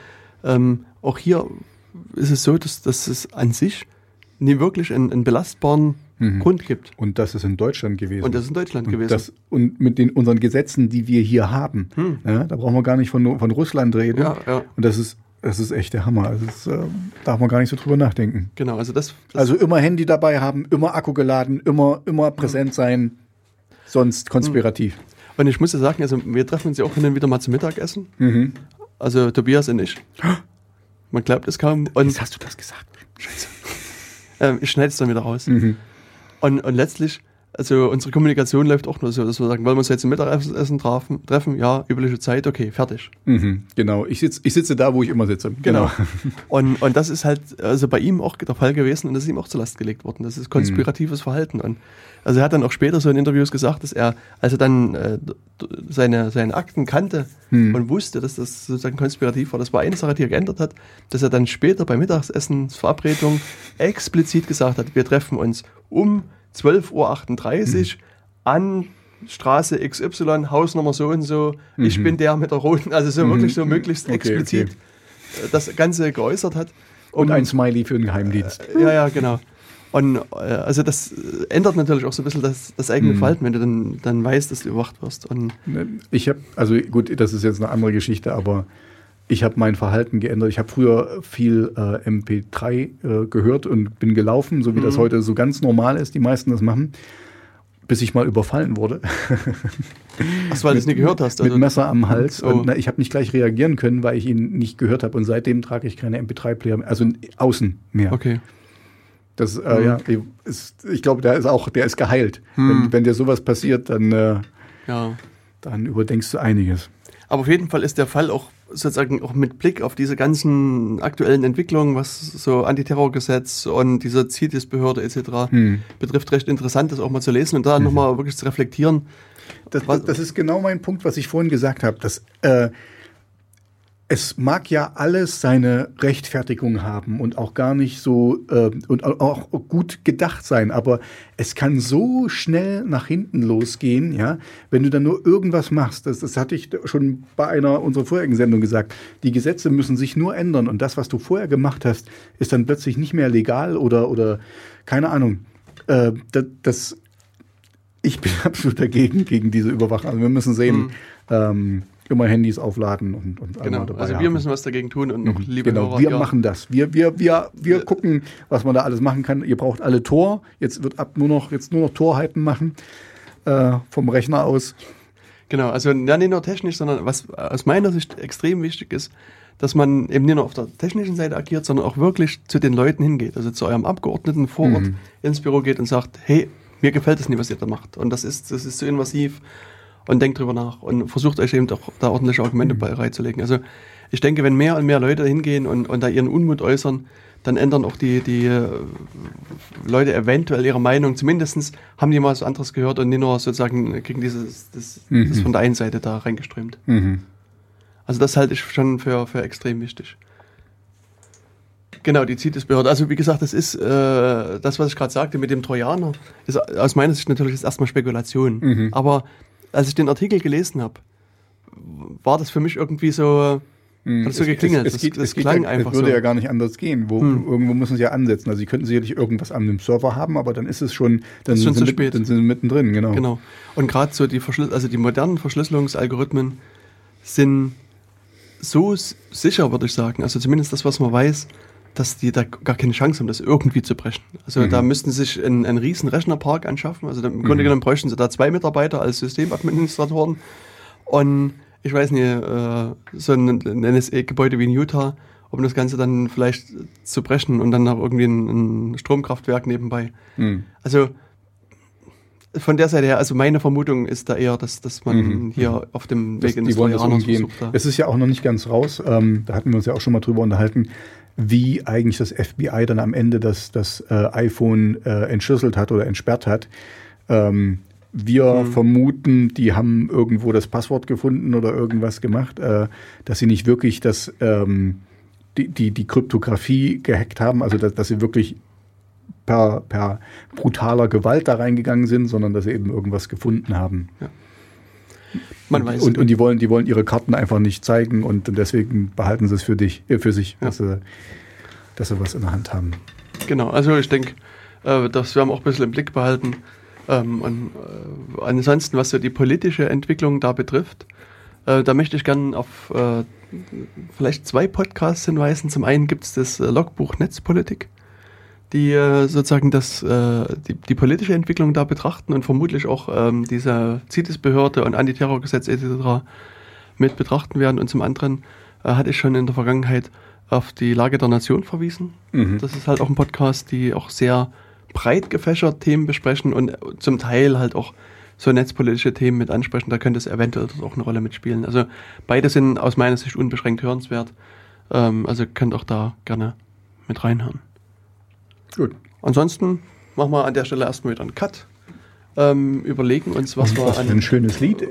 Speaker 1: ähm, auch hier ist es so, dass, dass es an sich nie wirklich einen, einen belastbaren
Speaker 2: Mhm.
Speaker 1: Grund gibt.
Speaker 2: Und das ist in Deutschland gewesen.
Speaker 1: Und das ist in Deutschland
Speaker 2: und
Speaker 1: gewesen.
Speaker 2: Das, und mit den unseren Gesetzen, die wir hier haben,
Speaker 1: Hm.
Speaker 2: ja, da brauchen wir gar nicht von, von Russland reden.
Speaker 1: Ja, ja.
Speaker 2: Und das ist, das ist echt der Hammer. Also das äh, darf man gar nicht so drüber nachdenken.
Speaker 1: Genau, also das, das
Speaker 2: Also immer Handy dabei haben, immer Akku geladen, immer, immer präsent sein, sonst konspirativ.
Speaker 1: und ich muss ja sagen, also wir treffen uns ja auch hin und wieder mal zum Mittagessen.
Speaker 2: Mhm.
Speaker 1: Also Tobias und ich. Man glaubt es kaum. Und
Speaker 2: Jetzt hast du das gesagt. Scheiße.
Speaker 1: ähm, ich schneide es dann wieder raus.
Speaker 2: Mhm.
Speaker 1: Und, und letztlich, also unsere Kommunikation läuft auch nur so, dass wir sagen, wollen wir uns jetzt zum Mittagessen treffen, treffen? Ja, übliche Zeit, okay, fertig.
Speaker 2: Mhm. Genau. Ich, sitz, ich sitze da, wo ich immer sitze. Genau.
Speaker 1: Und, und das ist halt also bei ihm auch der Fall gewesen und das ist ihm auch zur Last gelegt worden. Das ist konspiratives Verhalten. Und also er hat dann auch später so in Interviews gesagt, dass er, als er dann äh, seine, seine Akten kannte
Speaker 2: Hm.
Speaker 1: und wusste, dass das sozusagen konspirativ war, das war eine Sache, die er geändert hat, dass er dann später bei Mittagsessensverabredung explizit gesagt hat, wir treffen uns um 12.38 Uhr an Straße XY, Hausnummer so und so, ich bin der mit der roten, also so wirklich so möglichst
Speaker 2: Mhm. Okay,
Speaker 1: explizit
Speaker 2: okay.
Speaker 1: äh, das Ganze geäußert hat.
Speaker 2: Und ein Smiley für den Geheimdienst.
Speaker 1: Ja, ja, genau. Und äh, also das äh, ändert natürlich auch so ein bisschen das, das
Speaker 2: Mhm.
Speaker 1: eigene Verhalten, wenn du dann, dann weißt, dass du überwacht wirst. Und
Speaker 2: Ich habe, also gut, das ist jetzt eine andere Geschichte, aber ich habe mein Verhalten geändert. Ich habe früher viel äh, MP3 äh, gehört und bin gelaufen, so wie das heute so ganz normal ist, die meisten das machen, bis ich mal überfallen wurde.
Speaker 1: ach, weil du es nie gehört hast.
Speaker 2: mit Messer am Hals.
Speaker 1: Oh.
Speaker 2: Und na, ich habe nicht gleich reagieren können, weil ich ihn nicht gehört habe. Und seitdem trage ich keine MP3-Player mehr, also außen mehr.
Speaker 1: Okay.
Speaker 2: Das, äh,
Speaker 1: Mhm.
Speaker 2: ja, ist, ich glaube, der ist auch, der ist geheilt.
Speaker 1: Mhm.
Speaker 2: Wenn, wenn dir sowas passiert, dann, äh,
Speaker 1: Ja.
Speaker 2: dann überdenkst du einiges.
Speaker 1: Aber auf jeden Fall ist der Fall auch sozusagen auch mit Blick auf diese ganzen aktuellen Entwicklungen, was so Antiterrorgesetz und diese CITES-Behörde etc.
Speaker 2: Hm.
Speaker 1: betrifft, recht interessant, das auch mal zu lesen und da nochmal wirklich zu reflektieren.
Speaker 2: Das, das, das ist genau mein Punkt, was ich vorhin gesagt habe. Dass, äh, es mag ja alles seine Rechtfertigung haben und auch gar nicht so äh, und au- auch gut gedacht sein, aber es kann so schnell nach hinten losgehen, ja, wenn du dann nur irgendwas machst. Das, das hatte ich schon bei einer unserer vorherigen Sendung gesagt. Die Gesetze müssen sich nur ändern und das, was du vorher gemacht hast, ist dann plötzlich nicht mehr legal oder oder keine Ahnung. Äh, das, das ich bin absolut dagegen, gegen diese Überwachung. Also wir müssen sehen, ähm, immer Handys aufladen und, und
Speaker 1: Genau.
Speaker 2: dabei
Speaker 1: Also wir
Speaker 2: haben.
Speaker 1: müssen was dagegen tun und noch liebe
Speaker 2: Genau,
Speaker 1: Hörer,
Speaker 2: wir
Speaker 1: ihr-
Speaker 2: machen das. Wir, wir, wir, wir gucken, was man da alles machen kann. Ihr braucht alle Tor. Jetzt wird ab nur noch, jetzt nur noch Torheiten machen äh, vom Rechner aus.
Speaker 1: Genau, also ja, nicht nur technisch, sondern was aus meiner Sicht extrem wichtig ist, dass man eben nicht nur auf der technischen Seite agiert, sondern auch wirklich zu den Leuten hingeht, also zu eurem Abgeordneten vor Ort
Speaker 2: Mhm.
Speaker 1: ins Büro geht und sagt, hey, mir gefällt es nicht, was ihr da macht und das ist, das ist zu invasiv und denkt drüber nach und versucht euch eben auch da ordentliche. Argumente bereitzulegen. Also ich denke, wenn mehr und mehr Leute hingehen und, und da ihren Unmut äußern, dann ändern auch die, die äh, Leute eventuell ihre Meinung. Zumindest haben die mal was anderes gehört und nicht nur sozusagen kriegen dieses das,
Speaker 2: Mhm.
Speaker 1: das von der einen Seite da reingeströmt.
Speaker 2: Mhm.
Speaker 1: Also das halte ich schon für, für extrem wichtig. Genau, die CITES-Behörde. Also wie gesagt, das ist äh, das, was ich gerade sagte mit dem Trojaner, ist aus meiner Sicht natürlich jetzt erstmal Spekulation.
Speaker 2: Mhm.
Speaker 1: Aber als ich den Artikel gelesen habe, war das für mich irgendwie so, hat es so geklingelt.
Speaker 2: Es, es, geht, es, geht
Speaker 1: klang
Speaker 2: ja,
Speaker 1: einfach
Speaker 2: es würde
Speaker 1: so.
Speaker 2: ja gar nicht anders gehen. Wo,
Speaker 1: Hm.
Speaker 2: Irgendwo müssen sie ja ansetzen. Also sie könnten sicherlich irgendwas an dem Server haben, aber dann ist es schon, dann,
Speaker 1: Ist schon
Speaker 2: sind,
Speaker 1: zu spät.
Speaker 2: dann sind sie mittendrin, genau.
Speaker 1: Genau. Und gerade so die Verschlüs also die modernen Verschlüsselungsalgorithmen sind so sicher, würde ich sagen. Also zumindest das, was man weiß, dass die da gar keine Chance haben, das irgendwie zu brechen. Also
Speaker 2: Mhm.
Speaker 1: da müssten sie sich einen, einen riesen Rechnerpark anschaffen. Also im Grunde
Speaker 2: Mhm.
Speaker 1: genommen bräuchten sie da zwei Mitarbeiter als Systemadministratoren. Und ich weiß nicht, äh, so ein, ein NSA-Gebäude wie in Utah, um das Ganze dann vielleicht zu brechen und dann noch irgendwie ein, ein Stromkraftwerk nebenbei.
Speaker 2: Mhm.
Speaker 1: Also von der Seite her, also meine Vermutung ist da eher, dass, dass man
Speaker 2: Mhm.
Speaker 1: hier auf dem
Speaker 2: Das,
Speaker 1: Weg ins
Speaker 2: die wollen das umgehen.
Speaker 1: versucht. da-
Speaker 2: Es ist ja auch noch nicht ganz raus. Ähm, da hatten wir uns ja auch schon mal drüber unterhalten, wie eigentlich das FBI dann am Ende das, das äh, iPhone äh, entschlüsselt hat oder entsperrt hat. Ähm, wir
Speaker 1: Mhm.
Speaker 2: vermuten, die haben irgendwo das Passwort gefunden oder irgendwas gemacht, äh, dass sie nicht wirklich das, ähm, die, die, die Kryptographie gehackt haben, also dass, dass sie wirklich per, per brutaler Gewalt da reingegangen sind, sondern dass sie eben irgendwas gefunden haben.
Speaker 1: Man
Speaker 2: und,
Speaker 1: weiß
Speaker 2: und, und die wollen, die wollen ihre Karten einfach nicht zeigen und deswegen behalten sie es für dich, äh, für sich,
Speaker 1: Ja.
Speaker 2: dass, sie, dass sie was in der Hand haben.
Speaker 1: Genau, also ich denke, äh, das werden wir auch ein bisschen im Blick behalten. Ähm, und äh, ansonsten, was so die politische Entwicklung da betrifft, äh, da möchte ich gerne auf äh, vielleicht zwei Podcasts hinweisen. Zum einen gibt es das äh, Logbuch Netzpolitik, die äh, sozusagen das, äh, die, die politische Entwicklung da betrachten und vermutlich auch ähm, diese CITES-Behörde und Antiterrorgesetz etc. mit betrachten werden. Und zum anderen äh, hatte ich schon in der Vergangenheit auf die Lage der Nation verwiesen.
Speaker 2: Mhm.
Speaker 1: Das ist halt auch ein Podcast, die auch sehr breit gefächert Themen besprechen und zum Teil halt auch so netzpolitische Themen mit ansprechen. Da könnte es eventuell auch eine Rolle mitspielen. Also beide sind aus meiner Sicht unbeschränkt hörenswert. Ähm, also könnt auch da gerne mit reinhören.
Speaker 2: Gut.
Speaker 1: Ansonsten machen wir an der Stelle erstmal wieder einen Cut. Ähm, überlegen uns, was wir
Speaker 2: Was ein
Speaker 1: an
Speaker 2: schönes Lied.
Speaker 1: Äh.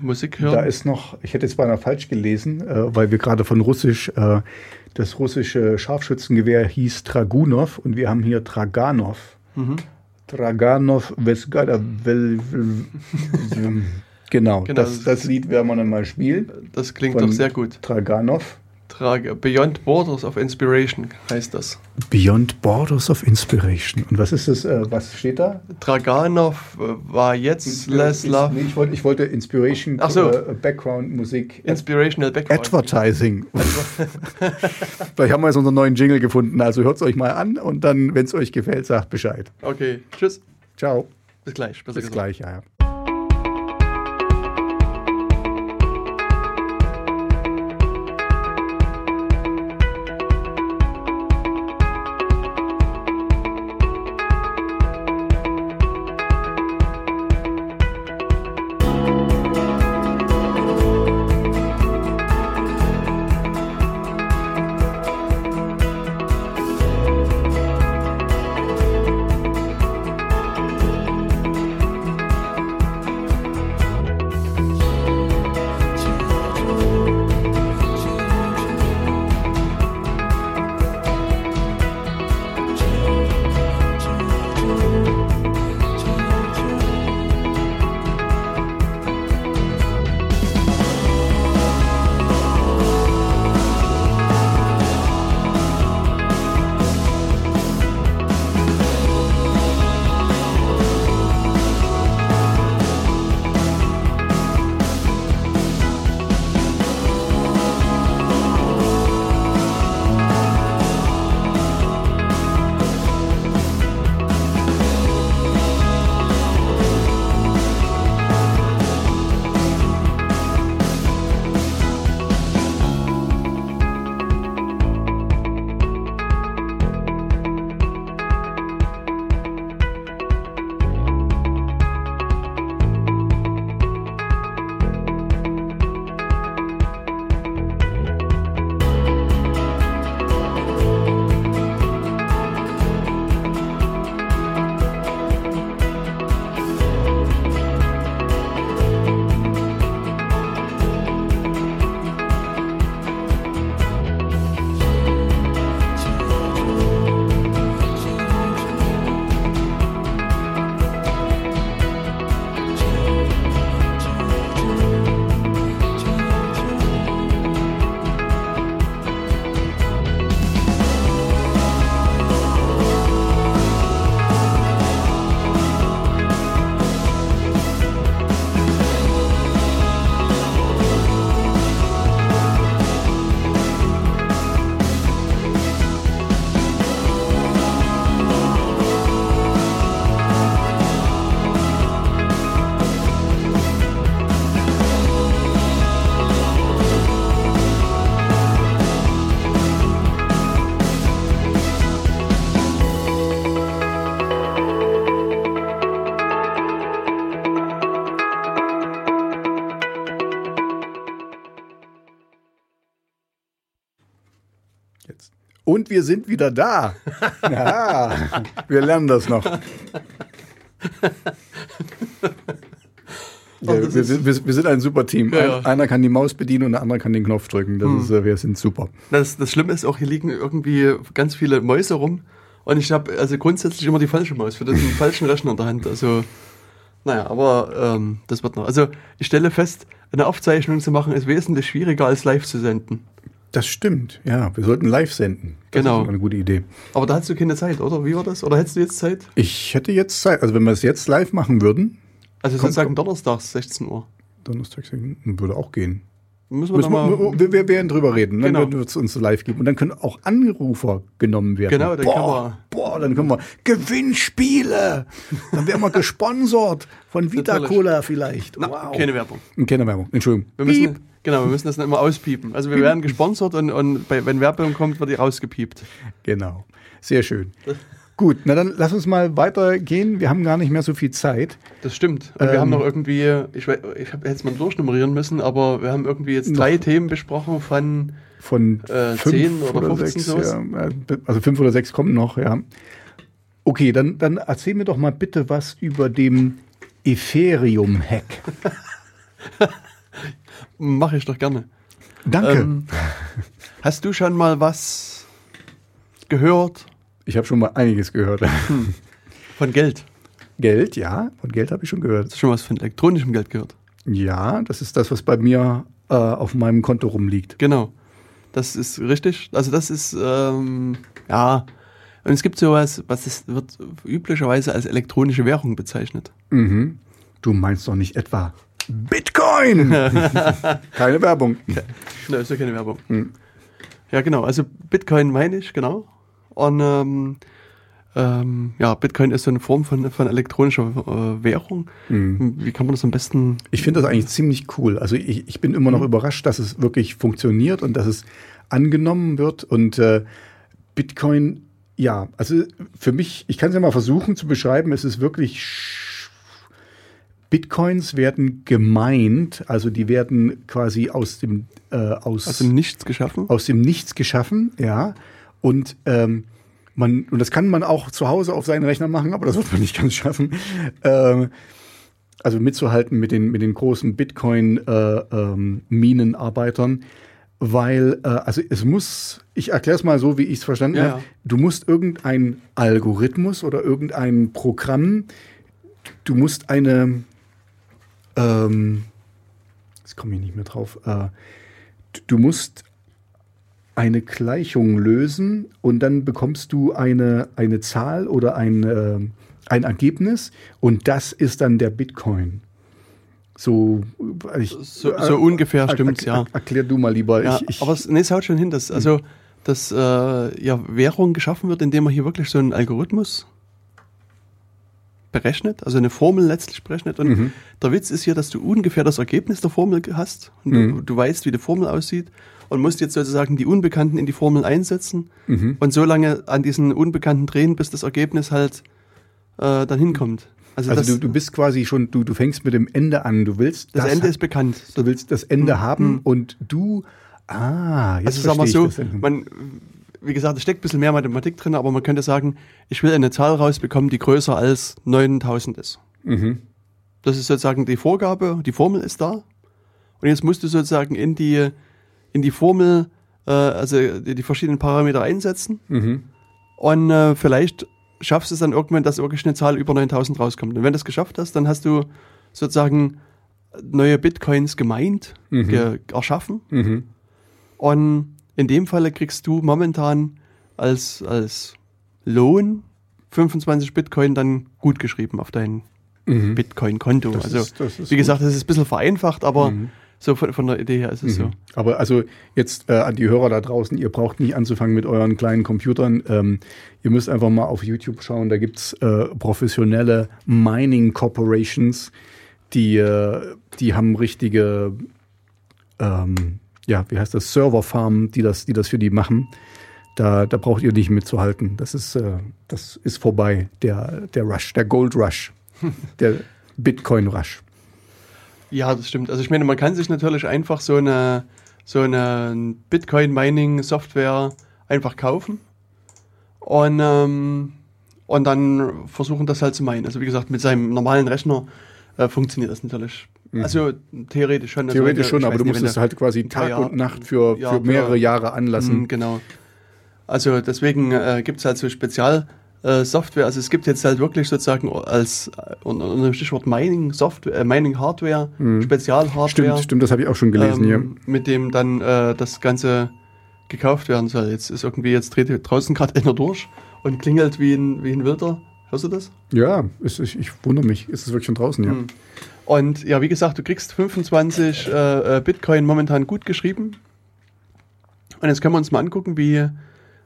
Speaker 1: Musik
Speaker 2: Da
Speaker 1: hören.
Speaker 2: ist noch, ich hätte jetzt beinahe falsch gelesen, äh, weil wir gerade von Russisch, äh, das russische Scharfschützengewehr hieß Dragunov und wir haben hier Draganov.
Speaker 1: Mhm.
Speaker 2: Draganov Vesgada Genau,
Speaker 1: Genau,
Speaker 2: das, das Lied werden wir dann mal spielen.
Speaker 1: Das klingt doch sehr gut.
Speaker 2: Draganov.
Speaker 1: Trage Beyond Borders of Inspiration heißt das.
Speaker 2: Beyond Borders of Inspiration. Und was ist das, äh, was steht da?
Speaker 1: Draganov äh, war jetzt Les Love
Speaker 2: Nee, ich, wollte, ich wollte Inspiration,
Speaker 1: Ach so.
Speaker 2: äh, Background Musik.
Speaker 1: Inspirational Background.
Speaker 2: Advertising. Vielleicht haben wir jetzt unseren neuen Jingle gefunden. Also hört es euch mal an und dann, wenn es euch gefällt, sagt Bescheid.
Speaker 1: Okay, tschüss.
Speaker 2: Ciao.
Speaker 1: Bis gleich.
Speaker 2: Bis
Speaker 1: gesagt.
Speaker 2: gleich. Ja. Wir sind wieder da. Ja, wir lernen das noch. Ja, wir, sind, wir, sind ein super Team.
Speaker 1: Ja,
Speaker 2: Ein,
Speaker 1: ja.
Speaker 2: einer kann die Maus bedienen und der andere kann den Knopf drücken. Das ist, äh, wir sind super.
Speaker 1: Das, das Schlimme ist auch, hier liegen irgendwie ganz viele Mäuse rum. Und ich habe also grundsätzlich immer die falsche Maus für den falschen Rechner in der Hand. Also, naja, aber ähm, das wird noch. Also, ich stelle fest, eine Aufzeichnung zu machen ist wesentlich schwieriger als live zu senden.
Speaker 2: Das stimmt. Ja, wir sollten live senden. Das
Speaker 1: Genau.
Speaker 2: ist eine gute Idee.
Speaker 1: Aber da hast du keine Zeit, oder? Wie war das? Oder hättest du jetzt Zeit?
Speaker 2: Ich hätte jetzt Zeit. Also wenn wir es jetzt live machen würden,
Speaker 1: Also sozusagen donnerstags 16 Uhr.
Speaker 2: Donnerstag würde auch gehen.
Speaker 1: Müssen wir
Speaker 2: Müssen wir,
Speaker 1: mal,
Speaker 2: wir, wir werden drüber reden. Dann
Speaker 1: Genau.
Speaker 2: wird es uns live geben. Und dann können auch Anrufer genommen werden.
Speaker 1: Genau, dann
Speaker 2: boah, boah, dann können wir Gewinnspiele. Dann werden wir gesponsert von Vita. Cola vielleicht.
Speaker 1: Na,
Speaker 2: wow.
Speaker 1: keine Werbung.
Speaker 2: Keine Werbung. Entschuldigung.
Speaker 1: Wir müssen,
Speaker 2: Piep.
Speaker 1: Genau, wir müssen das dann immer auspiepen. Also wir werden gesponsert und, und bei, wenn Werbung kommt, wird die rausgepiept.
Speaker 2: Genau. Sehr schön. Gut, na dann lass uns mal weitergehen. Wir haben gar nicht mehr so viel Zeit.
Speaker 1: Das stimmt. Und wir
Speaker 2: Ähm.
Speaker 1: haben noch irgendwie, ich, wei- ich habe jetzt mal durchnummerieren müssen, aber wir haben irgendwie jetzt drei Themen besprochen von,
Speaker 2: Von
Speaker 1: Äh,
Speaker 2: fünf
Speaker 1: 10 oder 15
Speaker 2: sechs, ja, also fünf oder sechs kommen noch, ja. Okay, dann, dann erzähl mir doch mal bitte was über dem Ethereum-Hack.
Speaker 1: mache ich doch gerne.
Speaker 2: Danke.
Speaker 1: Ähm, hast du schon mal was gehört
Speaker 2: ich habe schon mal einiges gehört.
Speaker 1: von Geld?
Speaker 2: Geld, ja, von Geld habe ich schon gehört.
Speaker 1: Hast du schon was von elektronischem Geld gehört?
Speaker 2: Ja, das ist das, was bei mir äh, auf meinem Konto rumliegt.
Speaker 1: Genau. Das ist richtig. Also das ist, ähm, ja. Und es gibt sowas, was es wird üblicherweise als elektronische Währung bezeichnet.
Speaker 2: Mhm. Du meinst doch nicht etwa Bitcoin? Keine Werbung.
Speaker 1: Ne, ist ja keine Werbung.
Speaker 2: Hm.
Speaker 1: Ja, genau. Also Bitcoin meine ich, genau. Und ähm, ähm, ja, Bitcoin ist so eine Form von, von elektronischer äh, Währung.
Speaker 2: Hm.
Speaker 1: Wie kann man das am besten?
Speaker 2: Ich finde das eigentlich ziemlich cool. Also ich, ich bin immer noch überrascht, dass es wirklich funktioniert und dass es angenommen wird. Und äh, Bitcoin, ja, also für mich, ich kann es ja mal versuchen zu beschreiben, es ist wirklich Bitcoins werden gemeint, also die werden quasi aus dem äh, aus
Speaker 1: Aus dem Nichts geschaffen?
Speaker 2: aus dem Nichts geschaffen, ja. Und ähm, man, und das kann man auch zu Hause auf seinen Rechner machen, aber das wird man nicht ganz schaffen. Ähm, also mitzuhalten mit den, mit den großen Bitcoin-Minenarbeitern, weil, äh, also es muss, ich erkläre es mal so, wie ich es verstanden
Speaker 1: Ja,
Speaker 2: habe, du musst irgendein Algorithmus oder irgendein Programm, du musst eine, ähm, jetzt komme ich nicht mehr drauf, äh, du musst eine Gleichung lösen und dann bekommst du eine, eine Zahl oder ein, äh, ein Ergebnis und das ist dann der Bitcoin. So, ich,
Speaker 1: So, so ungefähr
Speaker 2: er-
Speaker 1: stimmt's, ja.
Speaker 2: Erklär du mal lieber.
Speaker 1: Ja,
Speaker 2: ich, ich,
Speaker 1: aber es, nee, es haut schon hin, dass, also, dass äh, ja, Währung geschaffen wird, indem man hier wirklich so einen Algorithmus berechnet, also eine Formel letztlich berechnet. Und
Speaker 2: Mhm.
Speaker 1: der Witz ist hier, dass du ungefähr das Ergebnis der Formel hast und
Speaker 2: Mhm.
Speaker 1: du, du weißt, wie die Formel aussieht und musst jetzt sozusagen die Unbekannten in die Formel einsetzen
Speaker 2: Mhm.
Speaker 1: und so lange an diesen Unbekannten drehen, bis das Ergebnis halt äh, dann hinkommt. Also,
Speaker 2: also
Speaker 1: das,
Speaker 2: du, du bist quasi schon, du, du fängst mit dem Ende an. Du willst
Speaker 1: das Ende ist bekannt.
Speaker 2: du willst das Ende
Speaker 1: Mhm.
Speaker 2: haben und du, ah, jetzt
Speaker 1: Also sagen wir so,
Speaker 2: ich das.
Speaker 1: man, wie gesagt, es steckt ein bisschen mehr Mathematik drin, aber man könnte sagen, ich will eine Zahl rausbekommen, die größer als 9000 ist.
Speaker 2: Mhm.
Speaker 1: Das ist sozusagen die Vorgabe, die Formel ist da. Und jetzt musst du sozusagen in die, in die Formel, äh, also die, die verschiedenen Parameter einsetzen.
Speaker 2: Mhm.
Speaker 1: Und äh, vielleicht schaffst du es dann irgendwann, dass wirklich eine Zahl über 9000 rauskommt. Und wenn du das geschafft hast, dann hast du sozusagen neue Bitcoins gemeint,
Speaker 2: Mhm.
Speaker 1: ge erschaffen.
Speaker 2: Mhm.
Speaker 1: Und in dem Falle kriegst du momentan als, als Lohn 25 Bitcoin dann gut geschrieben auf dein
Speaker 2: Mhm.
Speaker 1: Bitcoin-Konto. Also,
Speaker 2: ist- ist
Speaker 1: wie gesagt, das ist ein bisschen vereinfacht, aber
Speaker 2: Mhm.
Speaker 1: so von, von der Idee her ist es so.
Speaker 2: Mhm. Aber also jetzt äh, an die Hörer da draußen, ihr braucht nicht anzufangen mit euren kleinen Computern. Ähm, ihr müsst einfach mal auf YouTube schauen. Da gibt's äh, professionelle Mining Corporations, die, äh, die haben richtige, ähm, ja, wie heißt das, Serverfarmen, die das, die das für die machen. Da, da braucht ihr nicht mitzuhalten. Das ist, äh, das ist vorbei, der, der Rush, der Gold Rush, der Bitcoin Rush.
Speaker 1: Ja, das stimmt. Also ich meine, man kann sich natürlich einfach so eine, so eine Bitcoin-Mining-Software einfach kaufen und, ähm, und dann versuchen das halt zu meinen. Also wie gesagt, mit seinem normalen Rechner äh, funktioniert das natürlich. Also theoretisch schon. Also
Speaker 2: Mhm. Theoretisch schon, aber du musst es halt quasi Tag
Speaker 1: Jahre-
Speaker 2: und Nacht für,
Speaker 1: Ja,
Speaker 2: für mehrere
Speaker 1: für-
Speaker 2: Jahre anlassen.
Speaker 1: Mm, Genau. Also deswegen äh, gibt es halt so Spezialsoftware. Äh, also es gibt jetzt halt wirklich sozusagen als äh, unter dem Stichwort Mining Software, äh, Mining Hardware, Spezialhardware.
Speaker 2: Mhm. Stimmt, stimmt, das habe ich auch schon gelesen hier.
Speaker 1: ähm, mit dem dann äh, das Ganze gekauft werden soll. Jetzt ist irgendwie, jetzt dreht hier draußen gerade einer durch und klingelt wie ein, wie ein Wilder. Hörst du das?
Speaker 2: Ja, ist, ich, ich wundere mich. Ist es wirklich schon draußen, ja?
Speaker 1: Hm. Und ja, wie gesagt, du kriegst 25 äh, äh, Bitcoin momentan gut geschrieben. Und jetzt können wir uns mal angucken, wie, äh,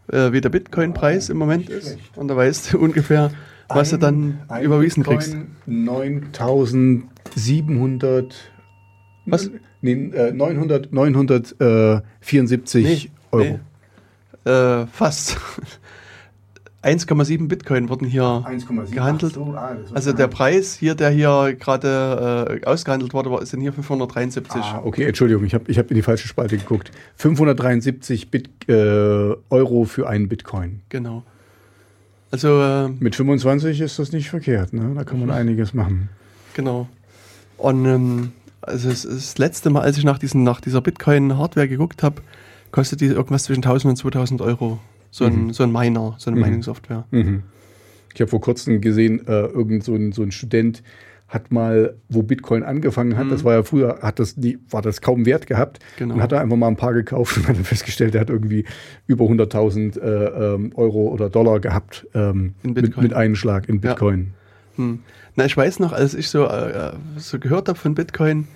Speaker 1: wie der Bitcoin-Preis im Moment ist.
Speaker 2: schlecht.
Speaker 1: Und da weißt du ungefähr, was du dann
Speaker 2: Ein
Speaker 1: überwiesen
Speaker 2: Bitcoin
Speaker 1: kriegst.
Speaker 2: 9700.
Speaker 1: Was?
Speaker 2: Nee, äh, 900, 974 Euro.
Speaker 1: nee. Äh, fast. 1,7 Bitcoin wurden hier
Speaker 2: 1,7.
Speaker 1: gehandelt.
Speaker 2: So, ah,
Speaker 1: Also der Preis hier, der hier gerade äh, ausgehandelt wurde, war, sind hier 573.
Speaker 2: Ah, okay, Entschuldigung, ich habe ich hab in die falsche Spalte geguckt. 573 Bit, äh, Euro für einen Bitcoin.
Speaker 1: Genau. Also, äh,
Speaker 2: Mit 25 ist das nicht verkehrt, ne? Da kann man einiges machen.
Speaker 1: Genau. Und ähm, also es, das letzte Mal, als ich nach, diesen, nach dieser Bitcoin-Hardware geguckt habe, kostet die irgendwas zwischen 1000 und 2000 Euro. So ein, so ein Miner, so eine Mining-Software.
Speaker 2: Mhm. Ich habe vor kurzem gesehen, äh, irgend so ein, so ein Student hat mal, wo Bitcoin angefangen hat, das war ja früher, hat das die, war das kaum Wert gehabt
Speaker 1: Genau.
Speaker 2: und hat da einfach mal ein paar gekauft und hat dann festgestellt, er hat irgendwie über 100.000 äh, ähm, Euro oder Dollar gehabt ähm, mit, mit einem Schlag in
Speaker 1: Ja.
Speaker 2: Bitcoin.
Speaker 1: Hm. Na, ich weiß noch, als ich so, äh, so gehört habe von Bitcoin,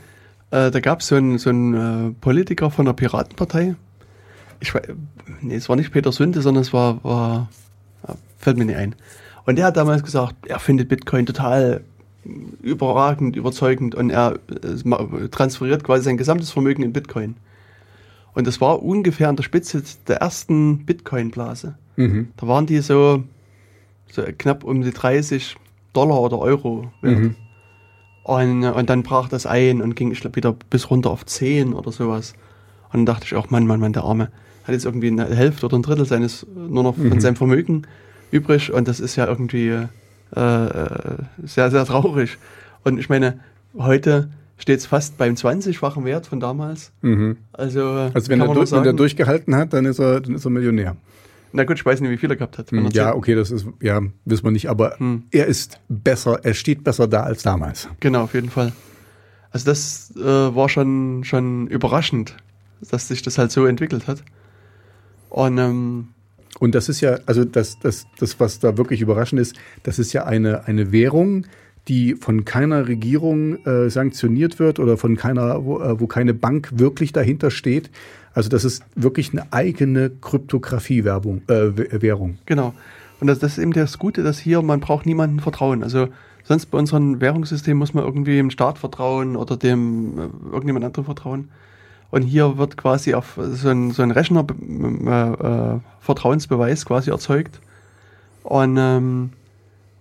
Speaker 1: äh, da gab so es einen so einen, äh, Politiker von der Piratenpartei. Ich nee, es war nicht Peter Sünde, sondern es war, war ja, fällt mir nicht ein. Und der hat damals gesagt, er findet Bitcoin total überragend, überzeugend und er transferiert quasi sein gesamtes Vermögen in Bitcoin. Und das war ungefähr an der Spitze der ersten Bitcoin-Blase.
Speaker 2: Mhm.
Speaker 1: Da waren die so, so knapp um die 30 Dollar oder Euro wert.
Speaker 2: Mhm.
Speaker 1: Und, und dann brach das ein und ging, ich glaube, wieder bis runter auf 10 oder sowas. Und dann dachte ich auch, Mann, Mann, Mann, der Arme hat jetzt irgendwie eine Hälfte oder ein Drittel seines, nur noch von seinem Vermögen übrig. Und das ist ja irgendwie äh, äh, sehr, sehr traurig. Und ich meine, heute steht es fast beim 20-fachen Wert von damals.
Speaker 2: Mhm.
Speaker 1: Also,
Speaker 2: Also wenn er, durch, wenn er
Speaker 1: sagen,
Speaker 2: durchgehalten hat, dann ist er, dann ist er Millionär.
Speaker 1: na gut, ich weiß nicht, wie viel er gehabt hat. er
Speaker 2: Ja,
Speaker 1: zehn-
Speaker 2: okay, das ist, ja, wissen wir nicht, aber
Speaker 1: Hm.
Speaker 2: er ist besser, er steht besser da als damals.
Speaker 1: Genau, auf jeden Fall. Also das äh, war schon, schon überraschend, dass sich das halt so entwickelt hat. Und ähm,
Speaker 2: Und das ist ja, also das, das, das, was da wirklich überraschend ist, das ist ja eine, eine Währung, die von keiner Regierung äh, sanktioniert wird oder von keiner, wo, äh, wo keine Bank wirklich dahinter steht. Also das ist wirklich eine eigene Kryptographie-Werbung, äh, Währung.
Speaker 1: genau. Und das, das ist eben das Gute, dass hier, man braucht niemandem vertrauen. Also sonst bei unserem Währungssystem muss man irgendwie dem Staat vertrauen oder dem äh, irgendjemand anderem vertrauen. Und hier wird quasi auf so ein, so ein Rechner äh, äh, Vertrauensbeweis quasi erzeugt. Und, ähm,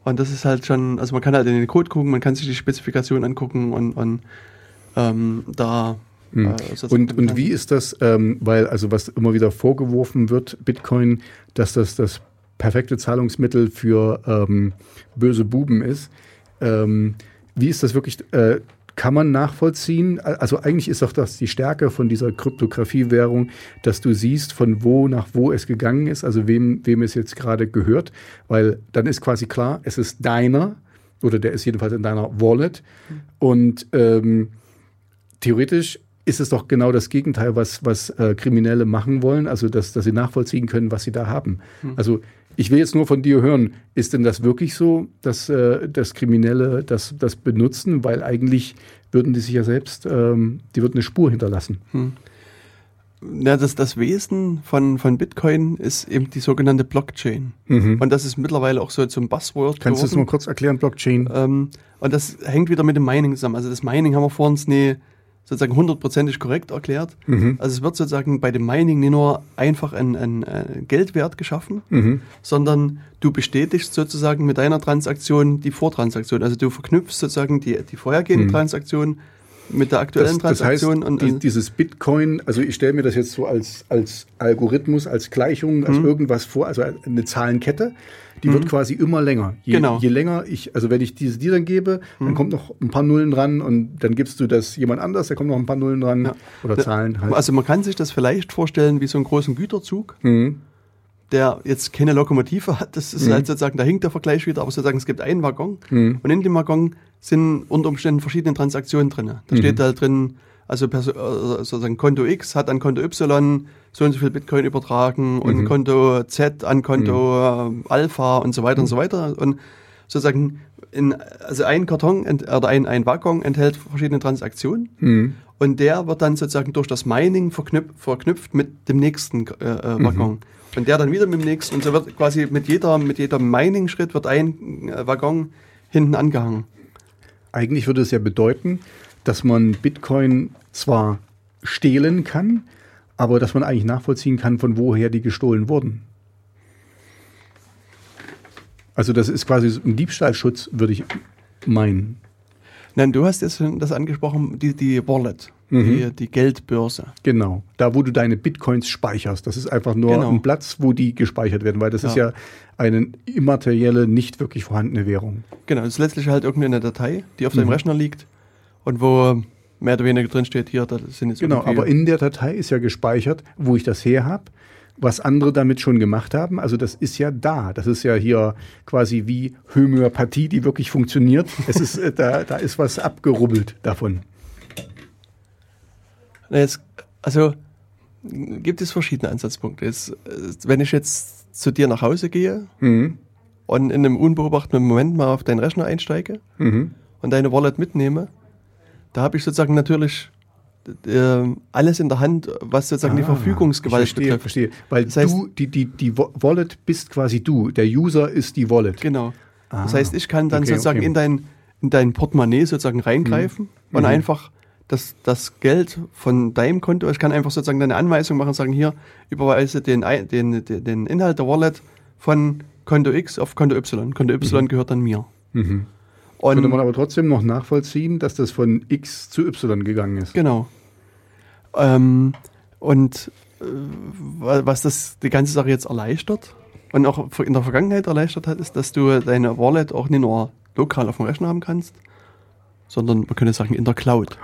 Speaker 1: und das ist halt schon, also man kann halt in den Code gucken, man kann sich die Spezifikation angucken und, und ähm, da
Speaker 2: Hm.
Speaker 1: äh, sozusagen
Speaker 2: Und, und wie ist das, ähm, weil also was immer wieder vorgeworfen wird, Bitcoin, dass das das perfekte Zahlungsmittel für ähm, böse Buben ist. Ähm, wie ist das wirklich, äh, kann man nachvollziehen? Also eigentlich ist doch das die Stärke von dieser Kryptographie-Währung, dass du siehst, von wo nach wo es gegangen ist, also wem, wem es jetzt gerade gehört, weil dann ist quasi klar, es ist deiner oder der ist jedenfalls in deiner Wallet und ähm, theoretisch ist es doch genau das Gegenteil, was, was äh, Kriminelle machen wollen, also dass, dass sie nachvollziehen können, was sie da haben. Also ich will jetzt nur von dir hören, ist denn das wirklich so, dass, äh, dass Kriminelle das, das benutzen? Weil eigentlich würden die sich ja selbst, ähm, die würden eine Spur hinterlassen.
Speaker 1: Ja, das, das Wesen von, von Bitcoin ist eben die sogenannte Blockchain. Und das ist mittlerweile auch so zum Buzzword
Speaker 2: Mhm. Kannst du das mal kurz erklären, Blockchain?
Speaker 1: Ähm, und das hängt wieder mit dem Mining zusammen. Also das Mining haben wir vor uns nie sozusagen hundertprozentig korrekt erklärt.
Speaker 2: Mhm.
Speaker 1: Also es wird sozusagen bei dem Mining nicht nur einfach ein, ein, ein Geldwert geschaffen,
Speaker 2: Mhm.
Speaker 1: sondern du bestätigst sozusagen mit deiner Transaktion die Vortransaktion. Also du verknüpfst sozusagen die, die vorhergehende
Speaker 2: Mhm.
Speaker 1: Transaktion mit der aktuellen
Speaker 2: Das, das heißt,
Speaker 1: Transaktion und,
Speaker 2: die, dieses Bitcoin, also ich stelle mir das jetzt so als, als Algorithmus, als Gleichung,
Speaker 1: Mhm.
Speaker 2: als irgendwas vor, also eine Zahlenkette, die wird quasi immer länger. Je,
Speaker 1: Genau. Mhm.
Speaker 2: je länger ich, also wenn ich diese dir dann gebe, dann kommt noch ein paar Nullen dran und dann gibst du das jemand anders, da kommen noch ein paar Nullen dran
Speaker 1: Ja.
Speaker 2: oder Zahlen halt.
Speaker 1: Also man kann sich das vielleicht vorstellen wie so einen großen Güterzug, der jetzt keine Lokomotive hat. Das ist halt sozusagen, da hinkt der Vergleich wieder, aber sozusagen es gibt einen Waggon und in dem Waggon sind unter Umständen verschiedene Transaktionen drin. Da steht da drin, also äh, sozusagen Konto X hat an Konto Y so und so viel Bitcoin übertragen und Konto Z an Konto äh, Alpha und so weiter und so weiter. Und sozusagen in, also ein Karton oder ein, ein Waggon enthält verschiedene Transaktionen. Und der wird dann sozusagen durch das Mining verknüpft, verknüpft mit dem nächsten äh, äh, Waggon. Und der dann wieder mit dem nächsten. Und so wird quasi mit jeder, mit jeder Mining-Schritt wird ein äh, Waggon hinten angehangen.
Speaker 2: Eigentlich würde es ja bedeuten, dass man Bitcoin zwar stehlen kann, aber dass man eigentlich nachvollziehen kann, von woher die gestohlen wurden. Also das ist quasi ein Diebstahlschutz, würde ich meinen.
Speaker 1: Nein, du hast jetzt das angesprochen, die, die Wallet,
Speaker 2: Mhm.
Speaker 1: die, die Geldbörse.
Speaker 2: Genau, da wo du deine Bitcoins speicherst. Das ist einfach nur
Speaker 1: Genau.
Speaker 2: ein Platz, wo die gespeichert werden, weil das ist ja eine immaterielle, nicht wirklich vorhandene Währung.
Speaker 1: Genau, das ist letztlich halt irgendeine Datei, die auf deinem Rechner liegt und wo mehr oder weniger drin steht, hier, das sind jetzt
Speaker 2: Genau, aber in der Datei ist ja gespeichert, wo ich das her habe, was andere damit schon gemacht haben. Also das ist ja da. Das ist ja hier quasi wie Homöopathie, die wirklich funktioniert. Es ist, äh, da, da ist was abgerubbelt davon.
Speaker 1: Jetzt, also gibt es verschiedene Ansatzpunkte. Jetzt, äh, wenn ich jetzt zu dir nach Hause gehe
Speaker 2: Mhm.
Speaker 1: und in einem unbeobachteten Moment mal auf deinen Rechner einsteige
Speaker 2: Mhm.
Speaker 1: und deine Wallet mitnehme, da habe ich sozusagen natürlich äh, alles in der Hand, was sozusagen die
Speaker 2: Ah,
Speaker 1: Verfügungsgewalt
Speaker 2: ich verstehe,
Speaker 1: betrifft.
Speaker 2: verstehe. Weil
Speaker 1: Das heißt-
Speaker 2: du, die, die, die Wa- Wallet bist quasi du. Der User ist die Wallet.
Speaker 1: Genau. das
Speaker 2: Ah,
Speaker 1: heißt, ich kann dann
Speaker 2: okay,
Speaker 1: sozusagen
Speaker 2: okay. Mhm.
Speaker 1: in dein, in dein Portemonnaie sozusagen reingreifen und einfach das, das Geld von deinem Konto, ich kann einfach sozusagen deine Anweisung machen und sagen, hier, überweise den, den, den, Inhalt der Wallet von Konto X auf Konto Y. Konto Y gehört dann mir.
Speaker 2: Mhm.
Speaker 1: Und
Speaker 2: Könnte man aber trotzdem noch nachvollziehen, dass das von X zu Y gegangen ist.
Speaker 1: Genau. Ähm, und äh, wa- was das die ganze Sache jetzt erleichtert und auch in der Vergangenheit erleichtert hat, ist, dass du deine Wallet auch nicht nur lokal auf dem Rechner haben kannst, sondern man könnte sagen in der Cloud.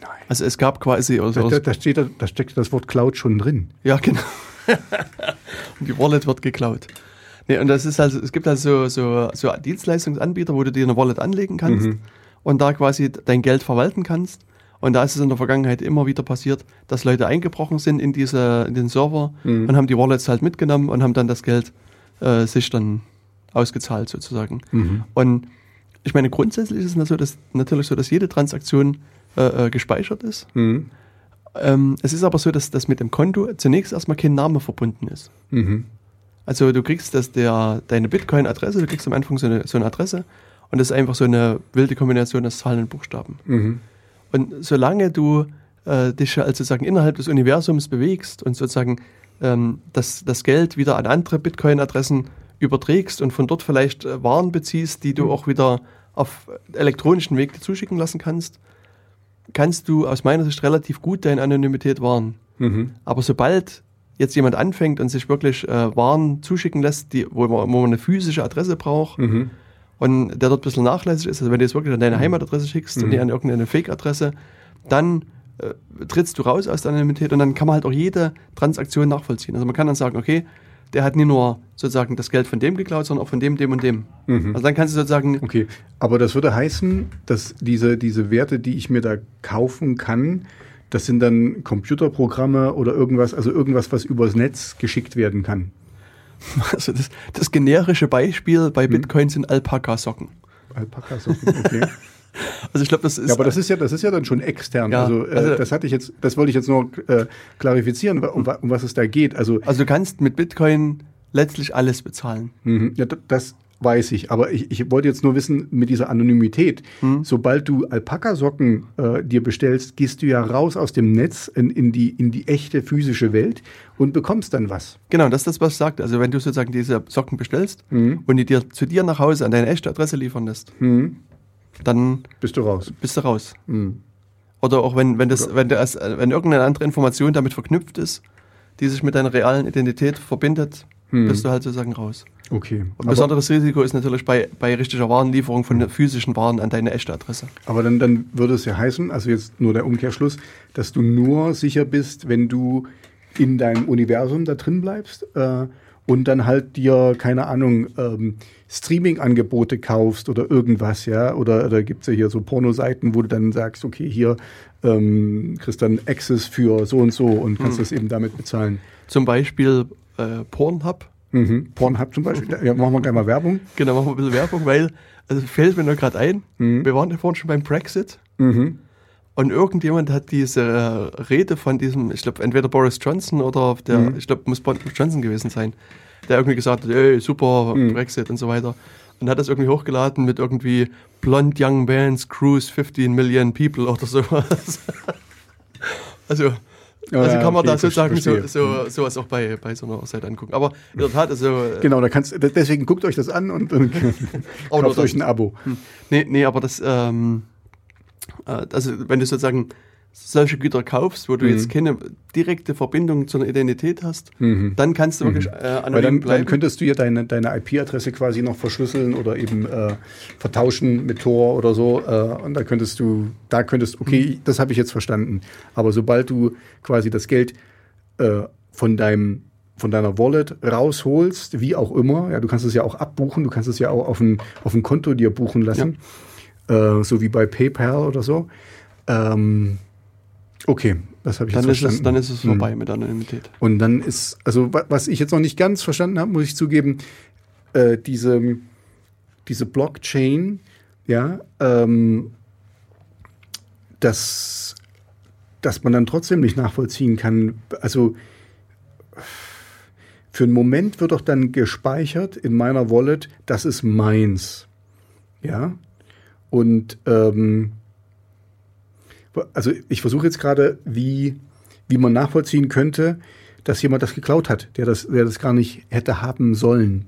Speaker 2: Nein.
Speaker 1: Also es gab quasi, also,
Speaker 2: Da, da, steht, da, da steckt das Wort Cloud schon drin.
Speaker 1: ja genau, und die Wallet wird geklaut. Nee, und das ist also, es gibt also so, so Dienstleistungsanbieter, wo du dir eine Wallet anlegen kannst und da quasi dein Geld verwalten kannst. Und da ist es in der Vergangenheit immer wieder passiert, dass Leute eingebrochen sind in, diese, in den Server und haben die Wallets halt mitgenommen und haben dann das Geld äh, sich dann ausgezahlt sozusagen. Und ich meine, grundsätzlich ist es natürlich so, dass, natürlich so, dass jede Transaktion äh, äh, gespeichert ist.
Speaker 2: Mhm.
Speaker 1: Ähm, es ist aber so, dass das mit dem Konto zunächst erstmal kein Name verbunden ist.
Speaker 2: Mhm.
Speaker 1: Also du kriegst das der, deine Bitcoin-Adresse, du kriegst am Anfang so eine, so eine Adresse und das ist einfach so eine wilde Kombination aus Zahlen und Buchstaben.
Speaker 2: Mhm.
Speaker 1: Und solange du äh, dich also sozusagen innerhalb des Universums bewegst und sozusagen ähm, das, das Geld wieder an andere Bitcoin-Adressen überträgst und von dort vielleicht äh, Waren beziehst, die du auch wieder auf elektronischen Weg dir zuschicken lassen kannst, kannst du aus meiner Sicht relativ gut deine Anonymität wahren.
Speaker 2: Mhm.
Speaker 1: Aber sobald jetzt jemand anfängt und sich wirklich äh, Waren zuschicken lässt, die, wo, man, wo man eine physische Adresse braucht
Speaker 2: Mhm.
Speaker 1: und der dort ein bisschen nachlässig ist, also wenn du jetzt wirklich an deine Heimatadresse schickst und
Speaker 2: Mhm.
Speaker 1: nicht an irgendeine Fake-Adresse, dann äh, trittst du raus aus der Anonymität und dann kann man halt auch jede Transaktion nachvollziehen. Also man kann dann sagen, okay, der hat nicht nur sozusagen das Geld von dem geklaut, sondern auch von dem, dem und dem.
Speaker 2: Mhm.
Speaker 1: Also dann kannst du sozusagen,
Speaker 2: Okay, aber das würde heißen, dass diese, diese Werte, die ich mir da kaufen kann, das sind dann Computerprogramme oder irgendwas, also irgendwas, was übers Netz geschickt werden kann.
Speaker 1: also das, das generische Beispiel bei Bitcoin sind Alpaka-Socken.
Speaker 2: Alpaka-Socken, okay.
Speaker 1: Also ich glaube, das ist...
Speaker 2: ja, aber das ist ja, das ist ja dann schon extern.
Speaker 1: Ja,
Speaker 2: also, äh,
Speaker 1: also-
Speaker 2: das hatte ich jetzt, das wollte ich jetzt nur äh, klarifizieren, um, um was es da geht. Also,
Speaker 1: Also du kannst mit Bitcoin letztlich alles bezahlen.
Speaker 2: mhm, ja, das weiß ich. Aber ich, ich wollte jetzt nur wissen, mit dieser Anonymität,
Speaker 1: Hm.
Speaker 2: sobald du Alpaka-Socken äh, dir bestellst, gehst du ja raus aus dem Netz in, in, die, in die echte physische Welt und bekommst dann was.
Speaker 1: Genau, das ist das, was ich sagte. Also wenn du sozusagen diese Socken bestellst
Speaker 2: Mhm.
Speaker 1: und die dir zu dir nach Hause an deine echte Adresse liefern lässt,
Speaker 2: Mhm.
Speaker 1: dann
Speaker 2: Bist du raus.
Speaker 1: bist du raus.
Speaker 2: Mhm.
Speaker 1: Oder auch wenn, wenn, das, wenn, das, wenn irgendeine andere Information damit verknüpft ist, die sich mit deiner realen Identität verbindet, bist du halt sozusagen raus.
Speaker 2: Okay.
Speaker 1: Ein
Speaker 2: Aber,
Speaker 1: besonderes Risiko ist natürlich bei, bei richtiger Warenlieferung von physischen Waren an deine echte Adresse.
Speaker 2: aber dann, dann würde es ja heißen, also jetzt nur der Umkehrschluss, dass du nur sicher bist, wenn du in deinem Universum da drin bleibst äh, und dann halt dir, keine Ahnung, ähm, Streaming-Angebote kaufst oder irgendwas, ja. Oder da gibt's ja hier so Pornoseiten, wo du dann sagst, okay, hier ähm, kriegst dann Access für so und so und kannst das eben damit bezahlen.
Speaker 1: Zum Beispiel äh, Pornhub.
Speaker 2: Mhm. Pornhub zum Beispiel. Ja, machen wir gleich mal Werbung.
Speaker 1: Genau, machen wir ein bisschen Werbung, weil, also fällt mir nur gerade ein, wir waren ja vorhin schon beim Brexit
Speaker 2: Mhm.
Speaker 1: und irgendjemand hat diese Rede von diesem, ich glaube, entweder Boris Johnson oder der,
Speaker 2: Mhm.
Speaker 1: ich glaube, muss Boris Johnson gewesen sein, der irgendwie gesagt hat, ey, super
Speaker 2: Mhm.
Speaker 1: Brexit und so weiter. Und hat das irgendwie hochgeladen mit irgendwie Blond Young Bands Cruise 15 Million People oder sowas. also, also kann man
Speaker 2: okay,
Speaker 1: da sozusagen so,
Speaker 2: verstehe.
Speaker 1: so, sowas auch bei, bei so einer Seite angucken. Aber in der Tat, also, äh,
Speaker 2: Genau, da kannst, deswegen guckt euch das an und, und kauft
Speaker 1: das-
Speaker 2: euch ein Abo.
Speaker 1: Nee, nee, aber das, ähm, äh, also wenn du sozusagen solche Güter kaufst, wo du
Speaker 2: Mhm.
Speaker 1: jetzt keine direkte Verbindung zu einer Identität hast, dann kannst du wirklich äh,
Speaker 2: Weil
Speaker 1: anonym
Speaker 2: dann, dann
Speaker 1: bleiben.
Speaker 2: könntest du ja deine, deine IP-Adresse quasi noch verschlüsseln oder eben äh, vertauschen mit Tor oder so. Äh, und da könntest du, da könntest, okay, das habe ich jetzt verstanden. Aber sobald du quasi das Geld äh, von deinem von deiner Wallet rausholst, wie auch immer, ja, du kannst es ja auch abbuchen, du kannst es ja auch auf ein, auf ein Konto dir buchen lassen, äh, so wie bei PayPal oder so. Ähm, okay, das habe ich
Speaker 1: dann,
Speaker 2: jetzt
Speaker 1: ist
Speaker 2: verstanden.
Speaker 1: es, dann ist es
Speaker 2: Hm.
Speaker 1: vorbei mit Anonymität.
Speaker 2: Und dann ist, also wa- was ich jetzt noch nicht ganz verstanden habe, muss ich zugeben, äh, diese, diese Blockchain, ja, ähm, dass, dass man dann trotzdem nicht nachvollziehen kann. Also für einen Moment wird doch dann gespeichert in meiner Wallet, das ist meins. Ja. Und ähm, also ich versuche jetzt gerade, wie, wie man nachvollziehen könnte, dass jemand das geklaut hat, der das, der das gar nicht hätte haben sollen.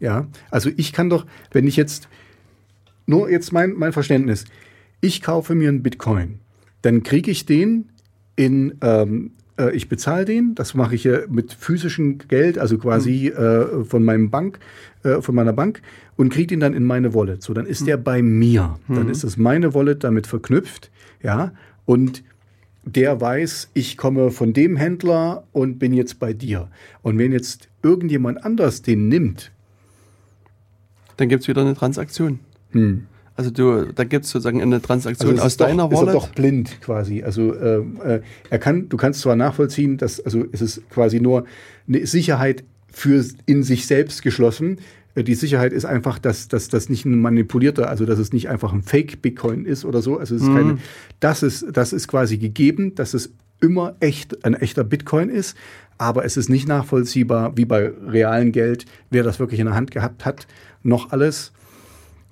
Speaker 2: Ja, also ich kann doch, wenn ich jetzt, nur jetzt mein, mein Verständnis, ich kaufe mir einen Bitcoin, dann kriege ich den in, ähm, äh, ich bezahle den, das mache ich ja mit physischem Geld, also quasi äh, von meinem Bank, äh, von meiner Bank und kriege den dann in meine Wallet. So, dann ist der bei mir. Dann ist es meine Wallet damit verknüpft, ja, und der weiß, ich komme von dem Händler und bin jetzt bei dir. Und wenn jetzt irgendjemand anders den nimmt,
Speaker 1: Dann gibt es wieder eine Transaktion. Also du, da gibt es sozusagen eine Transaktion
Speaker 2: Hm. Also
Speaker 1: aus
Speaker 2: doch,
Speaker 1: deiner
Speaker 2: ist er
Speaker 1: Wallet.
Speaker 2: doch blind quasi. Also ähm, äh, er kann, du kannst zwar nachvollziehen, dass also es ist quasi nur eine Sicherheit für in sich selbst geschlossen. Äh, Die Sicherheit ist einfach, dass, dass das nicht ein manipulierter, also dass es nicht einfach ein Fake Bitcoin ist oder so. Also es ist keine, das ist, das ist quasi gegeben, dass es immer echt ein echter Bitcoin ist, aber es ist nicht nachvollziehbar wie bei realen Geld, wer das wirklich in der Hand gehabt hat, noch alles.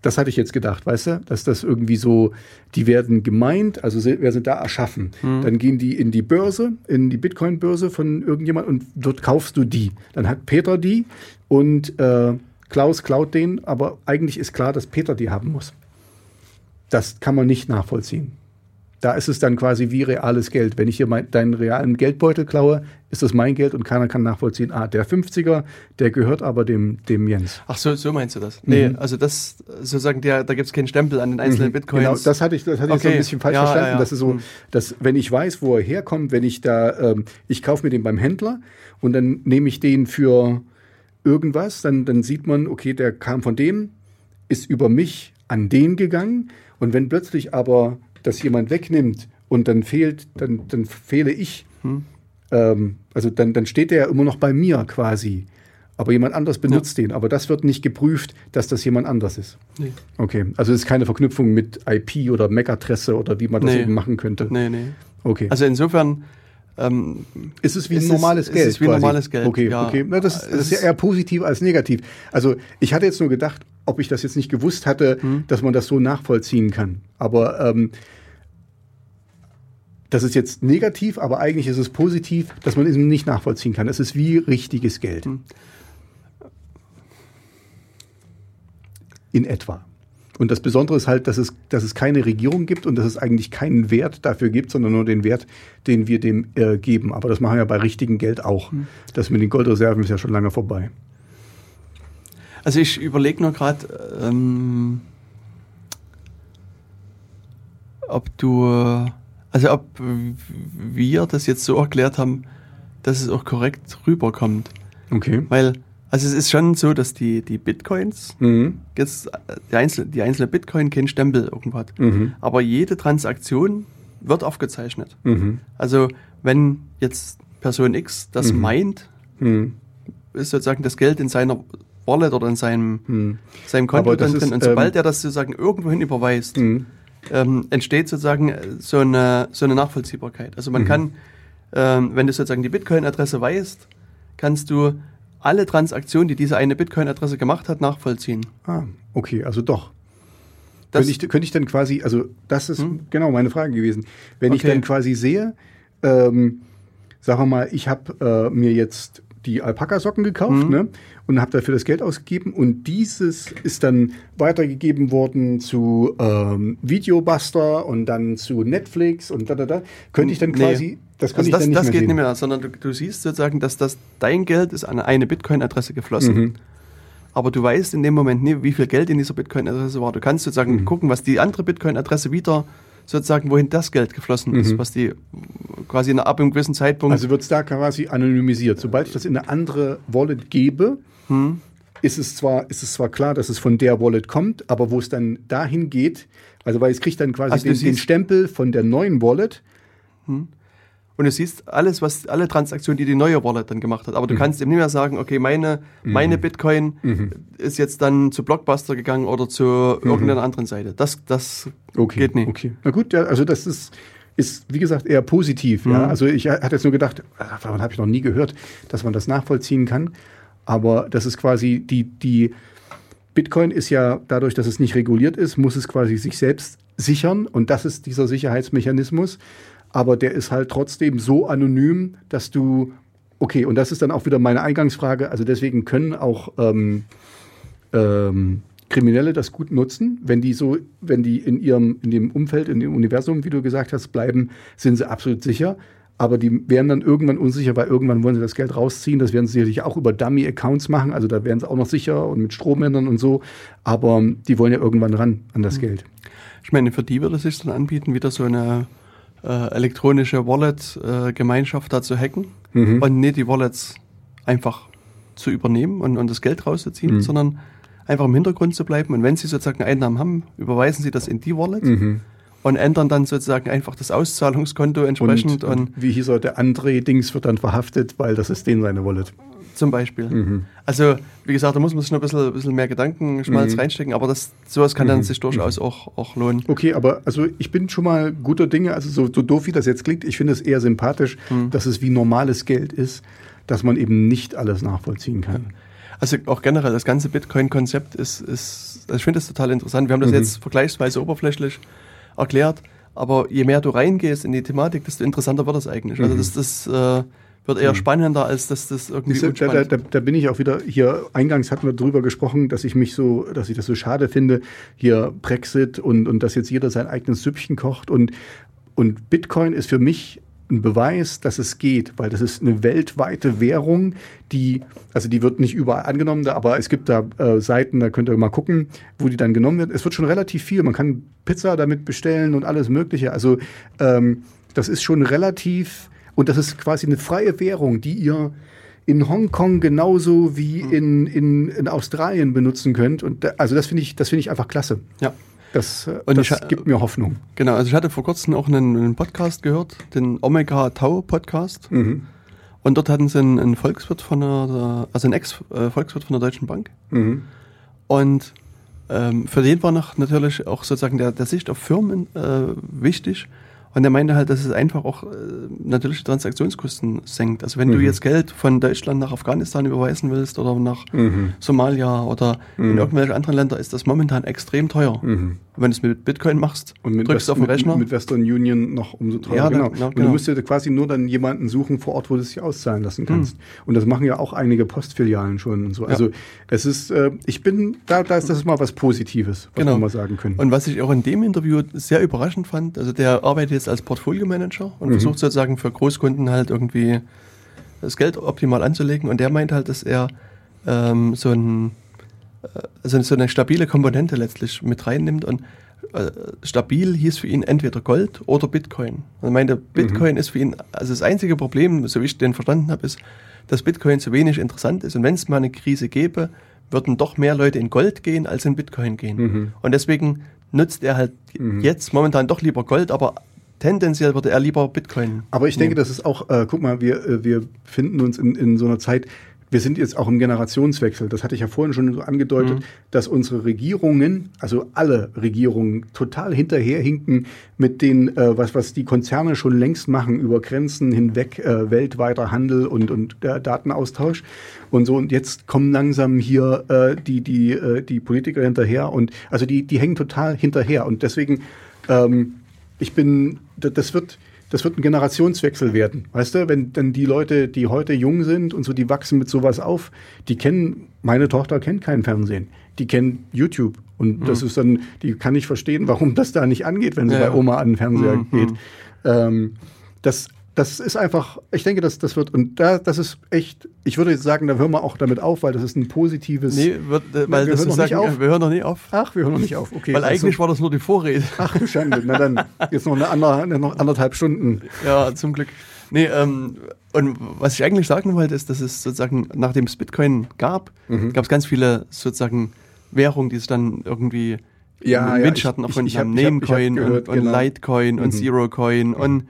Speaker 2: Das hatte ich jetzt gedacht, weißt du, dass das irgendwie so, die werden gemeint, also se- wer sind da erschaffen. Dann gehen die in die Börse, in die Bitcoin-Börse von irgendjemand und dort kaufst du die. Dann hat Peter die und äh, Klaus klaut den, aber eigentlich ist klar, dass Peter die haben muss. Das kann man nicht nachvollziehen. Da ist es dann quasi wie reales Geld. Wenn ich hier mein, deinen realen Geldbeutel klaue, ist das mein Geld und keiner kann nachvollziehen, ah, der 50er, der gehört aber dem, dem Jens.
Speaker 1: Ach so, so meinst du das? Nee, also das sozusagen, der, da gibt es keinen Stempel an den einzelnen Bitcoins.
Speaker 2: Genau, das hatte ich, das hatte ich so ein
Speaker 1: Okay.
Speaker 2: bisschen falsch
Speaker 1: Ja,
Speaker 2: verstanden.
Speaker 1: ja, ja.
Speaker 2: Das ist so,
Speaker 1: Hm.
Speaker 2: dass wenn ich weiß, wo er herkommt, wenn ich da, ähm, ich kaufe mir den beim Händler und dann nehme ich den für irgendwas, dann, dann sieht man, okay, der kam von dem, ist über mich an den gegangen und wenn plötzlich aber das jemand wegnimmt und dann fehlt, dann, dann fehle ich,
Speaker 1: Hm.
Speaker 2: ähm, also dann, dann steht der ja immer noch bei mir quasi. Aber jemand anders benutzt den. Aber das wird nicht geprüft, dass das jemand anders ist.
Speaker 1: Nee.
Speaker 2: Okay, also es ist keine Verknüpfung mit IP oder MAC-Adresse oder wie man das
Speaker 1: Nee.
Speaker 2: eben machen könnte.
Speaker 1: Nee, nee.
Speaker 2: Okay.
Speaker 1: Also insofern ähm,
Speaker 2: ist es wie
Speaker 1: ist
Speaker 2: ein
Speaker 1: es-
Speaker 2: normales
Speaker 1: ist
Speaker 2: Geld?
Speaker 1: es wie normales Geld,
Speaker 2: Okay,
Speaker 1: ja.
Speaker 2: okay. Na, das, das ist ja eher positiv als negativ. Also ich hatte jetzt nur gedacht, ob ich das jetzt nicht gewusst hatte,
Speaker 1: Hm.
Speaker 2: dass man das so nachvollziehen kann. Aber ähm, das ist jetzt negativ, aber eigentlich ist es positiv, dass man es nicht nachvollziehen kann. Es ist wie richtiges Geld.
Speaker 1: Hm.
Speaker 2: In etwa. Und das Besondere ist halt, dass es, dass es keine Regierung gibt und dass es eigentlich keinen Wert dafür gibt, sondern nur den Wert, den wir dem äh, geben. Aber das machen wir ja bei richtigem Geld auch. Das mit den Goldreserven ist ja schon lange vorbei.
Speaker 1: Also ich überlege nur gerade, ähm, ob du, also ob wir das jetzt so erklärt haben, dass es auch korrekt rüberkommt.
Speaker 2: Okay.
Speaker 1: Weil, also es ist schon so, dass die, die Bitcoins,
Speaker 2: Mhm.
Speaker 1: jetzt äh, die einzelne, die einzelne Bitcoin keinen Stempel irgendwo hat.
Speaker 2: Mhm.
Speaker 1: Aber jede Transaktion wird aufgezeichnet.
Speaker 2: Mhm.
Speaker 1: Also wenn jetzt Person X das
Speaker 2: Mhm.
Speaker 1: meint,
Speaker 2: Mhm.
Speaker 1: ist sozusagen das Geld in seiner Wallet oder in seinem,
Speaker 2: Mhm.
Speaker 1: seinem Konto dann
Speaker 2: ist,
Speaker 1: drin. Und sobald
Speaker 2: ähm,
Speaker 1: er das sozusagen irgendwohin überweist, ähm, entsteht sozusagen äh, so eine, so eine Nachvollziehbarkeit. Also man kann, ähm, wenn du sozusagen die Bitcoin-Adresse weißt, kannst du alle Transaktionen, die diese eine Bitcoin-Adresse gemacht hat, nachvollziehen.
Speaker 2: Ah, okay, also doch.
Speaker 1: Das-
Speaker 2: könnte, ich, könnte ich dann quasi, also das ist
Speaker 1: Hm?
Speaker 2: genau meine Frage gewesen. Wenn ich
Speaker 1: Okay.
Speaker 2: dann quasi sehe, ähm, sagen wir mal, ich habe äh, mir jetzt die Alpaka-Socken gekauft
Speaker 1: Hm.
Speaker 2: ne, und habe dafür das Geld ausgegeben und dieses ist dann weitergegeben worden zu ähm, Videobuster und dann zu Netflix und da da da. Könnte ich dann quasi, das
Speaker 1: Also das,
Speaker 2: nicht
Speaker 1: das geht
Speaker 2: sehen.
Speaker 1: nicht mehr, sondern du, du siehst sozusagen, dass das dein Geld ist an eine Bitcoin-Adresse geflossen.
Speaker 2: Mhm.
Speaker 1: Aber du weißt in dem Moment nie, wie viel Geld in dieser Bitcoin-Adresse war. Du kannst sozusagen
Speaker 2: Mhm.
Speaker 1: gucken, was die andere Bitcoin-Adresse wieder sozusagen, wohin das Geld geflossen ist,
Speaker 2: Mhm.
Speaker 1: was die quasi in, ab einem gewissen Zeitpunkt.
Speaker 2: Also wird es da quasi anonymisiert. Sobald ich das in eine andere Wallet gebe,
Speaker 1: Hm?
Speaker 2: ist es zwar, ist es zwar klar, dass es von der Wallet kommt, aber wo es dann dahin geht, also weil es kriegt dann quasi
Speaker 1: Also
Speaker 2: den, den Stempel von der neuen Wallet.
Speaker 1: Und du siehst alles, was alle Transaktionen, die die neue Wallet dann gemacht hat. Aber du
Speaker 2: Mhm.
Speaker 1: kannst eben nicht mehr sagen, okay, meine, meine Bitcoin
Speaker 2: Mhm.
Speaker 1: ist jetzt dann zu Blockbuster gegangen oder zu irgendeiner anderen Seite. Das, das
Speaker 2: Okay,
Speaker 1: geht nicht.
Speaker 2: Okay. Na gut, ja, also das ist, ist wie gesagt eher positiv. Ja?
Speaker 1: Mhm.
Speaker 2: Also ich hatte jetzt nur gedacht, ah, davon habe ich noch nie gehört, dass man das nachvollziehen kann. Aber das ist quasi die, die Bitcoin ist ja dadurch, dass es nicht reguliert ist, muss es quasi sich selbst sichern und das ist dieser Sicherheitsmechanismus. Aber der ist halt trotzdem so anonym, dass du okay und das ist dann auch wieder meine Eingangsfrage. Also deswegen können auch ähm, ähm, Kriminelle das gut nutzen, wenn die so, wenn die in ihrem, in dem Umfeld, in dem Universum, wie du gesagt hast, bleiben, sind sie absolut sicher. Aber die werden dann irgendwann unsicher, weil irgendwann wollen sie das Geld rausziehen. Das werden sie sicherlich auch über Dummy-Accounts machen. Also da werden sie auch noch sicher und mit Strohmännern und so. Aber die wollen ja irgendwann ran an das Geld.
Speaker 1: Ich meine, für die würde es sich dann anbieten, wieder so eine äh, elektronische Wallet-Gemeinschaft da zu hacken
Speaker 2: Mhm.
Speaker 1: und nicht die Wallets einfach zu übernehmen und, und das Geld rauszuziehen,
Speaker 2: Mhm.
Speaker 1: sondern einfach im Hintergrund zu bleiben. Und wenn sie sozusagen Einnahmen haben, überweisen sie das in die Wallet
Speaker 2: Mhm.
Speaker 1: und ändern dann sozusagen einfach das Auszahlungskonto entsprechend und,
Speaker 2: Und, und wie hieß er, der André-Dings wird dann verhaftet, weil das ist den seine Wallet.
Speaker 1: Zum Beispiel.
Speaker 2: Mhm.
Speaker 1: Also, wie gesagt, da muss man sich noch ein bisschen, bisschen mehr Gedankenschmalz
Speaker 2: Mhm.
Speaker 1: reinstecken, aber das, sowas kann dann sich durchaus auch, auch lohnen.
Speaker 2: Okay, aber also ich bin schon mal guter Dinge, also so, so doof wie das jetzt klingt, ich finde es eher sympathisch,
Speaker 1: Mhm.
Speaker 2: dass es wie normales Geld ist, dass man eben nicht alles nachvollziehen kann.
Speaker 1: Also auch generell, das ganze Bitcoin-Konzept ist, ist also ich finde das total interessant. Wir haben das
Speaker 2: Mhm.
Speaker 1: jetzt vergleichsweise oberflächlich erklärt, aber je mehr du reingehst in die Thematik, desto interessanter wird das eigentlich. Also
Speaker 2: Mhm.
Speaker 1: das, das äh, wird eher spannender, als dass das irgendwie
Speaker 2: du, da, da, da, bin ich auch wieder hier, eingangs hatten wir drüber gesprochen, dass ich mich so, dass ich das so schade finde, hier Brexit und, und dass jetzt jeder sein eigenes Süppchen kocht. Und, und Bitcoin ist für mich ein Beweis, dass es geht, weil das ist eine weltweite Währung, die, also die wird nicht überall angenommen, aber es gibt da äh, Seiten, da könnt ihr mal gucken, wo die dann genommen wird. Es wird schon relativ viel, man kann Pizza damit bestellen und alles Mögliche. Also ähm, das ist schon relativ, und das ist quasi eine freie Währung, die ihr in Hongkong genauso wie in, in, in Australien benutzen könnt. Und da, also das finde ich, das finde ich einfach klasse.
Speaker 1: Ja,
Speaker 2: Das, äh,
Speaker 1: Und
Speaker 2: das gibt mir Hoffnung.
Speaker 1: genau. Also ich hatte vor kurzem auch einen, einen Podcast gehört, den Omega Tau Podcast.
Speaker 2: Mhm.
Speaker 1: Und dort hatten sie einen, einen Volkswirt von der, also einen Ex-Volkswirt von der Deutschen Bank.
Speaker 2: Mhm.
Speaker 1: Und ähm, für den war noch natürlich auch sozusagen der, der Sicht auf Firmen äh, wichtig. Und er meinte halt, dass es einfach auch äh, natürlich Transaktionskosten senkt. Also wenn du jetzt Geld von Deutschland nach Afghanistan überweisen willst oder nach Somalia oder in irgendwelche anderen Länder, ist das momentan extrem teuer. Und wenn du es mit Bitcoin machst,
Speaker 2: Und mit,
Speaker 1: drückst du auf
Speaker 2: West-
Speaker 1: den Rechner.
Speaker 2: Mit, mit Western Union noch umso teurer.
Speaker 1: Ja,
Speaker 2: genau.
Speaker 1: genau,
Speaker 2: Und
Speaker 1: genau.
Speaker 2: du musst dir quasi nur dann jemanden suchen vor Ort, wo du es dir auszahlen lassen
Speaker 1: Hm.
Speaker 2: kannst. Und das machen ja auch einige Postfilialen schon und so. Also es ist, äh, ich bin, da, da ist das mal was Positives, was wir mal sagen können.
Speaker 1: Genau. Und was ich auch in dem Interview sehr überraschend fand, also der arbeitet jetzt als Portfolio-Manager und
Speaker 2: Mhm.
Speaker 1: versucht sozusagen für Großkunden halt irgendwie das Geld optimal anzulegen. Und der meint halt, dass er ähm, so, ein, also so eine stabile Komponente letztlich mit reinnimmt. Und äh, stabil hieß für ihn entweder Gold oder Bitcoin. Er meinte, Bitcoin
Speaker 2: Mhm.
Speaker 1: ist für ihn, also das einzige Problem, so wie ich den verstanden habe, ist, dass Bitcoin zu wenig interessant ist. Und wenn es mal eine Krise gäbe, würden doch mehr Leute in Gold gehen, als in Bitcoin gehen.
Speaker 2: Mhm.
Speaker 1: Und deswegen nutzt er halt jetzt momentan doch lieber Gold, aber tendenziell würde er lieber Bitcoin.
Speaker 2: Aber ich denke,
Speaker 1: nehmen.
Speaker 2: das ist auch, äh, guck mal, wir, äh, wir finden uns in, in so einer Zeit, wir sind jetzt auch im Generationswechsel. Das hatte ich ja vorhin schon so angedeutet, dass unsere Regierungen, also alle Regierungen, total hinterherhinken mit den, äh, was, was die Konzerne schon längst machen, über Grenzen hinweg, äh, weltweiter Handel und, und äh, Datenaustausch. Und so, und jetzt kommen langsam hier äh, die, die, äh, die Politiker hinterher und also die, die hängen total hinterher. Und deswegen, ähm, ich bin, das wird, das wird ein Generationswechsel werden. Weißt du, wenn dann die Leute, die heute jung sind und so, die wachsen mit sowas auf, die kennen, meine Tochter kennt kein Fernsehen. Die kennt YouTube. Und das ist dann, die kann nicht verstehen, warum das da nicht angeht, wenn sie
Speaker 1: Ja,
Speaker 2: bei. Oma an den Fernseher
Speaker 1: Mhm.
Speaker 2: geht. Ähm, das, das ist einfach, ich denke, das, das wird, und da, das ist echt, ich würde jetzt sagen, da hören wir auch damit auf, weil das ist ein positives.
Speaker 1: Nee, wird, äh, weil
Speaker 2: wir
Speaker 1: das
Speaker 2: hören noch nicht
Speaker 1: sagen,
Speaker 2: auf.
Speaker 1: wir hören noch nie auf.
Speaker 2: Ach, wir hören noch nicht auf. Okay.
Speaker 1: weil
Speaker 2: also-
Speaker 1: eigentlich war das nur die Vorrede.
Speaker 2: Ach du Schande. Na dann, jetzt noch eine andere, noch anderthalb Stunden.
Speaker 1: Ja, zum Glück. Nee, ähm, und was ich eigentlich sagen wollte, ist, dass es sozusagen, nachdem es Bitcoin gab,
Speaker 2: Mhm.
Speaker 1: gab es ganz viele sozusagen Währungen, die es dann irgendwie
Speaker 2: Ja,
Speaker 1: im
Speaker 2: ja,
Speaker 1: Windschatten
Speaker 2: ich-
Speaker 1: erfunden
Speaker 2: ich-
Speaker 1: haben.
Speaker 2: hab-
Speaker 1: Namecoin
Speaker 2: gehört,
Speaker 1: und, und
Speaker 2: genau.
Speaker 1: Litecoin und Zerocoin und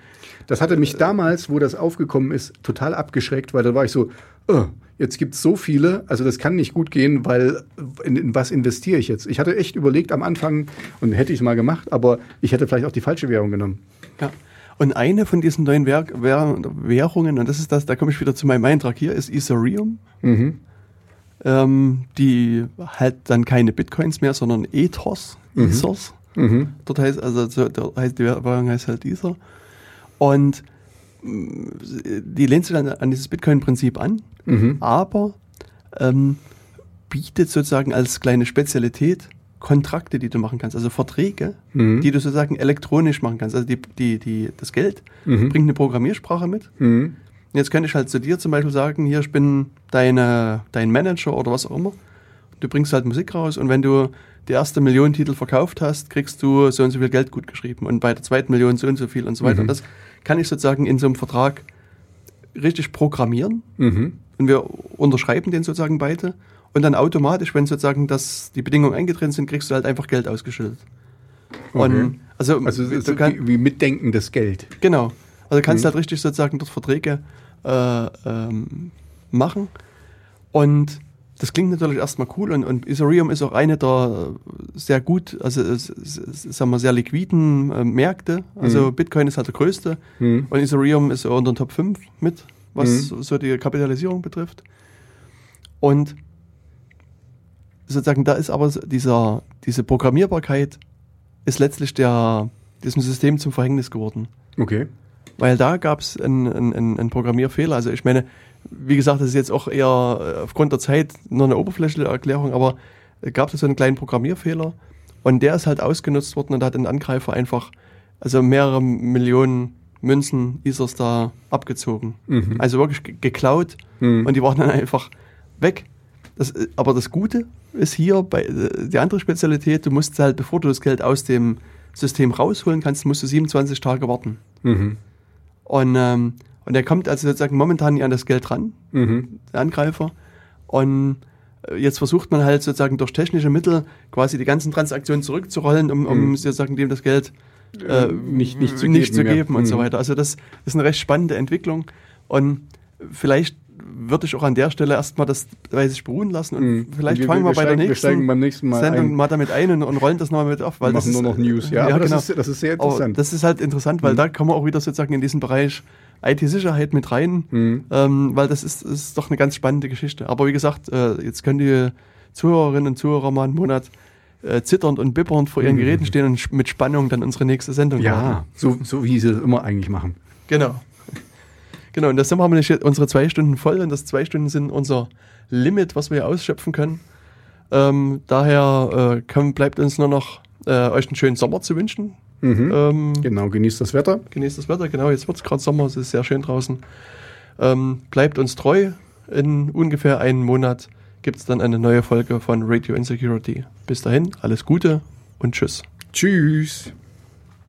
Speaker 2: Das hatte mich damals, wo das aufgekommen ist, total abgeschreckt, weil da war ich so, oh, jetzt gibt es so viele, also das kann nicht gut gehen, weil in, in was investiere ich jetzt? Ich hatte echt überlegt am Anfang, und hätte ich es mal gemacht, aber ich hätte vielleicht auch die falsche Währung genommen.
Speaker 1: Ja. Und eine von diesen neuen Währ Währ Währungen, und das ist das, da komme ich wieder zu meinem Eintrag hier, ist Ethereum. Ähm, die halt dann keine Bitcoins mehr, sondern Ethos, Ethos. Dort heißt, also so, dort heißt die Währung heißt halt Ether. Und mh, die lehnt sich dann an dieses Bitcoin-Prinzip an, aber ähm, bietet sozusagen als kleine Spezialität Kontrakte, die du machen kannst, also Verträge, die du sozusagen elektronisch machen kannst. Also die, die, die, das Geld bringt eine Programmiersprache mit. Und Jetzt könnte ich halt zu dir zum Beispiel sagen, hier, ich bin deine, dein Manager oder was auch immer. Du bringst halt Musik raus und wenn du die erste Million Titel verkauft hast, kriegst du so und so viel Geld gut geschrieben und bei der zweiten Million so und so viel und so weiter. Und das kann ich sozusagen in so einem Vertrag richtig programmieren und wir unterschreiben den sozusagen beide und dann automatisch, wenn sozusagen das, die Bedingungen eingetreten sind, kriegst du halt einfach Geld ausgeschüttet.
Speaker 2: Okay.
Speaker 1: Und also,
Speaker 2: Also wie, wie mitdenkendes Geld.
Speaker 1: Genau. Also du kannst halt richtig sozusagen dort Verträge äh, ähm, machen. Und das klingt natürlich erstmal cool und, und Ethereum ist auch eine der äh, sehr gut, also es- sagen wir, sehr liquiden äh, Märkte. Also Bitcoin ist halt der größte und Ethereum ist unter den Top 5 mit, was so- so die Kapitalisierung betrifft. Und sozusagen da ist aber dieser, diese Programmierbarkeit ist letztlich der, diesem System zum Verhängnis geworden.
Speaker 2: Okay.
Speaker 1: Weil da gab es einen, einen, einen Programmierfehler. Also ich meine, wie gesagt, das ist jetzt auch eher äh, aufgrund der Zeit nur eine oberflächliche Erklärung, aber gab es so einen kleinen Programmierfehler und der ist halt ausgenutzt worden und da hat ein Angreifer einfach also mehrere Millionen Münzen Ethers da abgezogen. Also wirklich ge- geklaut und die waren dann einfach weg. Das, äh, aber das Gute ist hier bei äh, die andere Spezialität, du musst halt, bevor du das Geld aus dem System rausholen kannst, musst du 27 Tage warten. Und, ähm, und er kommt also sozusagen momentan nicht an das Geld ran, der Angreifer. Und äh, jetzt versucht man halt sozusagen durch technische Mittel quasi die ganzen Transaktionen zurückzurollen, um, um sozusagen dem das Geld äh,
Speaker 2: nicht- nicht zu
Speaker 1: nicht
Speaker 2: geben,
Speaker 1: zu
Speaker 2: ja.
Speaker 1: geben und so
Speaker 2: Mhm.
Speaker 1: weiter. Also das ist eine recht spannende Entwicklung. Und vielleicht würde ich auch an der Stelle erstmal das bei sich beruhen lassen und
Speaker 2: Mhm.
Speaker 1: vielleicht
Speaker 2: Wir-
Speaker 1: fangen wir,
Speaker 2: wir
Speaker 1: bei der
Speaker 2: steigen- wir
Speaker 1: nächsten,
Speaker 2: beim nächsten Mal
Speaker 1: Sendung
Speaker 2: ein.
Speaker 1: mal damit ein und, und rollen das nochmal mit auf, weil
Speaker 2: machen
Speaker 1: das ist,
Speaker 2: nur noch News. Ja,
Speaker 1: ja,
Speaker 2: aber
Speaker 1: genau.
Speaker 2: das, ist, das ist sehr
Speaker 1: Aber
Speaker 2: interessant. Mhm.
Speaker 1: das ist halt interessant, weil da kommen wir auch wieder sozusagen in diesen Bereich IT-Sicherheit mit rein,
Speaker 2: Mhm.
Speaker 1: ähm, weil das ist, ist doch eine ganz spannende Geschichte. Aber wie gesagt, äh, jetzt können die Zuhörerinnen und Zuhörer mal einen Monat äh, zitternd und bibbernd vor ihren Geräten stehen und mit Spannung dann unsere nächste Sendung
Speaker 2: Mhm. ja, so, so wie sie es immer eigentlich machen.
Speaker 1: Genau. Genau, und das haben wir nämlich unsere zwei Stunden voll und das zwei Stunden sind unser Limit, was wir ausschöpfen können. Ähm, daher äh, kann, bleibt uns nur noch äh, euch einen schönen Sommer zu wünschen.
Speaker 2: Mhm.
Speaker 1: Ähm,
Speaker 2: Genau, genießt das Wetter.
Speaker 1: genießt das Wetter, genau, jetzt wird es gerade Sommer, es ist sehr schön draußen. Ähm, bleibt uns treu. In ungefähr einem Monat gibt es dann eine neue Folge von Radio Insecurity. Bis dahin, alles Gute und tschüss.
Speaker 2: Tschüss.